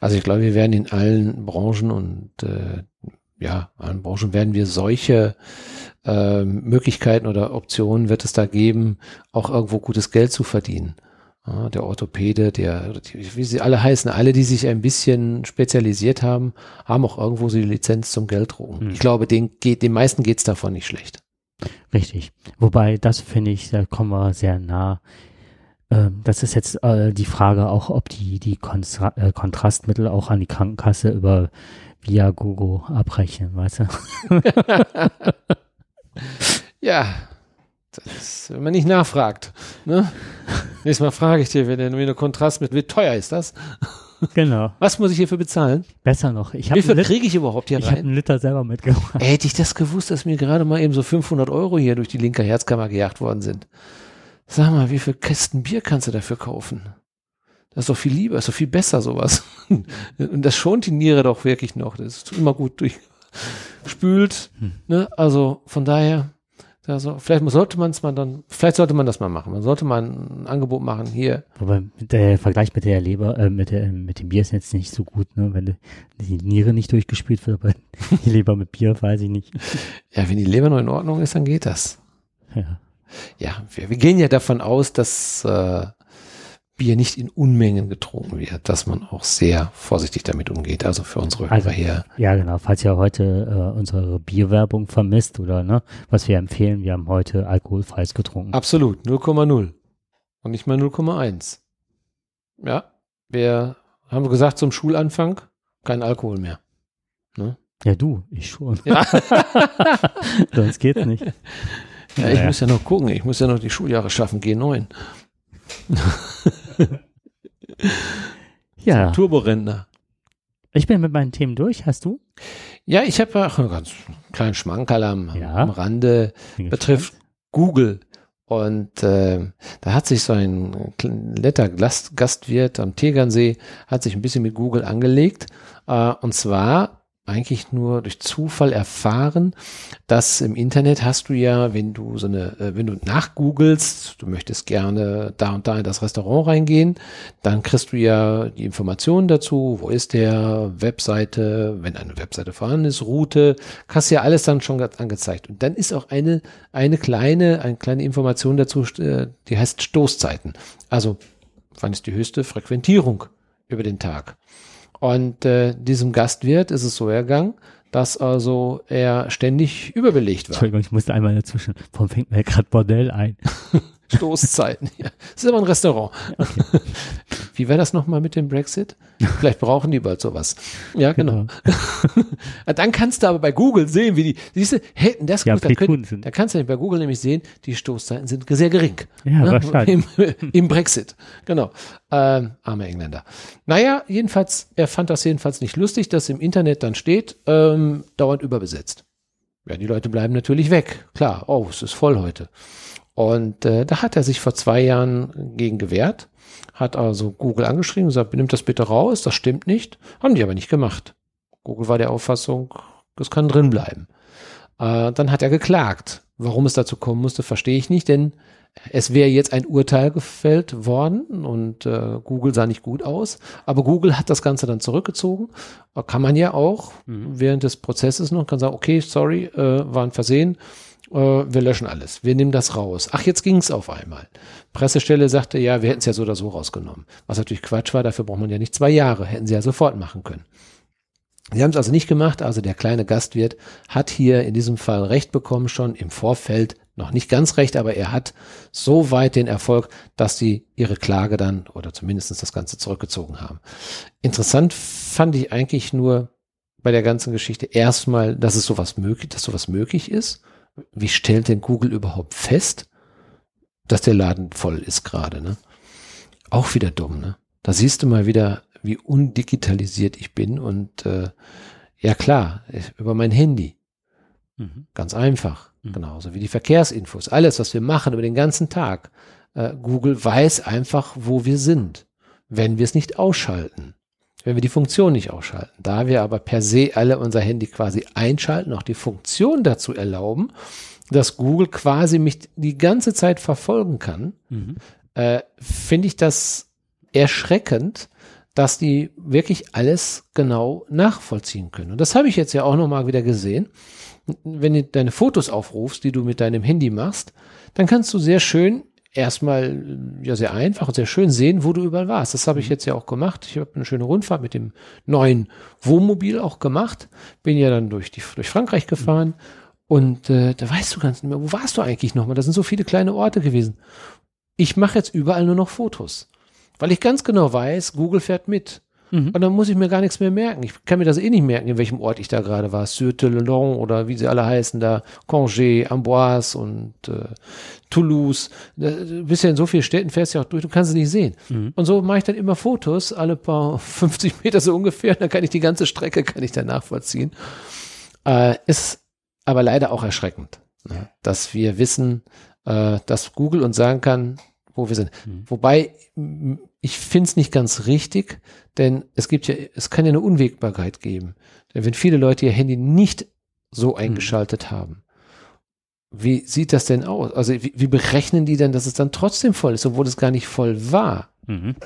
Also ich glaube, wir werden in allen Branchen und äh, ja, allen Branchen werden wir solche äh, Möglichkeiten oder Optionen wird es da geben, auch irgendwo gutes Geld zu verdienen. Ja, der Orthopäde, der, wie sie alle heißen, alle, die sich ein bisschen spezialisiert haben, haben auch irgendwo so die Lizenz zum Gelddrucken. Hm. Ich glaube, den, geht, den meisten geht's davon nicht schlecht. Richtig. Wobei, das finde ich, da kommen wir sehr nah. Ähm, das ist jetzt äh, die Frage auch, ob die, die Konstra äh, Kontrastmittel auch an die Krankenkasse über Viagogo abrechnen, weißt du? [laughs] Ja, ist, wenn man nicht nachfragt. Ne? Nächstes Mal frage ich dir, wenn eine Kontrast mit, wie teuer ist das? genau. [laughs] Was muss ich hierfür bezahlen? Besser noch. Ich Wie habe viel kriege ich überhaupt hier ich rein? einen Liter selber mitgebracht. Hätte ich das gewusst, dass mir gerade mal eben so 500 Euro hier durch die linke Herzkammer gejagt worden sind. Sag mal, wie viel Kästen Bier kannst du dafür kaufen? Das ist doch viel lieber, ist doch viel besser sowas. [laughs] Und das schont die Niere doch wirklich noch. Das ist immer gut durchspült. Hm. Ne? Also von daher, also, vielleicht sollte man es mal dann, vielleicht sollte man das mal machen. Man sollte mal ein Angebot machen hier. Wobei der Vergleich mit der Leber, äh, mit, der, mit dem Bier ist jetzt nicht so gut, ne? Wenn die, die Niere nicht durchgespült wird, aber die Leber mit Bier, weiß ich nicht. [laughs] Ja, wenn die Leber noch in Ordnung ist, dann geht das. Ja. Ja, wir, wir gehen ja davon aus, dass äh, Bier nicht in Unmengen getrunken wird, dass man auch sehr vorsichtig damit umgeht. Also für unsere Hörer Also, hier. Ja, genau. Falls ihr heute äh, unsere Bierwerbung vermisst oder ne, was wir empfehlen, wir haben heute alkoholfreies getrunken. Absolut, 0,0. Und nicht mal 0,1. Ja, wir haben gesagt zum Schulanfang kein Alkohol mehr. Ja, du, ich schon. Ja. [laughs] Sonst geht's nicht. Ja, ich Ja. muss ja noch gucken, ich muss ja noch die Schuljahre schaffen, G9. [laughs] Ja, Turborentner. ich bin mit meinen Themen durch. Hast du? Ja, ich habe auch einen ganz kleinen Schmankerl am, Ja. am Rande. Betrifft Google. Und äh, da hat sich so ein netter Gast, Gastwirt am Tegernsee, hat sich ein bisschen mit Google angelegt. Äh, und zwar eigentlich nur durch Zufall erfahren, dass im Internet hast du ja, wenn du so eine, äh, wenn du nachgoogelst, du möchtest gerne da und da in das Restaurant reingehen, dann kriegst du ja die Informationen dazu, wo ist der, Webseite, wenn eine Webseite vorhanden ist, Route, hast ja alles dann schon angezeigt. Und dann ist auch eine, eine kleine, eine kleine Information dazu, äh, die heißt Stoßzeiten. Also, wann ist die höchste Frequentierung über den Tag? Und äh, diesem Gastwirt ist es so ergangen, dass also er ständig überbelegt war. Entschuldigung, ich musste einmal dazwischen. Warum fängt mir gerade Bordell ein? [laughs] Stoßzeiten. Ja. Das ist aber ein Restaurant. [laughs] Wie wäre das nochmal mit dem Brexit? Vielleicht brauchen die bald sowas. Ja, genau. [laughs] Dann kannst du aber bei Google sehen, wie die, siehst du, hätten das Ja, gut, da, könnt, da kannst du bei Google nämlich sehen, die Stoßzeiten sind sehr gering. Ja, Ne? wahrscheinlich. Im, [laughs] Im Brexit. Genau. Ähm, armer Engländer. Naja, jedenfalls, er fand das jedenfalls nicht lustig, dass im Internet dann steht, ähm, dauernd überbesetzt. Ja, die Leute bleiben natürlich weg. Klar, oh, es ist voll heute. Und äh, da hat er sich vor zwei Jahren gegen gewehrt, hat also Google angeschrieben und gesagt, nimmt das bitte raus, das stimmt nicht. Haben die aber nicht gemacht. Google war der Auffassung, das kann drin bleiben. Äh, dann hat er geklagt. Warum es dazu kommen musste, verstehe ich nicht, denn es wäre jetzt ein Urteil gefällt worden und äh, Google sah nicht gut aus. Aber Google hat das Ganze dann zurückgezogen. Kann man ja auch Mhm. während des Prozesses noch, kann sagen, okay, sorry, äh, war ein Versehen, äh, wir löschen alles, wir nehmen das raus. Ach, jetzt ging es auf einmal. Pressestelle sagte, ja, wir hätten es ja so oder so rausgenommen. Was natürlich Quatsch war, dafür braucht man ja nicht zwei Jahre, hätten sie ja sofort machen können. Sie haben es also nicht gemacht, also der kleine Gastwirt hat hier in diesem Fall Recht bekommen, schon im Vorfeld, noch nicht ganz recht, aber er hat so weit den Erfolg, dass sie ihre Klage dann oder zumindest das Ganze zurückgezogen haben. Interessant fand ich eigentlich nur bei der ganzen Geschichte erstmal, dass es sowas möglich, dass sowas möglich ist. Wie stellt denn Google überhaupt fest, dass der Laden voll ist gerade, ne? Auch wieder dumm, ne? Da siehst du mal wieder, wie undigitalisiert ich bin und äh, ja klar, über mein Handy. Mhm. Ganz einfach. Mhm. Genauso wie die Verkehrsinfos. Alles, was wir machen über den ganzen Tag. äh, Google weiß einfach, wo wir sind, wenn wir es nicht ausschalten. Wenn wir die Funktion nicht ausschalten. Da wir aber per se alle unser Handy quasi einschalten, auch die Funktion dazu erlauben, dass Google quasi mich die ganze Zeit verfolgen kann, mhm. äh, finde ich das erschreckend, dass die wirklich alles genau nachvollziehen können. Und das habe ich jetzt ja auch nochmal wieder gesehen. Wenn du deine Fotos aufrufst, die du mit deinem Handy machst, dann kannst du sehr schön erstmal ja sehr einfach und sehr schön sehen, wo du überall warst. Das habe ich mhm. jetzt ja auch gemacht. Ich habe eine schöne Rundfahrt mit dem neuen Wohnmobil auch gemacht. Bin ja dann durch die durch Frankreich gefahren und äh, da weißt du ganz nicht mehr, wo warst du eigentlich nochmal? Da sind so viele kleine Orte gewesen. Ich mache jetzt überall nur noch Fotos, weil ich ganz genau weiß, Google fährt mit. Mhm. Und dann muss ich mir gar nichts mehr merken. Ich kann mir das eh nicht merken, in welchem Ort ich da gerade war. Sur-Telelon oder wie sie alle heißen da. Congé, Amboise und äh, Toulouse. Du bist ja in so vielen Städten, fährst ja auch durch, du kannst es nicht sehen. Mhm. Und so mache ich dann immer Fotos, alle paar [laughs] 50 Meter so ungefähr. Dann kann ich die ganze Strecke, kann ich dann nachvollziehen. Äh, ist aber leider auch erschreckend, ne? dass wir wissen, äh, dass Google uns sagen kann, wo wir sind. Mhm. Wobei ich finde es nicht ganz richtig, denn es gibt ja, es kann ja eine Unwägbarkeit geben. Denn wenn viele Leute ihr Handy nicht so mhm. eingeschaltet mhm. haben, wie sieht das denn aus? Also wie, wie, berechnen die denn, dass es dann trotzdem voll ist, obwohl es gar nicht voll war? Mhm.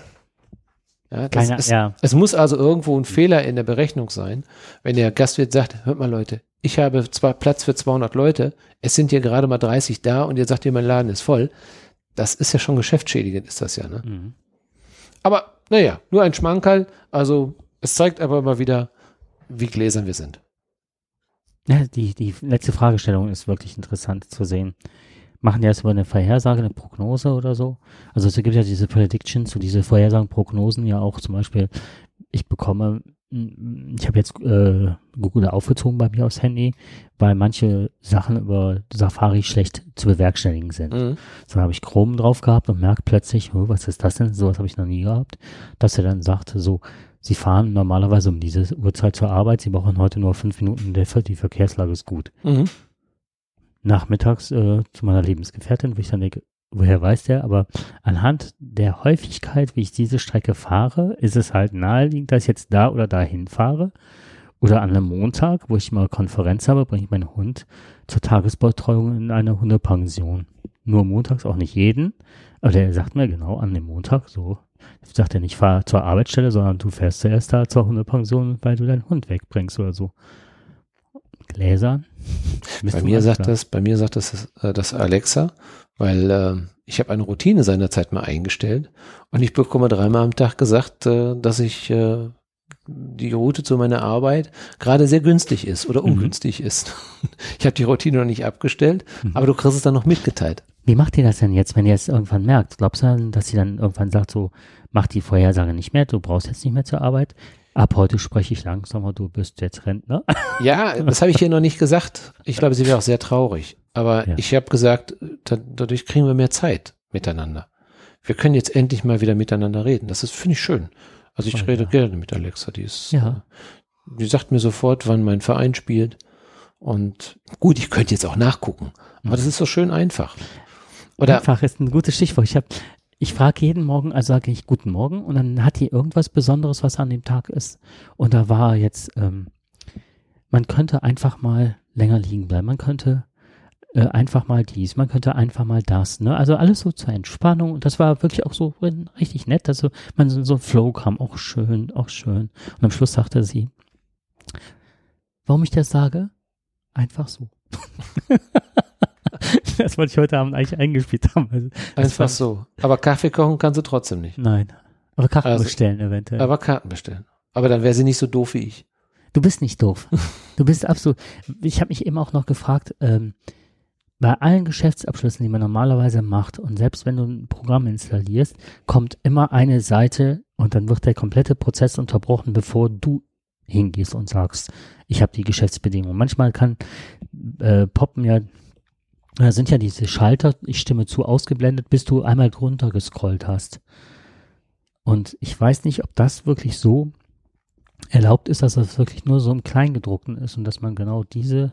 Ja, Keine, ist, ja. Es muss also irgendwo ein Fehler in der Berechnung sein, wenn der Gastwirt sagt, hört mal Leute, ich habe zwar Platz für 200 Leute, es sind hier gerade mal 30 da und ihr sagt ihr, mein Laden ist voll. Das ist ja schon geschäftsschädigend, ist das ja, ne? Mhm. Aber naja, nur ein Schmankerl. Also es zeigt aber immer wieder, wie gläsern wir sind. Ja, die, die letzte Fragestellung ist wirklich interessant zu sehen. Machen die jetzt über eine Vorhersage, eine Prognose oder so? Also es gibt ja diese Predictions, so diese Vorhersagen, Prognosen ja auch zum Beispiel, ich bekomme ich habe jetzt äh, Google aufgezogen bei mir aufs Handy, weil manche Sachen über Safari schlecht zu bewerkstelligen sind. Mhm. So habe ich Chrome drauf gehabt und merke plötzlich, oh, was ist das denn? Sowas habe ich noch nie gehabt, dass er dann sagte, so, Sie fahren normalerweise um diese Uhrzeit zur Arbeit, Sie brauchen heute nur fünf Minuten, die Verkehrslage ist gut. Mhm. Nachmittags äh, zu meiner Lebensgefährtin, wo ich dann denke, woher weiß der, aber anhand der Häufigkeit, wie ich diese Strecke fahre, ist es halt naheliegend, dass ich jetzt da oder dahin fahre. Oder an einem Montag, wo ich mal Konferenz habe, bringe ich meinen Hund zur Tagesbetreuung in eine Hundepension. Nur montags, auch nicht jeden. Aber der sagt mir genau an dem Montag so, sagt er nicht, fahr zur Arbeitsstelle, sondern du fährst zuerst da zur Hundepension, weil du deinen Hund wegbringst oder so. Gläsern. [laughs] Bei mir sagt klar. das, bei mir sagt das, äh, das Alexa weil äh, ich habe eine Routine seinerzeit mal eingestellt und ich bekomme dreimal am Tag gesagt, äh, dass ich äh, die Route zu meiner Arbeit gerade sehr günstig ist oder mhm. ungünstig mhm. ist. [laughs] Ich habe die Routine noch nicht abgestellt, mhm. aber du kriegst es dann noch mitgeteilt. Wie macht ihr das denn jetzt, wenn ihr es irgendwann merkt? Glaubst du dann, dass sie dann irgendwann sagt, so, mach die Vorhersage nicht mehr, du brauchst jetzt nicht mehr zur Arbeit? Ab heute spreche ich langsamer, du bist jetzt Rentner. [laughs] Ja, das habe ich hier noch nicht gesagt. Ich glaube, sie wäre auch sehr traurig. Aber ja. ich habe gesagt, da, dadurch kriegen wir mehr Zeit miteinander. Wir können jetzt endlich mal wieder miteinander reden. Das ist, finde ich schön. Also ich oh, rede ja. gerne mit Alexa. Die ist, ja. Äh, die sagt mir sofort, wann mein Verein spielt. Und gut, ich könnte jetzt auch nachgucken. Aber das ist so schön einfach. Oder einfach ist ein gutes Stichwort. Ich habe, ich frage jeden Morgen, also sage ich Guten Morgen und dann hat die irgendwas Besonderes, was an dem Tag ist. Und da war jetzt, ähm, man könnte einfach mal länger liegen bleiben. Man könnte äh, einfach mal dies, man könnte einfach mal das, ne? Also alles so zur Entspannung und das war wirklich auch so richtig nett, also man so, so ein Flow kam, auch schön, auch schön. Und am Schluss sagte sie, warum ich das sage? Einfach so. [laughs] [laughs] das wollte ich heute Abend eigentlich eingespielt haben. Also Einfach so. Aber Kaffee kochen kannst du trotzdem nicht. Nein. Aber Karten also, bestellen eventuell. Aber Karten bestellen. Aber dann wäre sie nicht so doof wie ich. Du bist nicht doof. Du bist absolut. Ich habe mich eben auch noch gefragt, ähm, bei allen Geschäftsabschlüssen, die man normalerweise macht, und selbst wenn du ein Programm installierst, kommt immer eine Seite und dann wird der komplette Prozess unterbrochen, bevor du hingehst und sagst, ich habe die Geschäftsbedingungen. Manchmal kann äh, poppen ja, da sind ja diese Schalter, ich stimme zu, ausgeblendet, bis du einmal drunter gescrollt hast. Und ich weiß nicht, ob das wirklich so erlaubt ist, dass das wirklich nur so im Kleingedruckten ist und dass man genau diese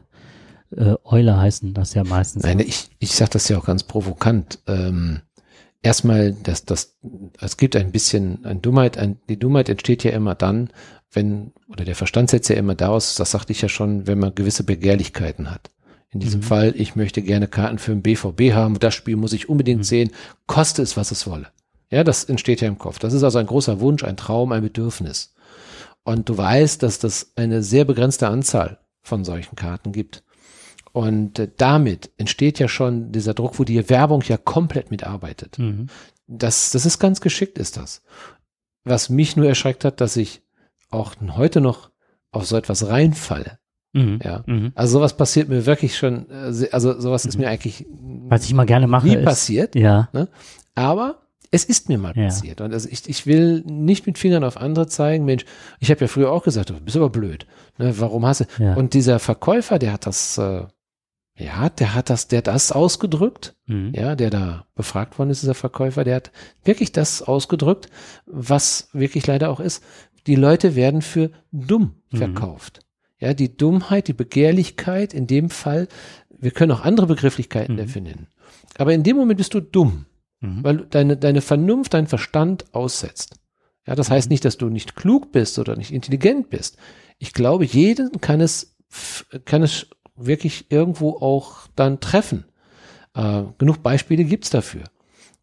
äh, Eule heißen das ja meistens. Nein, ich, ich sage das ja auch ganz provokant. Ähm, erstmal, dass das, es gibt ein bisschen ein Dummheit, ein, die Dummheit entsteht ja immer dann, wenn, oder der Verstand setzt ja immer daraus, das sagte ich ja schon, wenn man gewisse Begehrlichkeiten hat. In diesem mhm. Fall, ich möchte gerne Karten für ein BVB haben, das Spiel muss ich unbedingt mhm. sehen, koste es, was es wolle. Ja, das entsteht ja im Kopf. Das ist also ein großer Wunsch, ein Traum, ein Bedürfnis. Und du weißt, dass das eine sehr begrenzte Anzahl von solchen Karten gibt. Und äh, damit entsteht ja schon dieser Druck, wo die Werbung ja komplett mitarbeitet. Mhm. Das, das ist ganz geschickt, ist das. Was mich nur erschreckt hat, dass ich auch heute noch auf so etwas reinfalle. Mhm. Ja. Mhm. Also sowas passiert mir wirklich schon, äh, also sowas ist mhm. mir eigentlich Was ich mal gerne mache, nie ist, passiert. Ja. Ne? Aber es ist mir mal ja. passiert. Und also ich, ich will nicht mit Fingern auf andere zeigen, Mensch, ich habe ja früher auch gesagt, du bist aber blöd. Ne, warum hast du? Ja. Und dieser Verkäufer, der hat das, äh, ja, der hat das, der hat das ausgedrückt, mhm. ja, der da befragt worden ist, dieser Verkäufer, der hat wirklich das ausgedrückt, was wirklich leider auch ist. Die Leute werden für dumm mhm. verkauft. Ja, die Dummheit, die Begehrlichkeit, in dem Fall, wir können auch andere Begrifflichkeiten mhm. dafür nennen. Aber in dem Moment bist du dumm, mhm. weil deine, deine Vernunft, dein Verstand aussetzt. Ja, das heißt mhm. nicht, dass du nicht klug bist oder nicht intelligent bist. Ich glaube, jeden kann es, kann es wirklich irgendwo auch dann treffen. Äh, genug Beispiele gibt's dafür.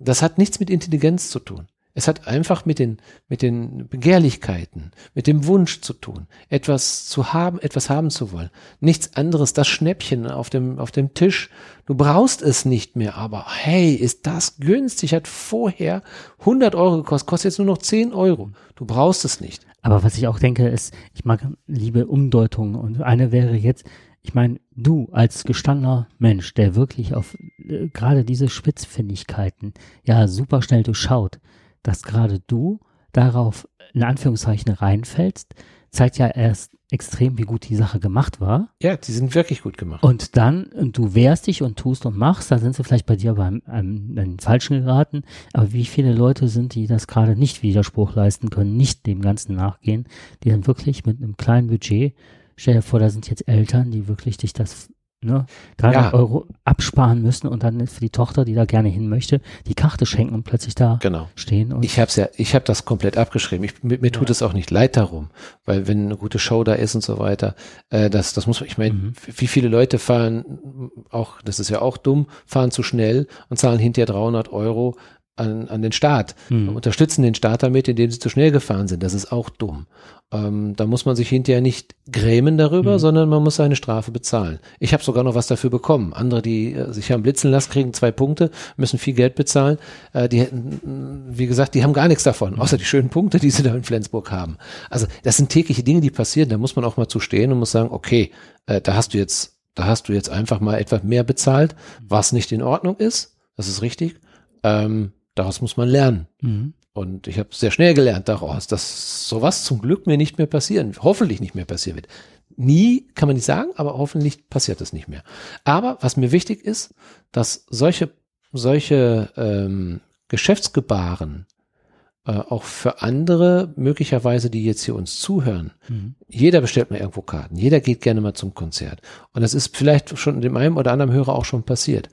Das hat nichts mit Intelligenz zu tun. Es hat einfach mit den, mit den Begehrlichkeiten, mit dem Wunsch zu tun, etwas zu haben, etwas haben zu wollen. Nichts anderes, das Schnäppchen auf dem, auf dem Tisch. Du brauchst es nicht mehr, aber hey, ist das günstig? Hat vorher 100 Euro gekostet, kostet jetzt nur noch 10 Euro. Du brauchst es nicht. Aber was ich auch denke, ist, ich mag liebe Umdeutungen und eine wäre jetzt, ich meine, du als gestandener Mensch, der wirklich auf äh, gerade diese Spitzfindigkeiten ja super schnell durchschaut, dass gerade du darauf in Anführungszeichen reinfällst, zeigt ja erst extrem, wie gut die Sache gemacht war. Ja, die sind wirklich gut gemacht. Und dann, und du wehrst dich und tust und machst, da sind sie vielleicht bei dir beim einem, einem Falschen geraten. Aber wie viele Leute sind, die das gerade nicht Widerspruch leisten können, nicht dem Ganzen nachgehen, die dann wirklich mit einem kleinen Budget, stell dir vor, da sind jetzt Eltern, die wirklich dich das ne, 300 ja. Euro absparen müssen und dann für die Tochter, die da gerne hin möchte, die Karte schenken und plötzlich da genau. stehen. Und ich habe ja, ich habe das komplett abgeschrieben. Ich, mir, mir tut es auch nicht leid darum, weil wenn eine gute Show da ist und so weiter, äh, das, das muss ich meine, mhm. wie viele Leute fahren, auch, das ist ja auch dumm, fahren zu schnell und zahlen hinterher 300 Euro an, an den Staat, mhm. unterstützen den Staat damit, indem sie zu schnell gefahren sind. Das ist auch dumm. Ähm, da muss man sich hinterher nicht grämen darüber, mhm. sondern man muss seine Strafe bezahlen. Ich habe sogar noch was dafür bekommen. Andere, die äh, sich haben blitzen lassen, kriegen zwei Punkte, müssen viel Geld bezahlen. Äh, die hätten, wie gesagt, die haben gar nichts davon, mhm. außer die schönen Punkte, die sie da in Flensburg haben. Also das sind tägliche Dinge, die passieren. Da muss man auch mal zu stehen und muss sagen, okay, äh, da hast du jetzt, da hast du jetzt einfach mal etwas mehr bezahlt, was nicht in Ordnung ist. Das ist richtig. Ähm, Daraus muss man lernen. Mhm. Und ich habe sehr schnell gelernt daraus, dass sowas zum Glück mir nicht mehr passieren, hoffentlich nicht mehr passieren wird. Nie kann man nicht sagen, aber hoffentlich passiert das nicht mehr. Aber was mir wichtig ist, dass solche, solche ähm, Geschäftsgebaren äh, auch für andere, möglicherweise, die jetzt hier uns zuhören, mhm. jeder bestellt mal irgendwo Karten, jeder geht gerne mal zum Konzert. Und das ist vielleicht schon dem einen oder anderen Hörer auch schon passiert.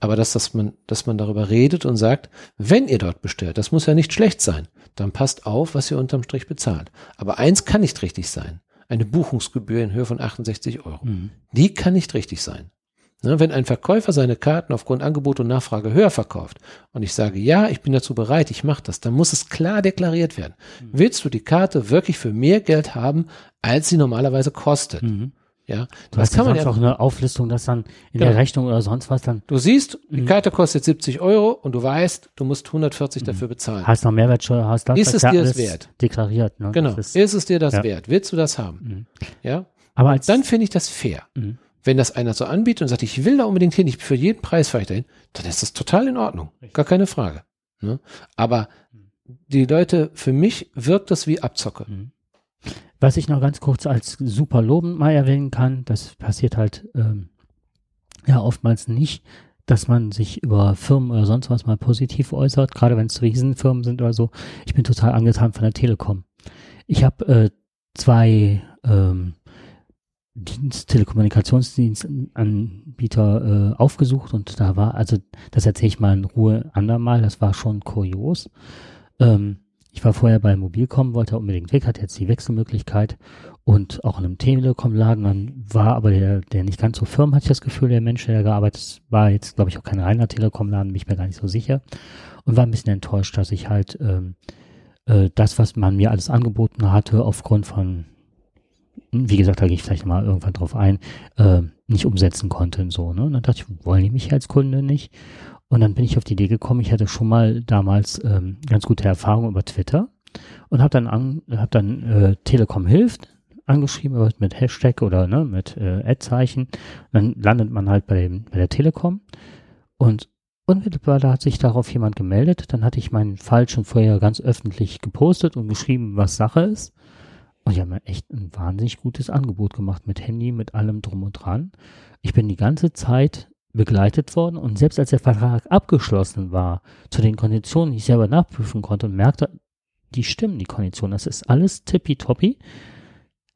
Aber dass, dass, man, dass man darüber redet und sagt, wenn ihr dort bestellt, das muss ja nicht schlecht sein, dann passt auf, was ihr unterm Strich bezahlt. Aber eins kann nicht richtig sein. Eine Buchungsgebühr in Höhe von 68 Euro. Mhm. Die kann nicht richtig sein. Ne, wenn ein Verkäufer seine Karten aufgrund Angebot und Nachfrage höher verkauft und ich sage, ja, ich bin dazu bereit, ich mache das, dann muss es klar deklariert werden. Mhm. Willst du die Karte wirklich für mehr Geld haben, als sie normalerweise kostet? Mhm. Ja, du das kann man ja auch eine Auflistung, dass dann in genau. der Rechnung oder sonst was dann. Du siehst, die mhm. Karte kostet 70 Euro und du weißt, du musst 140 mhm. dafür bezahlen. Hast noch Mehrwertsteuer, hast das. Ist es dir das wert? Deklariert, ne? Genau. Ist, ist, es dir das ja. wert? Willst du das haben? Mhm. Ja. Aber als, dann finde ich das fair. Mhm. Wenn das einer so anbietet und sagt, ich will da unbedingt hin, ich für jeden Preis fahre ich dahin, dann ist das total in Ordnung. Gar keine Frage. Ne? Aber die Leute, für mich wirkt das wie Abzocke. Was ich noch ganz kurz als super lobend mal erwähnen kann, das passiert halt ähm, ja oftmals nicht, dass man sich über Firmen oder sonst was mal positiv äußert, gerade wenn es Riesenfirmen sind oder so. Ich bin total angetan von der Telekom. Ich habe äh, zwei ähm, Dienst, Telekommunikationsdienstanbieter äh, aufgesucht und da war, also das erzähle ich mal in Ruhe andermal, das war schon kurios. Ähm, ich war vorher bei Mobilcom, wollte unbedingt weg, hatte jetzt die Wechselmöglichkeit und auch in einem Telekom-Laden. Dann war aber der, der nicht ganz so firm, hatte ich das Gefühl, der Mensch, der da gearbeitet ist, war jetzt, glaube ich, auch kein reiner Telekom-Laden, bin ich mir gar nicht so sicher. Und war ein bisschen enttäuscht, dass ich halt ähm, äh, das, was man mir alles angeboten hatte, aufgrund von, wie gesagt, da gehe ich vielleicht mal irgendwann drauf ein, äh, nicht umsetzen konnte und so. Ne? Und dann dachte ich, wollen die mich als Kunde nicht? Und dann bin ich auf die Idee gekommen, ich hatte schon mal damals ähm, ganz gute Erfahrungen über Twitter und habe dann, an, hab dann äh, Telekom hilft angeschrieben mit Hashtag oder ne, mit äh, Ad-Zeichen. Dann landet man halt bei, dem, bei der Telekom und unmittelbar da hat sich darauf jemand gemeldet. Dann hatte ich meinen Fall schon vorher ganz öffentlich gepostet und geschrieben, was Sache ist. Und die haben mir echt ein wahnsinnig gutes Angebot gemacht mit Handy, mit allem drum und dran. Ich bin die ganze Zeit begleitet worden und selbst als der Vertrag abgeschlossen war, zu den Konditionen, die ich selber nachprüfen konnte und merkte, die stimmen, die Konditionen, das ist alles tippitoppi,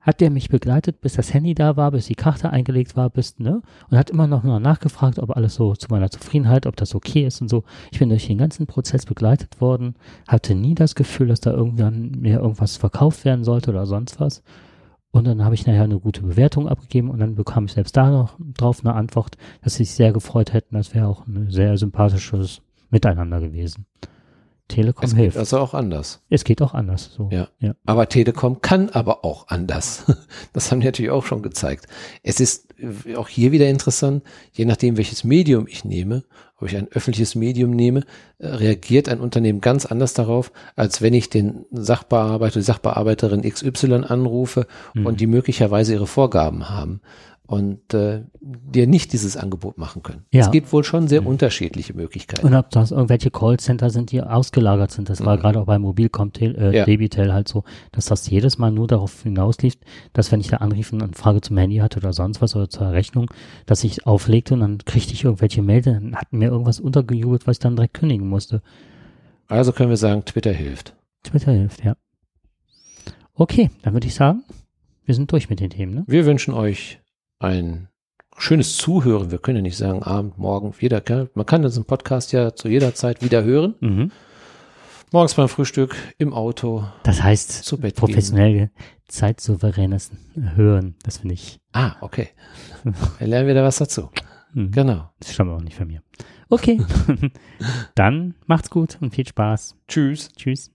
hat der mich begleitet, bis das Handy da war, bis die Karte eingelegt war, bis, ne, und hat immer noch nachgefragt, ob alles so zu meiner Zufriedenheit, ob das okay ist und so. Ich bin durch den ganzen Prozess begleitet worden, hatte nie das Gefühl, dass da irgendwann mir irgendwas verkauft werden sollte oder sonst was. Und dann habe ich nachher eine gute Bewertung abgegeben und dann bekam ich selbst da noch drauf eine Antwort, dass sie sich sehr gefreut hätten. Das wäre auch ein sehr sympathisches Miteinander gewesen. Telekom es hilft. Geht also auch anders. Es geht auch anders. So. Ja. ja. Aber Telekom kann aber auch anders. [laughs] Das haben die natürlich auch schon gezeigt. Es ist auch hier wieder interessant, je nachdem, welches Medium ich nehme, ob ich ein öffentliches Medium nehme, äh, reagiert ein Unternehmen ganz anders darauf, als wenn ich den Sachbearbeiter, die Sachbearbeiterin XY anrufe mhm. und die möglicherweise ihre Vorgaben haben und äh, dir nicht dieses Angebot machen können. Ja. Es gibt wohl schon sehr mhm. unterschiedliche Möglichkeiten. Und ob das irgendwelche Callcenter sind, die ausgelagert sind. Das mhm. war gerade auch bei Mobilcom, äh, ja. Debitel halt so, dass das jedes Mal nur darauf hinauslief, dass wenn ich da anrief und eine Frage zum Handy hatte oder sonst was oder zur Rechnung, dass ich auflegte und dann kriegte ich irgendwelche Mail, dann hatten mir irgendwas untergejubelt, was ich dann direkt kündigen musste. Also können wir sagen, Twitter hilft. Twitter hilft, ja. Okay, dann würde ich sagen, wir sind durch mit den Themen. Ne? Wir wünschen euch ein schönes Zuhören. Wir können ja nicht sagen Abend, Morgen, jeder Man kann diesen Podcast ja zu jeder Zeit wieder hören. Mhm. Morgens beim Frühstück, im Auto. Das heißt, professionell gehen. zeitsouveränes Hören. Das finde ich. Ah, okay. Wir lernen wieder was dazu. Mhm. Genau. Das stammt auch nicht von mir. Okay. [laughs] Dann macht's gut und viel Spaß. Tschüss. Tschüss.